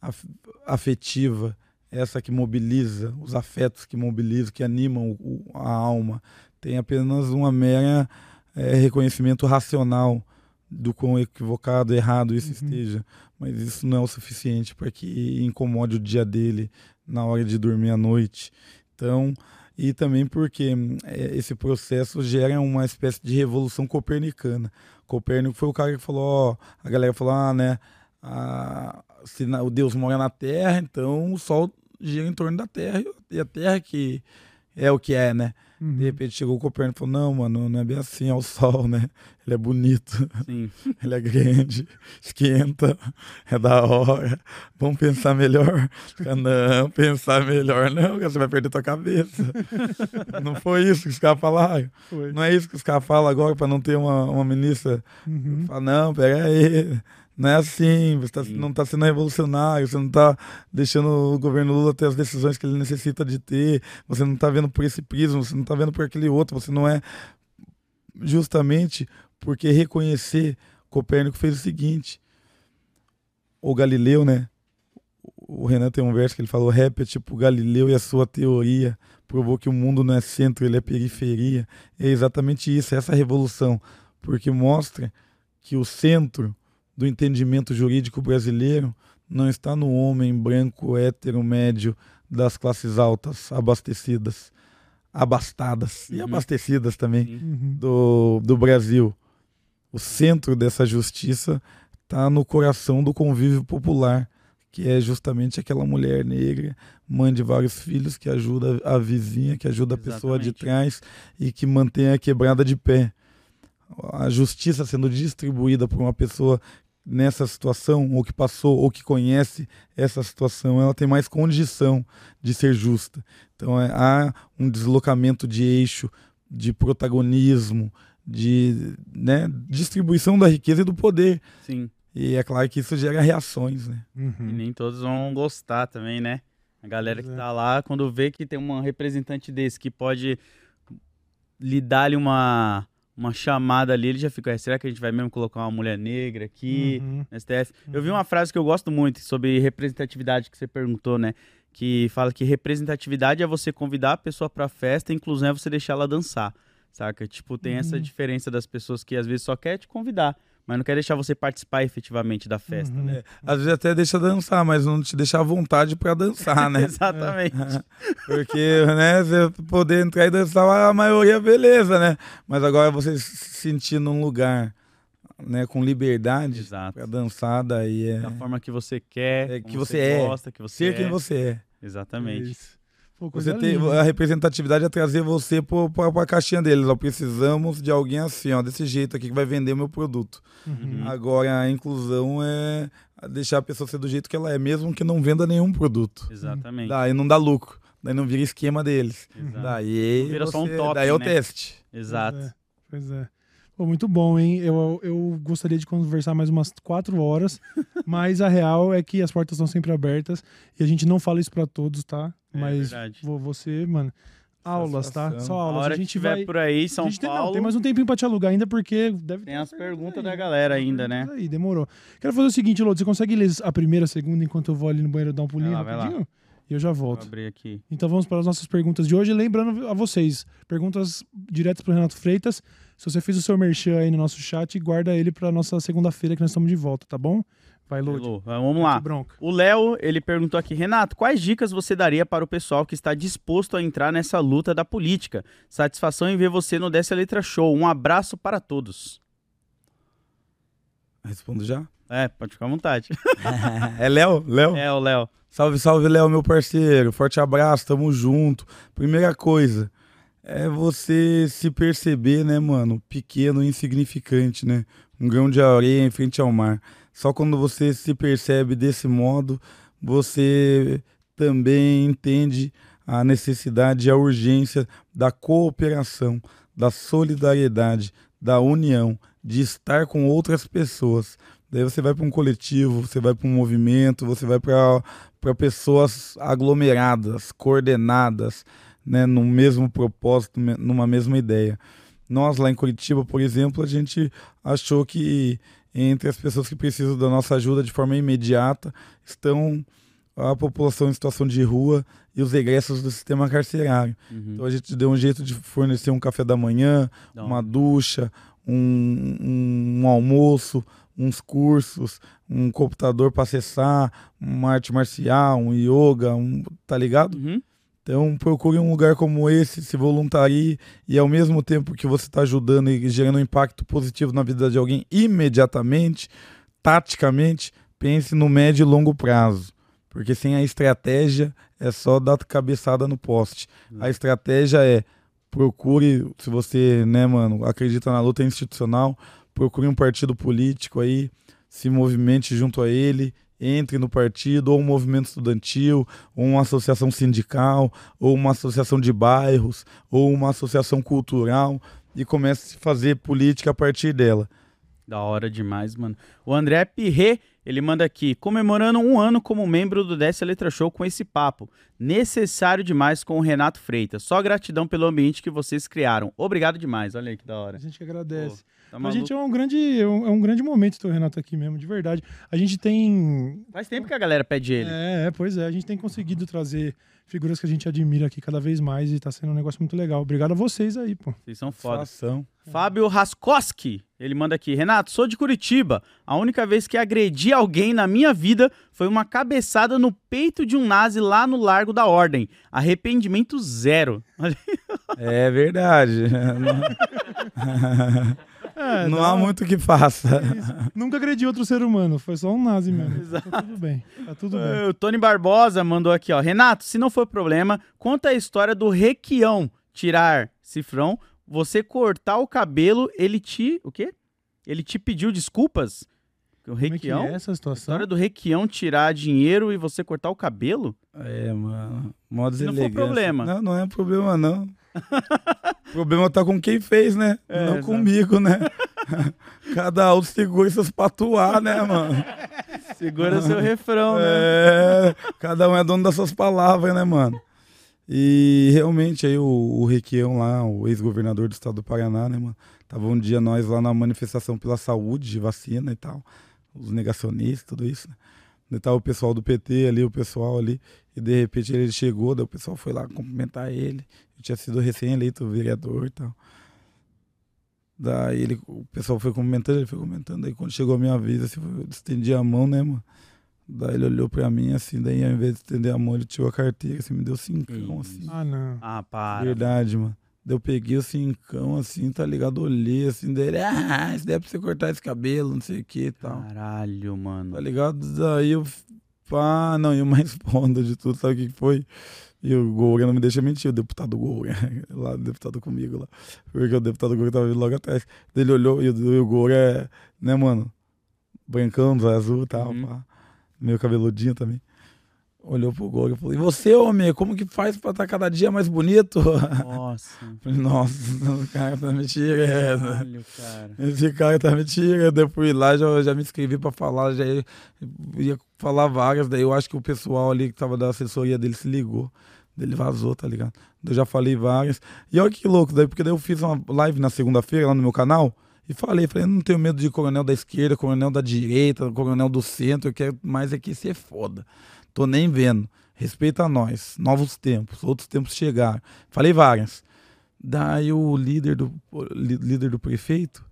af- afetiva, essa que mobiliza, os afetos que mobilizam, que animam o- a alma, tem apenas uma mera eh, reconhecimento racional do quão equivocado, errado isso Uhum. esteja, mas isso não é o suficiente para que incomode o dia dele na hora de dormir à noite. Então, e também porque hum, é, esse processo gera uma espécie de revolução copernicana. Copérnico foi o cara que falou, ó, a galera falou, ah, né, a- se na- o Deus mora na Terra, então o Sol gira em torno da Terra e a Terra que é o que é, né? Uhum. De repente chegou o Copérnico e falou: Não, mano, não é bem assim, é o sol, né? Ele é bonito, ele é grande, esquenta, é da hora. Vamos pensar melhor? Não, pensar melhor não, você vai perder tua cabeça. não foi isso que os caras falaram. Foi. Não é isso que os caras falam agora para não ter uma, uma ministra. Uhum. Fala, não, pera aí. Não é assim, você tá- não está sendo revolucionário, você não está deixando o governo Lula ter as decisões que ele necessita de ter, você não está vendo por esse prisma, você não está vendo por aquele outro, você não é justamente porque reconhecer Copérnico fez o seguinte. O Galileu, né? O Renan tem um verso que ele falou: rap é tipo Galileu e a sua teoria provou que o mundo não é centro, ele é periferia. É exatamente isso, é essa revolução, porque mostra que o centro do entendimento jurídico brasileiro não está no homem branco, hétero, médio das classes altas, abastecidas, abastadas e Uhum. abastecidas também. Uhum. do, do Brasil. O centro dessa justiça está no coração do convívio popular, que é justamente aquela mulher negra, mãe de vários filhos, que ajuda a vizinha, que ajuda a pessoa de Exatamente. trás e que mantém a quebrada de pé. A justiça sendo distribuída por uma pessoa nessa situação, ou que passou, ou que conhece essa situação, ela tem mais condição de ser justa. Então é, há um deslocamento de eixo, de protagonismo, de né, distribuição da riqueza e do poder. Sim. E é claro que isso gera reações, né? E Uhum. nem todos vão gostar também, né? A galera que é. tá lá, quando vê que tem um representante desse que pode lhe dar-lhe uma, uma chamada ali, ele já fica, "É, será que a gente vai mesmo colocar uma mulher negra aqui Uhum. no STF? Eu vi uma frase que eu gosto muito sobre representatividade que você perguntou, né? Que fala que representatividade é você convidar a pessoa pra festa, inclusão é você deixar ela dançar, saca? Tipo, tem essa Uhum. diferença das pessoas que às vezes só quer te convidar, mas não quer deixar você participar efetivamente da festa, Uhum. né? Às vezes até deixa dançar, mas não te deixa à vontade para dançar, né? Exatamente. Porque, né, você poder entrar e dançar a maioria, beleza, né? Mas agora você se sentir num lugar, né, com liberdade para dançar, daí é da forma que você quer, É, que você é. gosta, que você ser é. quem você é. Exatamente. Isso. Pô, Você tem, a representatividade é trazer você para a caixinha deles. Ó, precisamos de alguém assim, ó, desse jeito aqui que vai vender o meu produto. Uhum. Agora, a inclusão é deixar a pessoa ser do jeito que ela é, mesmo que não venda nenhum produto. Exatamente. Daí não dá lucro. Daí não vira esquema deles. Exato. Daí, Não vira só um você- totem, daí é o né? teste. Exato. Pois é. Pois é. Pô, muito bom, hein? Eu, eu gostaria de conversar mais umas quatro horas, mas a real é que as portas estão sempre abertas e a gente não fala isso pra todos, tá? É mas verdade. vo- você, mano, aulas, tá? Só A aulas. hora a que gente estiver vai. por aí, São a gente tem, não, Paulo, tem mais um tempinho pra te alugar ainda, porque deve tem ter as perguntas aí. da galera ainda, né? Aí, demorou. Quero fazer o seguinte, Lô, você consegue ler a primeira, a segunda, enquanto eu vou ali no banheiro dar um pulinho Vai lá, vai lá. rapidinho? E eu já Vou volto. abrir aqui. Então vamos para as nossas perguntas de hoje. Lembrando a vocês, perguntas diretas para o Renato Freitas. Se você fez o seu merchan aí no nosso chat, guarda ele para nossa segunda-feira que nós estamos de volta, tá bom? Vai, Lodi. Elô, Vamos lá. Bronca. O Léo, ele perguntou aqui, Renato, quais dicas você daria para o pessoal que está disposto a entrar nessa luta da política? Satisfação em ver você no Desce a Letra Show. Um abraço para todos. Respondo já? É, pode ficar à vontade. é Léo? Léo? É, o Léo. Salve, salve, Léo, meu parceiro. Forte abraço, tamo junto. Primeira coisa é você se perceber, né, mano, pequeno insignificante, né? Um grão de areia em frente ao mar. Só quando você se percebe desse modo, você também entende a necessidade e a urgência da cooperação, da solidariedade, da união, de estar com outras pessoas. Daí você vai para um coletivo, você vai para um movimento, você vai para pessoas aglomeradas, coordenadas, né, no mesmo propósito, numa mesma ideia. Nós lá em Curitiba, por exemplo, a gente achou que entre as pessoas que precisam da nossa ajuda de forma imediata estão a população em situação de rua e os egressos do sistema carcerário. Uhum. Então a gente deu um jeito de fornecer um café da manhã, Dá uma ducha, um, um- um almoço, uns cursos, um computador para acessar, uma arte marcial, um yoga, um, tá ligado? Uhum. Então procure um lugar como esse, se voluntarie e ao mesmo tempo que você está ajudando e gerando um impacto positivo na vida de alguém imediatamente, taticamente, pense no médio e longo prazo. Porque sem a estratégia é só dar cabeçada no poste. A estratégia é procure, se você, né, mano, acredita na luta institucional, procure um partido político aí, se movimente junto a ele, entre no partido, ou um movimento estudantil, ou uma associação sindical, ou uma associação de bairros, ou uma associação cultural, e comece a fazer política a partir dela. Da hora demais, mano. O André Pirret, ele manda aqui, comemorando um ano como membro do Desce Letra Show com esse papo. Necessário demais com o Renato Freitas. Só gratidão pelo ambiente que vocês criaram. Obrigado demais. Olha aí que da hora. A gente que agradece. Pô, tá Pra gente é um grande, é um, é um grande momento ter o Renato aqui mesmo, de verdade. A gente tem. Faz tempo que a galera pede ele. É, pois é, a gente tem conseguido trazer figuras que a gente admira aqui cada vez mais e tá sendo um negócio muito legal. Obrigado a vocês aí, pô. Vocês são foda. Satisfação. Fábio Raskoski, ele manda aqui. Renato, sou de Curitiba. A única vez que agredi alguém na minha vida foi uma cabeçada no peito de um nazi lá no Largo da Ordem. Arrependimento zero. É verdade. É, Não dá- há muito que faça. Nunca agredi outro ser humano, foi só um nazi mesmo. Tá tudo bem, tá tudo bem. É, O Tony Barbosa mandou aqui, ó. Renato, se não for problema, conta a história do Requião tirar cifrão, você cortar o cabelo, ele te. O quê? Ele te pediu desculpas? O Como é Requião? é essa A situação? história do Requião tirar dinheiro e você cortar o cabelo? É, mano. Modos não elegância. problema. Não, não é problema, não. o problema tá com quem fez, né? É, não exato. comigo, né? Cada um segura seus patuá, né, mano? Segura seu refrão, né? É, cada um é dono das suas palavras, né, mano? E realmente aí o, o Requião lá, o ex-governador do estado do Paraná, né, mano? Tava um dia nós lá na manifestação pela saúde, de vacina e tal. Os negacionistas, tudo isso, né? Daí tava o pessoal do PT ali, o pessoal ali. E de repente ele chegou, daí o pessoal foi lá cumprimentar ele. Ele tinha sido recém-eleito vereador e tal. Daí ele, o pessoal foi cumprimentando, ele foi comentando. Daí quando chegou a minha vez, assim, eu estendi a mão, né, mano? Daí ele olhou pra mim assim, daí ao invés de estender a mão, ele tirou a carteira, assim, me deu cincão, assim. Ah, não. Ah, para. Verdade, mano. Daí eu peguei o cincão, assim, tá ligado? Olhei assim, dele, ah, isso daí é pra você cortar esse cabelo, não sei o que e tal. Caralho, mano. Tá ligado? Daí eu. Ah, não, e o mais foda de tudo, sabe o que foi? E o Goura não me deixa mentir, o deputado Goura, lá, o deputado comigo lá. Porque o deputado Goura tava vindo logo atrás. Ele olhou e o, e o Goura é, né, mano? Brancão, azul e tal, Uhum. pá. Meio cabeludinho também. Olhou pro Goura e falou: E você, homem, como que faz pra estar cada dia mais bonito? Nossa. Falei, Nossa, o cara tá me tirando. Caralho, cara. Esse cara tá me tirando. Eu fui lá, já, já me inscrevi pra falar, já ia, ia falar várias. Daí eu acho que o pessoal ali que tava da assessoria dele se ligou. Ele vazou, tá ligado? Eu já falei várias. E olha que louco, daí, porque daí eu fiz uma live na segunda-feira lá no meu canal. E falei, falei, não tenho medo de coronel da esquerda, coronel da direita, coronel do centro, eu quero mais é que ser foda. Tô nem vendo. Respeita nós. Novos tempos, outros tempos chegaram. Falei várias. Daí o líder do, o líder do prefeito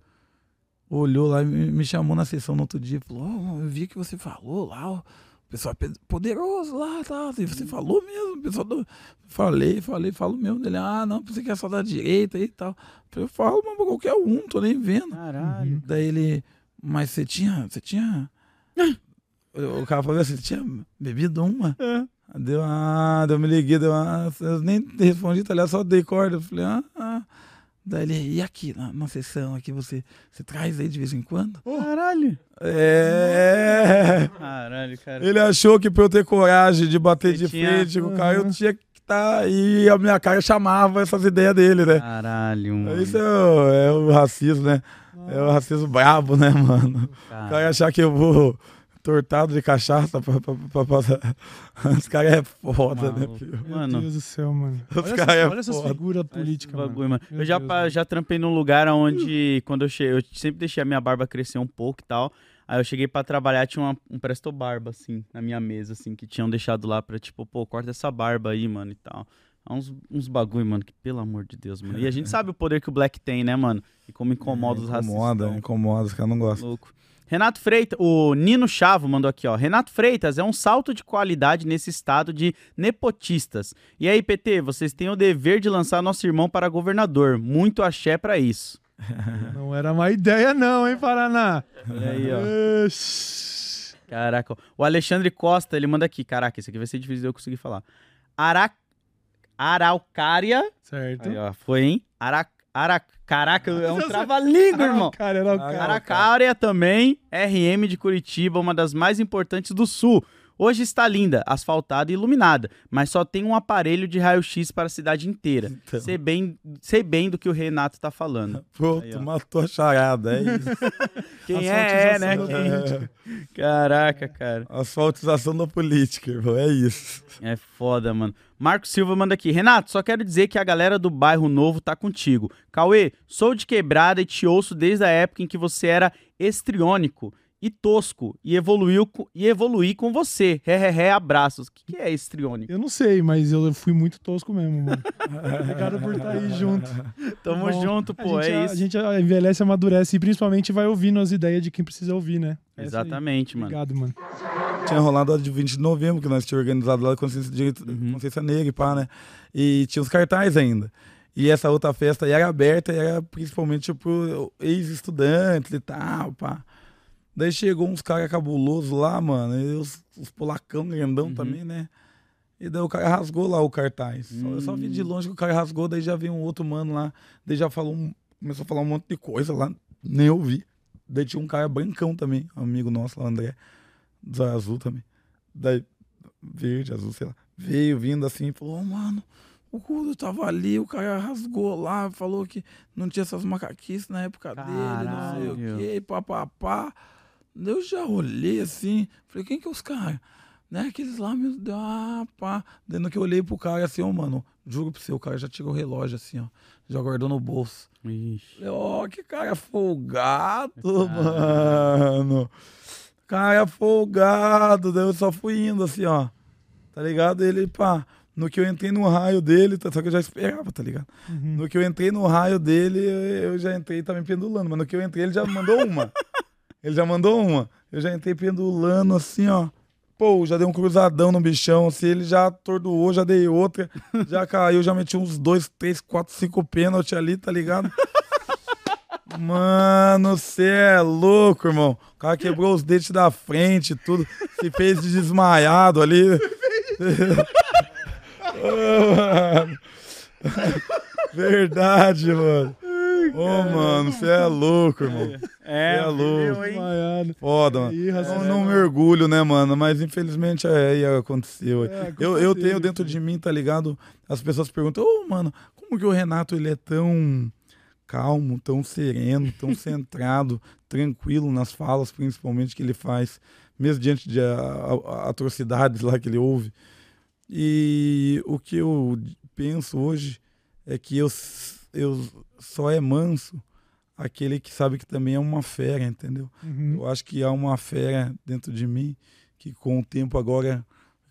olhou lá e me chamou na sessão no outro dia e falou: "Ó, Eu vi que você falou lá, o pessoal é poderoso lá, tá? E você falou mesmo, o pessoal do. Falei, falei, falo mesmo. Ele, ah, não, você quer só da direita e tal. Eu falo, mas pra qualquer um, tô nem vendo. Caralho. Daí ele, mas você tinha, você tinha. O cara falou assim, tinha bebido uma? Deu, ah, daí eu me liguei, deu, ah, eu nem respondi, tá ligado? Só dei corda. Eu falei, ah, ah. Daí ele, e aqui na, na sessão, aqui você, você traz aí de vez em quando? Caralho. É. Caralho, cara. Ele achou que pra eu ter coragem de bater Você de tinha- frente com o cara, eu Uhum. tinha que estar. E a minha cara chamava essas ideias dele, né? Caralho, mano. Isso é o, é o racismo, né? É o racismo brabo, né, mano? O cara Cara. achar que eu vou tortado de cachaça pra, pra, pra passar. Os caras é foda, né, Maluco. filho? Meu Mano. Deus do céu, mano. Os Olha, caras é essas, olha essas figuras políticas, bagulho, mano. mano. Meu Eu já, Deus, mano. já trampei num lugar onde, quando eu cheguei, eu sempre deixei a minha barba crescer um pouco e tal. Aí eu cheguei pra trabalhar, tinha uma- um presto barba, assim, na minha mesa, assim, que tinham deixado lá pra, tipo, pô, corta essa barba aí, mano, e tal. Há uns, uns bagulho, mano, que pelo amor de Deus, mano. E a gente sabe o poder que o Black tem, né, mano? E como incomoda os racistas. Incomoda, incomoda, os caras não gostam. Louco. Renato Freitas, o Nino Chavo mandou aqui, ó. Renato Freitas é um salto de qualidade nesse estado de nepotistas. E aí, PT, vocês têm o dever de lançar nosso irmão para governador. Muito axé pra isso. Não era má ideia, não, hein, Paraná? Olha aí, ó. Caraca. O Alexandre Costa, ele manda aqui. Caraca, esse aqui vai ser difícil de eu conseguir falar. Ara... Araucária. Certo. Aí, ó, foi, hein? Ara... Ara... Caraca, é um trava-língua, irmão. Cara, cara. Araucária também, RM de Curitiba, uma das mais importantes do Sul. Hoje está linda, asfaltada e iluminada, mas só tem um aparelho de raio-x para a cidade inteira. Então. Sei, bem, sei bem do que o Renato tá falando. Pronto, Aí, matou a charada, é isso. Quem é, é, né? Quem- Caraca, cara. Asfaltização da política, irmão, é isso. É foda, mano. Marco Silva manda aqui. Renato, só quero dizer que a galera do bairro novo tá contigo. Cauê, sou de quebrada e te ouço desde a época em que você era estriônico e tosco e evoluiu e evoluí com você. Ré, ré, ré, abraços. O que, que é estriônico? Eu não sei, mas eu fui muito tosco mesmo, mano. Obrigado por estar aí junto. Tamo Bom, junto, pô, a gente, é A isso. gente envelhece, amadurece e principalmente vai ouvindo as ideias de quem precisa ouvir, né? É. Exatamente, mano. Obrigado, mano. Tinha rolado a de 20 de novembro, que nós tínhamos organizado lá a Consciência, Direito- Uhum. Consciência Negra e pá, né? E tinha os cartazes ainda. E essa outra festa aí era aberta e era principalmente pro ex-estudantes e tal, pá. Daí chegou uns caras cabulosos lá, mano, e os, os polacão grandão Uhum. também, né? E daí o cara rasgou lá o cartaz. Eu só vi de Hum. longe que o cara rasgou, daí já veio um outro mano lá, daí já falou, começou a falar um monte de coisa lá, nem ouvi. Daí tinha um cara brancão também, amigo nosso lá, André, do azul também. Daí, verde, azul, sei lá. Veio vindo assim e falou, "Ô, mano, o Cudo tava ali, o cara rasgou lá, falou que não tinha essas macaquices na época dele, não sei o Caralho. quê, papapá. Eu já olhei assim, falei, quem que é os caras? Né, aqueles lá, meu Deus, ah, pá. No que eu olhei pro cara assim, ó, mano, juro pro seu, o cara já tirou o relógio assim, ó, já guardou no bolso. Ixi. Ó, que cara folgado, mano. Cara folgado. Daí eu só fui indo assim, ó. Tá ligado? Ele, pá. No que eu entrei no raio dele, tá- só que eu já esperava, tá ligado? Uhum. No que eu entrei no raio dele, eu já entrei também pendulando. Mas no que eu entrei, ele já mandou uma. ele já mandou uma. Eu já entrei pendulando assim, ó. Pô, já dei um cruzadão no bichão, assim, ele já atordoou, já dei outra, já caiu, já meti uns dois, três, quatro, cinco pênaltis ali, tá ligado? Mano, você é louco, irmão. O cara quebrou os dentes da frente, tudo. Se fez de desmaiado ali. Ô, mano. Verdade, mano. Ô, mano, você é louco, irmão. É, É louco. viu, hein? Desmaiado. Foda, mano. Ih, Não, não me orgulho, né, mano? Mas infelizmente é, aí aconteceu. É, a culpa eu, eu tenho dentro de mim, tá ligado? As pessoas perguntam, ô, mano, como que o Renato ele é tão calmo, tão sereno, tão centrado, tranquilo nas falas, principalmente que ele faz, mesmo diante de a- a- atrocidades lá que ele ouve. E o que eu penso hoje é que eu, eu só é manso aquele que sabe que também é uma fera, entendeu? Uhum. Eu acho que há uma fera dentro de mim que com o tempo agora,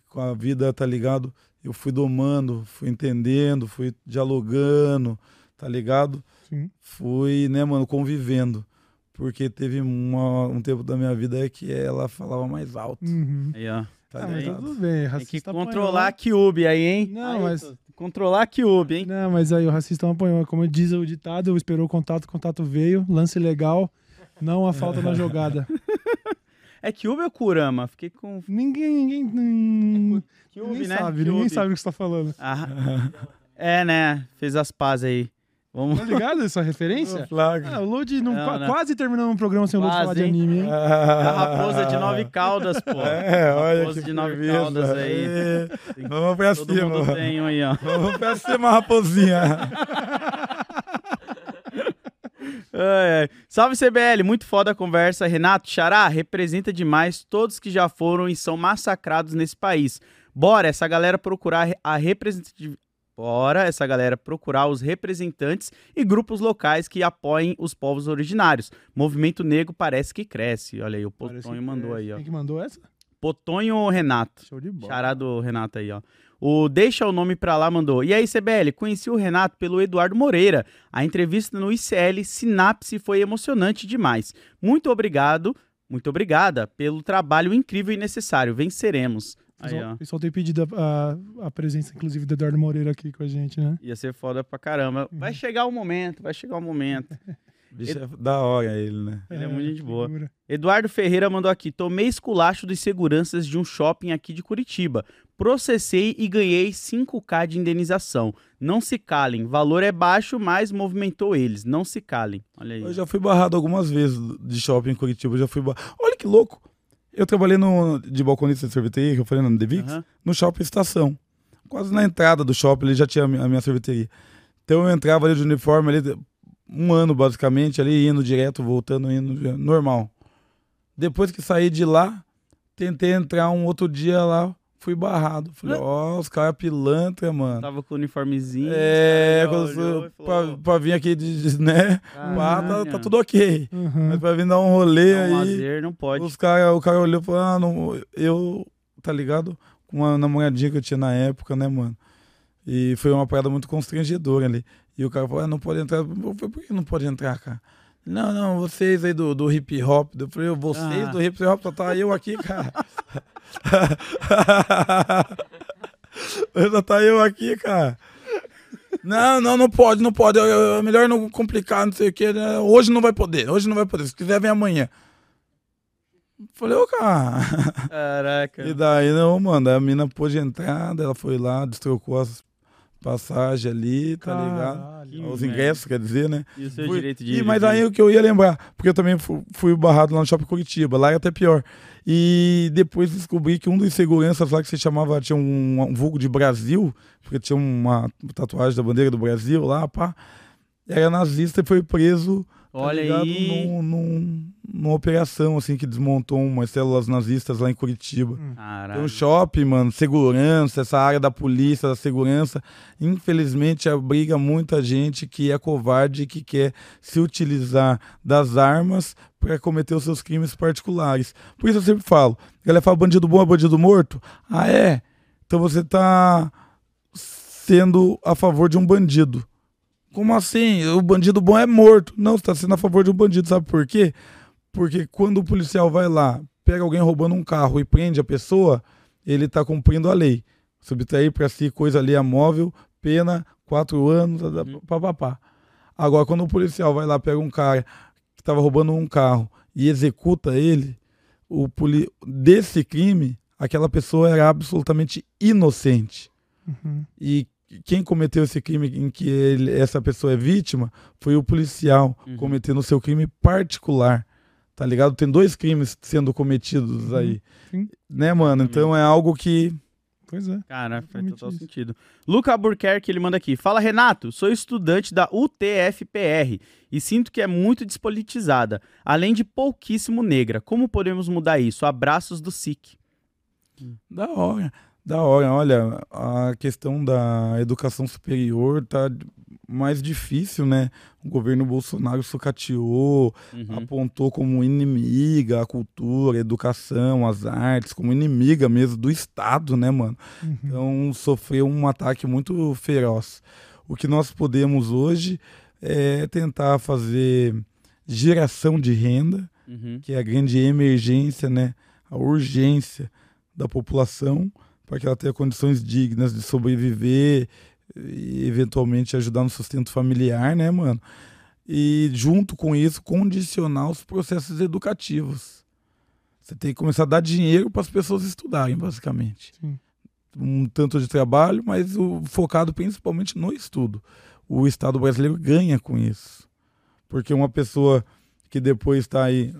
com a vida, tá ligado? Eu fui domando, fui entendendo, fui dialogando, tá ligado? Sim. Fui, né, mano, convivendo. Porque teve uma- um tempo da minha vida que ela falava mais alto, Uhum. Aí, ó. Tá Ah, mas tudo bem, Tem que racista controlar a. Cube aí, hein? Não, Aí, mas- tô- Controlar a Cube, hein? Não, mas aí o racista não apanhou. Como diz o ditado, esperou o contato, o contato veio, lance legal, não a falta na jogada. É Cube ou Kurama? Fiquei com. Ninguém, ninguém, hum, Cube, ninguém né? sabe, Cube. ninguém sabe o que você tá falando. Ah, é, né? Fez as pazes aí. Vamos. Tá ligado essa referência? Flagra. Ah, o Lodi não, Não, qua- né? quase terminamos um programa sem o Quase, falar de anime, hein? A raposa de nove caudas, pô. É, olha Raposa que de nove firmeza. caudas aí. É. Vamos pra Todo cima. mundo tem um aí, ó. Vamos pra cima, raposinha. Ai. Salve CBL, muito foda a conversa. Renato Xará representa demais todos que já foram e são massacrados nesse país. Bora essa galera procurar a representatividade. Bora essa galera procurar os representantes e grupos locais que apoiem os povos originários. Movimento Negro parece que cresce. Olha aí, o Potonho mandou aí, ó. Quem que mandou essa? Potonho Renato. Show de bola. Chará do Renato aí, ó. O Deixa o Nome Pra Lá mandou. E aí, CBL, conheci o Renato pelo Eduardo Moreira. A entrevista no ICL Sinapse foi emocionante demais. Muito obrigado, muito obrigada pelo trabalho incrível e necessário. Venceremos. Aí, Pessoal, ó. pessoal tem pedido a, a- a presença, inclusive, do Eduardo Moreira aqui com a gente, né? Ia ser foda pra caramba. Vai chegar o momento, vai chegar o momento. Bicho é da hora ele, né? Ele é muito gente boa. figura. Eduardo Ferreira mandou aqui: tomei esculacho dos seguranças de um shopping aqui de Curitiba. Processei e ganhei 5k de indenização. Não se calem. Valor é baixo, mas movimentou eles. Não se calem. Olha aí. Eu já fui barrado algumas vezes de shopping em Curitiba. eu Já fui bar... Olha que louco! Eu trabalhei no, de balconista de sorveteria, que eu falei no Devix, Aham. no shopping estação. Quase na entrada do shopping ele já tinha a minha, a minha sorveteria. Então eu entrava ali de uniforme, ali, um ano basicamente, ali indo direto, voltando, indo normal. Depois que saí de lá, tentei entrar um outro dia lá, fui barrado. Falei, ó, os caras pilantra, mano. Tava com o uniformezinho. É, já olhou falou, pra, pra vir aqui, de, de- né? Pá, tá, "Caralho, tá tudo ok. Uhum. Mas pra vir dar um rolê é um aí, lazer, não pode. os cara, o cara olhou e falou, ah, não, eu, tá ligado? Com uma namoradinha que eu tinha na época, né, mano? E foi uma parada muito constrangedora ali. E o cara falou, ah, não pode entrar. Eu falei, por que não pode entrar, cara? Não, não, vocês aí do, do hip hop. Eu falei, vocês Ah. do hip hop, só tá eu aqui, cara. só tá eu aqui, cara. Não, não, não pode, não pode. É melhor não complicar, não sei o que. Hoje não vai poder, hoje não vai poder. Se quiser, vem amanhã. Falei, ô, cara. Caraca. E daí, não, mano, a mina pôde entrar, ela foi lá, destrocou as passagens ali, tá ligado? Caralho. Os merda. ingressos, quer dizer, né? E o seu Fui- direito de ir, mas aí o que eu ia lembrar, porque eu também fu- fui barrado lá no Shopping Curitiba, lá é até pior. E depois descobri que um dos seguranças lá que se chamava, tinha um, um vulgo de Brasil, porque tinha uma tatuagem da bandeira do Brasil lá, pá, era nazista e foi preso tá Olha ligado? aí. Num, num- numa operação, assim, que desmontou umas células nazistas lá em Curitiba. Tem Caralho. um shopping, mano, segurança, essa área da polícia, da segurança, infelizmente abriga muita gente que é covarde e que quer se utilizar das armas para cometer os seus crimes particulares. Por isso eu sempre falo, galera fala bandido bom é bandido morto? Ah, é? Então você tá sendo a favor de um bandido. Como assim? O bandido bom é morto. Não, você tá sendo a favor de um bandido, sabe por quê? Porque quando o policial vai lá, pega alguém roubando um carro e prende a pessoa, ele tá cumprindo a lei. Subtrair para si coisa ali móvel, pena, quatro anos, Uhum. papapá. Agora, quando o policial vai lá, pega um cara que tava roubando um carro e executa ele, o poli... desse crime, aquela pessoa era absolutamente inocente. Uhum. E quem cometeu esse crime em que ele- essa pessoa é vítima foi o policial Uhum. cometendo o seu crime particular. Tá ligado? Tem dois crimes sendo cometidos Uhum. aí. Sim. Né, mano? Então é algo que. Pois é. Cara, faz total isso. sentido. Luca Albuquerque, ele manda aqui. Fala, Renato. Sou estudante da UTFPR e sinto que é muito despolitizada, além de pouquíssimo negra. Como podemos mudar isso? Abraços do SIC. Da hora. Da hora. Olha, a questão da educação superior tá mais difícil, né? O governo Bolsonaro sucateou, Uhum. apontou como inimiga a cultura, a educação, as artes, como inimiga mesmo do Estado, né, mano? Uhum. Então sofreu um ataque muito feroz. O que nós podemos hoje é tentar fazer geração de renda, Uhum. que é a grande emergência, né? A urgência da população para que ela tenha condições dignas de sobreviver e eventualmente ajudar no sustento familiar, né, mano? E junto com isso condicionar os processos educativos. Você tem que começar a dar dinheiro para as pessoas estudarem, basicamente. Sim. Um tanto de trabalho, mas o, focado principalmente no estudo. O Estado brasileiro ganha com isso. Porque uma pessoa que depois está aí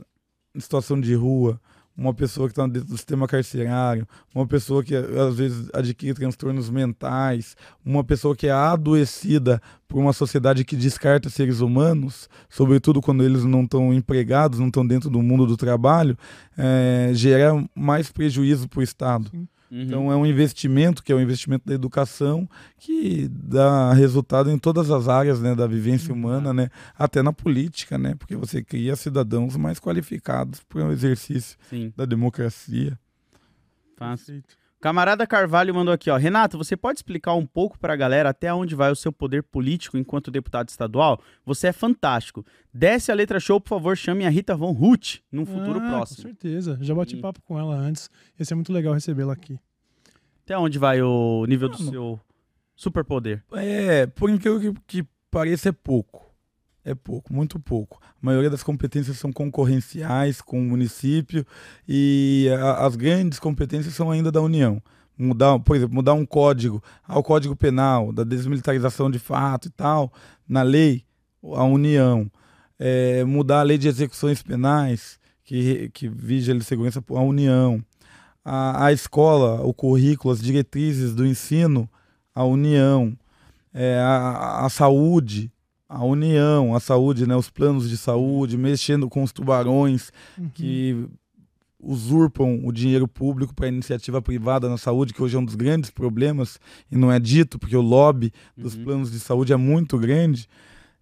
em situação de rua, uma pessoa que está dentro do sistema carcerário, uma pessoa que às vezes adquire transtornos mentais, uma pessoa que é adoecida por uma sociedade que descarta seres humanos, sobretudo quando eles não estão empregados, não estão dentro do mundo do trabalho, eh, gera mais prejuízo para o Estado. Uhum. Então é um investimento que é o investimento da educação que dá resultado em todas as áreas né, da vivência humana, né, até na política, né, porque você cria cidadãos mais qualificados para o exercício Sim, da democracia. fácil. Perfeito. Camarada Carvalho mandou aqui, ó. Renato, você pode explicar um pouco pra galera até onde vai o seu poder político enquanto deputado estadual? Você é fantástico. Desce a letra show, por favor, chame a Rita Von Ruth num futuro Ah, próximo. Com certeza. Já bati Sim. papo com ela antes. Ia ser muito legal recebê-la aqui. Até onde vai o nível do seu superpoder? É, por incrível que, que pareça, é pouco. É pouco, muito pouco. A maioria das competências são concorrenciais com o município e a, as grandes competências são ainda da União. Mudar, por exemplo, mudar um código, ao Código Penal, da desmilitarização de fato e tal, na lei, a União. É, mudar a lei de execuções penais, que, que vige a segurança, a União. A, a escola, o currículo, as diretrizes do ensino, a União. É, a, a saúde, a união, a saúde, né, os planos de saúde, mexendo com os tubarões uhum. que usurpam o dinheiro público para a iniciativa privada na saúde, que hoje é um dos grandes problemas, e não é dito, porque o lobby dos uhum. planos de saúde é muito grande,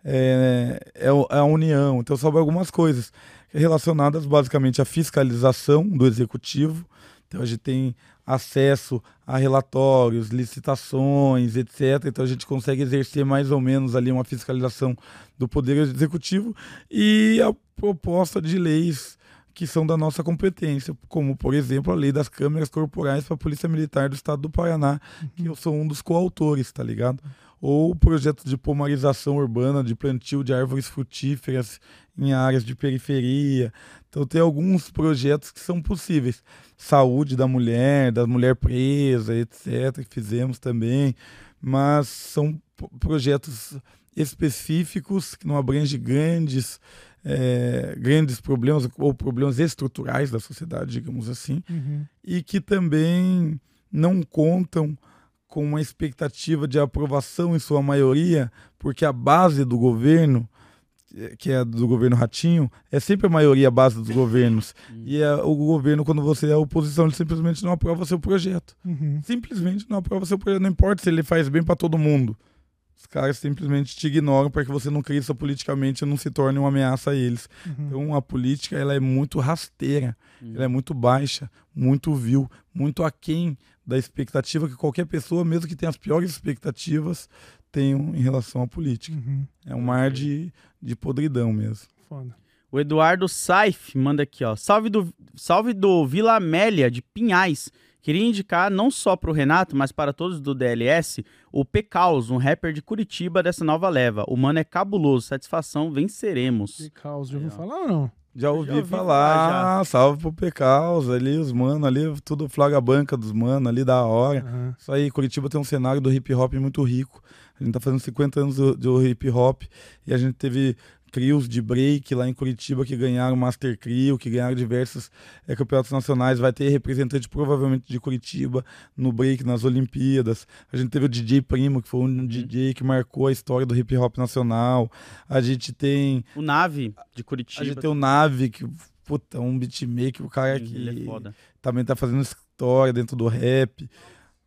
é, é, é a união. Então, sobre algumas coisas relacionadas basicamente à fiscalização do executivo. Então, a gente tem acesso a relatórios, licitações, etc. Então a gente consegue exercer mais ou menos ali uma fiscalização do poder executivo e a proposta de leis que são da nossa competência, como por exemplo a lei das câmeras corporais para a Polícia Militar do Estado do Paraná, que eu sou um dos coautores, tá ligado? Ou projetos de pomarização urbana, de plantio de árvores frutíferas em áreas de periferia. Então tem alguns projetos que são possíveis saúde da mulher, da mulher presa, etc., que fizemos também, mas são projetos específicos que não abrangem grandes, é, grandes problemas ou problemas estruturais da sociedade, digamos assim, uhum. e que também não contam com uma expectativa de aprovação em sua maioria, porque a base do governo que é do governo Ratinho, é sempre a maioria a base dos governos. Uhum. E é, o governo, quando você é oposição, ele simplesmente não aprova seu projeto. Uhum. Simplesmente não aprova seu projeto. Não importa se ele faz bem para todo mundo. Os caras simplesmente te ignoram para que você não cresça politicamente e não se torne uma ameaça a eles. Uhum. Então a política ela é muito rasteira, uhum. ela é muito baixa, muito vil, muito aquém da expectativa que qualquer pessoa, mesmo que tenha as piores expectativas, tenham em relação à política. Uhum. É um mar de, de podridão mesmo. Foda. O Eduardo Saif manda aqui, ó. Salve do, salve do Vila Amélia de Pinhais. Queria indicar não só para o Renato, mas para todos do DLS, o Pecaus, um rapper de Curitiba dessa nova leva. O mano é cabuloso, satisfação, venceremos. Pecaus, já ouviu falar ou não? Já ouvi, já ouvi falar, falar já. salve pro Pecaus, ali os mano, ali tudo flaga banca dos mano, ali da hora. Uhum. Isso aí, Curitiba tem um cenário do hip hop muito rico. A gente tá fazendo 50 anos do, do hip hop e a gente teve crios de break lá em Curitiba que ganharam Master Crio, que ganharam diversos é, campeonatos nacionais. Vai ter representante provavelmente de Curitiba no break nas Olimpíadas. A gente teve o DJ Primo, que foi um uhum. DJ que marcou a história do hip hop nacional. A gente tem. O Nave de Curitiba. A gente tem o Nave, que puta, um beatmaker, o cara Sim, que é também tá fazendo história dentro do rap.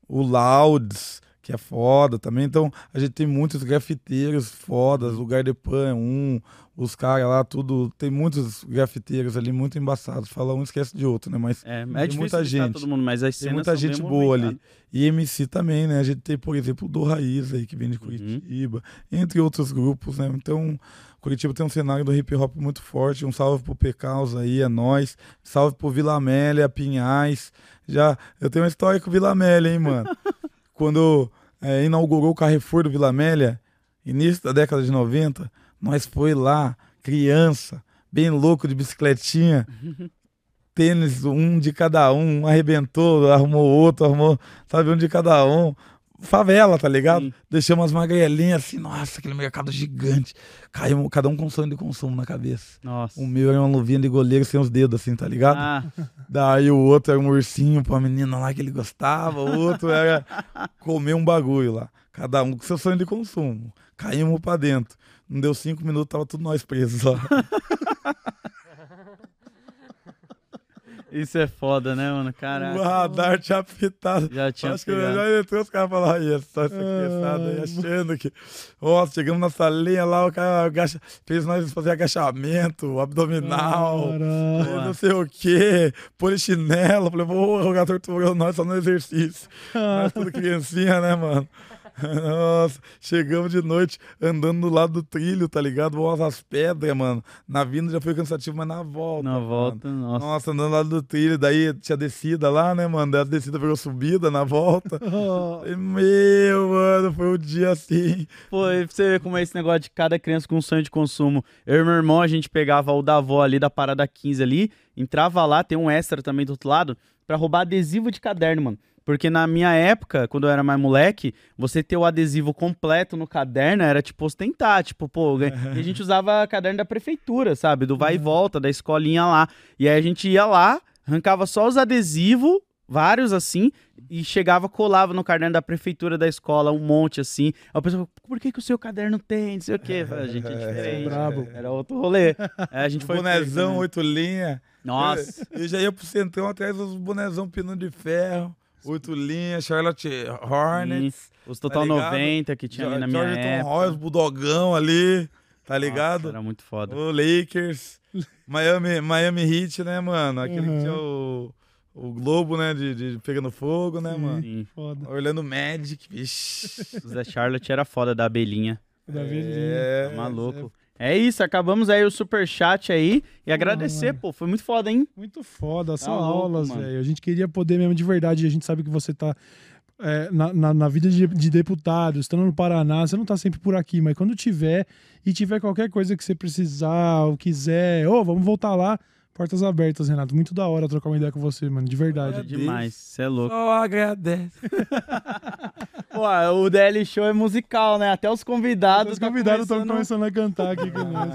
O Louds que é foda também. Então, a gente tem muitos grafiteiros fodas, o Gardepan é um, os caras lá, tudo. Tem muitos grafiteiros ali muito embaçados. Fala um, esquece de outro, né? Mas é, é tem muita gente. Todo mundo, mas as tem muita gente boa ali. E MC também, né? A gente tem, por exemplo, o Do Raiz aí, que vem de uhum. Curitiba, uhum. entre outros grupos, né? Então, Curitiba tem um cenário do hip hop muito forte. Um salve pro Pecaus aí, é nós. Salve pro Vila Amélia, Pinhais. Já, eu tenho uma história com Vila Amélia, hein, mano? quando é, inaugurou o Carrefour do Vila Amélia, início da década de 90, nós foi lá, criança, bem louco de bicicletinha, tênis, um de cada um, um arrebentou, arrumou outro, arrumou, sabe, um de cada um favela, tá ligado? Sim. Deixamos umas magrelinhas assim, nossa, aquele mercado gigante. Caiu cada um com sonho de consumo na cabeça. Nossa. O meu era uma luvinha de goleiro sem os dedos, assim, tá ligado? Ah. Daí o outro era um ursinho pra menina lá que ele gostava, o outro era comer um bagulho lá. Cada um com seu sonho de consumo. Caímos pra dentro. Não deu cinco minutos, tava tudo nós presos lá. Isso é foda, né, mano? Caraca. O radar tinha apitado. Já tinha Acho pegado. que já entrou, os caras falaram, aí, só essa criançada aí, achando que. Nossa, chegamos na salinha lá, o cara agacha, fez nós fazer agachamento, abdominal, não sei o quê, polichinelo. Falei, vou jogar torturando nós só no exercício. Nós tudo criancinha, né, mano? Nossa, chegamos de noite andando do lado do trilho, tá ligado? Vamos as pedras, mano. Na vinda já foi cansativo, mas na volta. Na mano. volta, nossa. Nossa, andando do lado do trilho, daí tinha descida lá, né, mano? Daí a descida virou subida na volta. Meu, mano, foi um dia assim. Pô, e pra você ver como é esse negócio de cada criança com um sonho de consumo. Eu e meu irmão, a gente pegava o da avó ali da parada 15 ali, entrava lá, tem um extra também do outro lado, pra roubar adesivo de caderno, mano. Porque na minha época, quando eu era mais moleque, você ter o adesivo completo no caderno era tipo ostentar, tipo, pô, e a gente usava caderno da prefeitura, sabe? Do vai e volta, da escolinha lá. E aí a gente ia lá, arrancava só os adesivos, vários assim, e chegava, colava no caderno da prefeitura da escola, um monte assim. Aí o pessoal, por que, que o seu caderno tem? Não sei o quê. Falei, A gente é diferente. brabo. Era outro rolê. Aí a gente foi. bonezão, pegando. oito linhas. Nossa. Eu, eu já ia pro centrão atrás dos bonezão pino de ferro. Oito linhas, Charlotte Hornets. Os Total Tá ligado? 90 que tinha ali na minha Jordan época. Roy, os Budogão ali, tá ligado? Nossa, era muito foda. O Lakers, Miami, Miami Heat, né, mano? Aquele Uhum. que tinha o, o Globo, né, de, de pegando fogo, né, Sim. mano? Sim. Foda. Orlando Magic, vixi. O Zé Charlotte era foda da abelhinha. Da velhinha. É, Tá maluco. É isso, acabamos aí o superchat aí. E agradecer, mano. pô. Foi muito foda, hein? Muito foda, só louco, aulas, velho. A gente queria poder mesmo de verdade, a gente sabe que você tá é, na, na, na vida de, de deputado, estando no Paraná, você não tá sempre por aqui, mas quando tiver e tiver qualquer coisa que você precisar ou quiser, ô, vamos voltar lá, portas abertas, Renato. Muito da hora trocar uma ideia com você, mano, de verdade. Deus. Demais, você é louco. Só agradece. Pô, o DL Show é musical, né? Até os convidados. Os tá convidados estão começando- começando a cantar aqui com nós.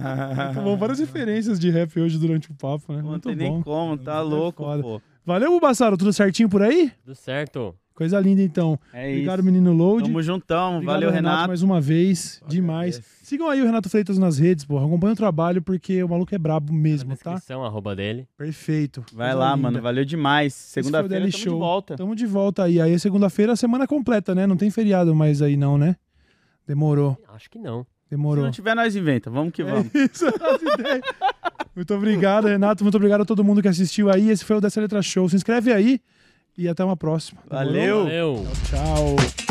Muito bom. Várias referências de rap hoje durante o papo, né? Não Muito tem nem bom. como, tá Muito louco, foda. pô. Valeu, Bubassaro. Tudo certinho por aí? Tudo certo. Coisa linda, então. É Obrigado, isso. menino Load. Tamo juntão. Obrigado, Valeu, Renato. mais uma vez. Demais. Sigam aí o Renato Freitas nas redes, porra. Acompanha o trabalho porque o maluco é brabo mesmo, Na tá? descrição, arroba dele. Perfeito. Vai Coisa lá, linda. mano. Valeu demais. Segunda-feira tamo Show. de volta. Tamo de volta aí. Aí segunda-feira, semana completa, né? Não tem feriado mais aí não, né? Demorou. Acho que não. Se Demorou. não tiver, nós inventa. Vamos que vamos. É isso, as ideias. Muito obrigado, Renato. Muito obrigado a todo mundo que assistiu aí. Esse foi o Dessa Letra Show. Se inscreve aí e até uma próxima. Valeu! Valeu. Tchau, tchau.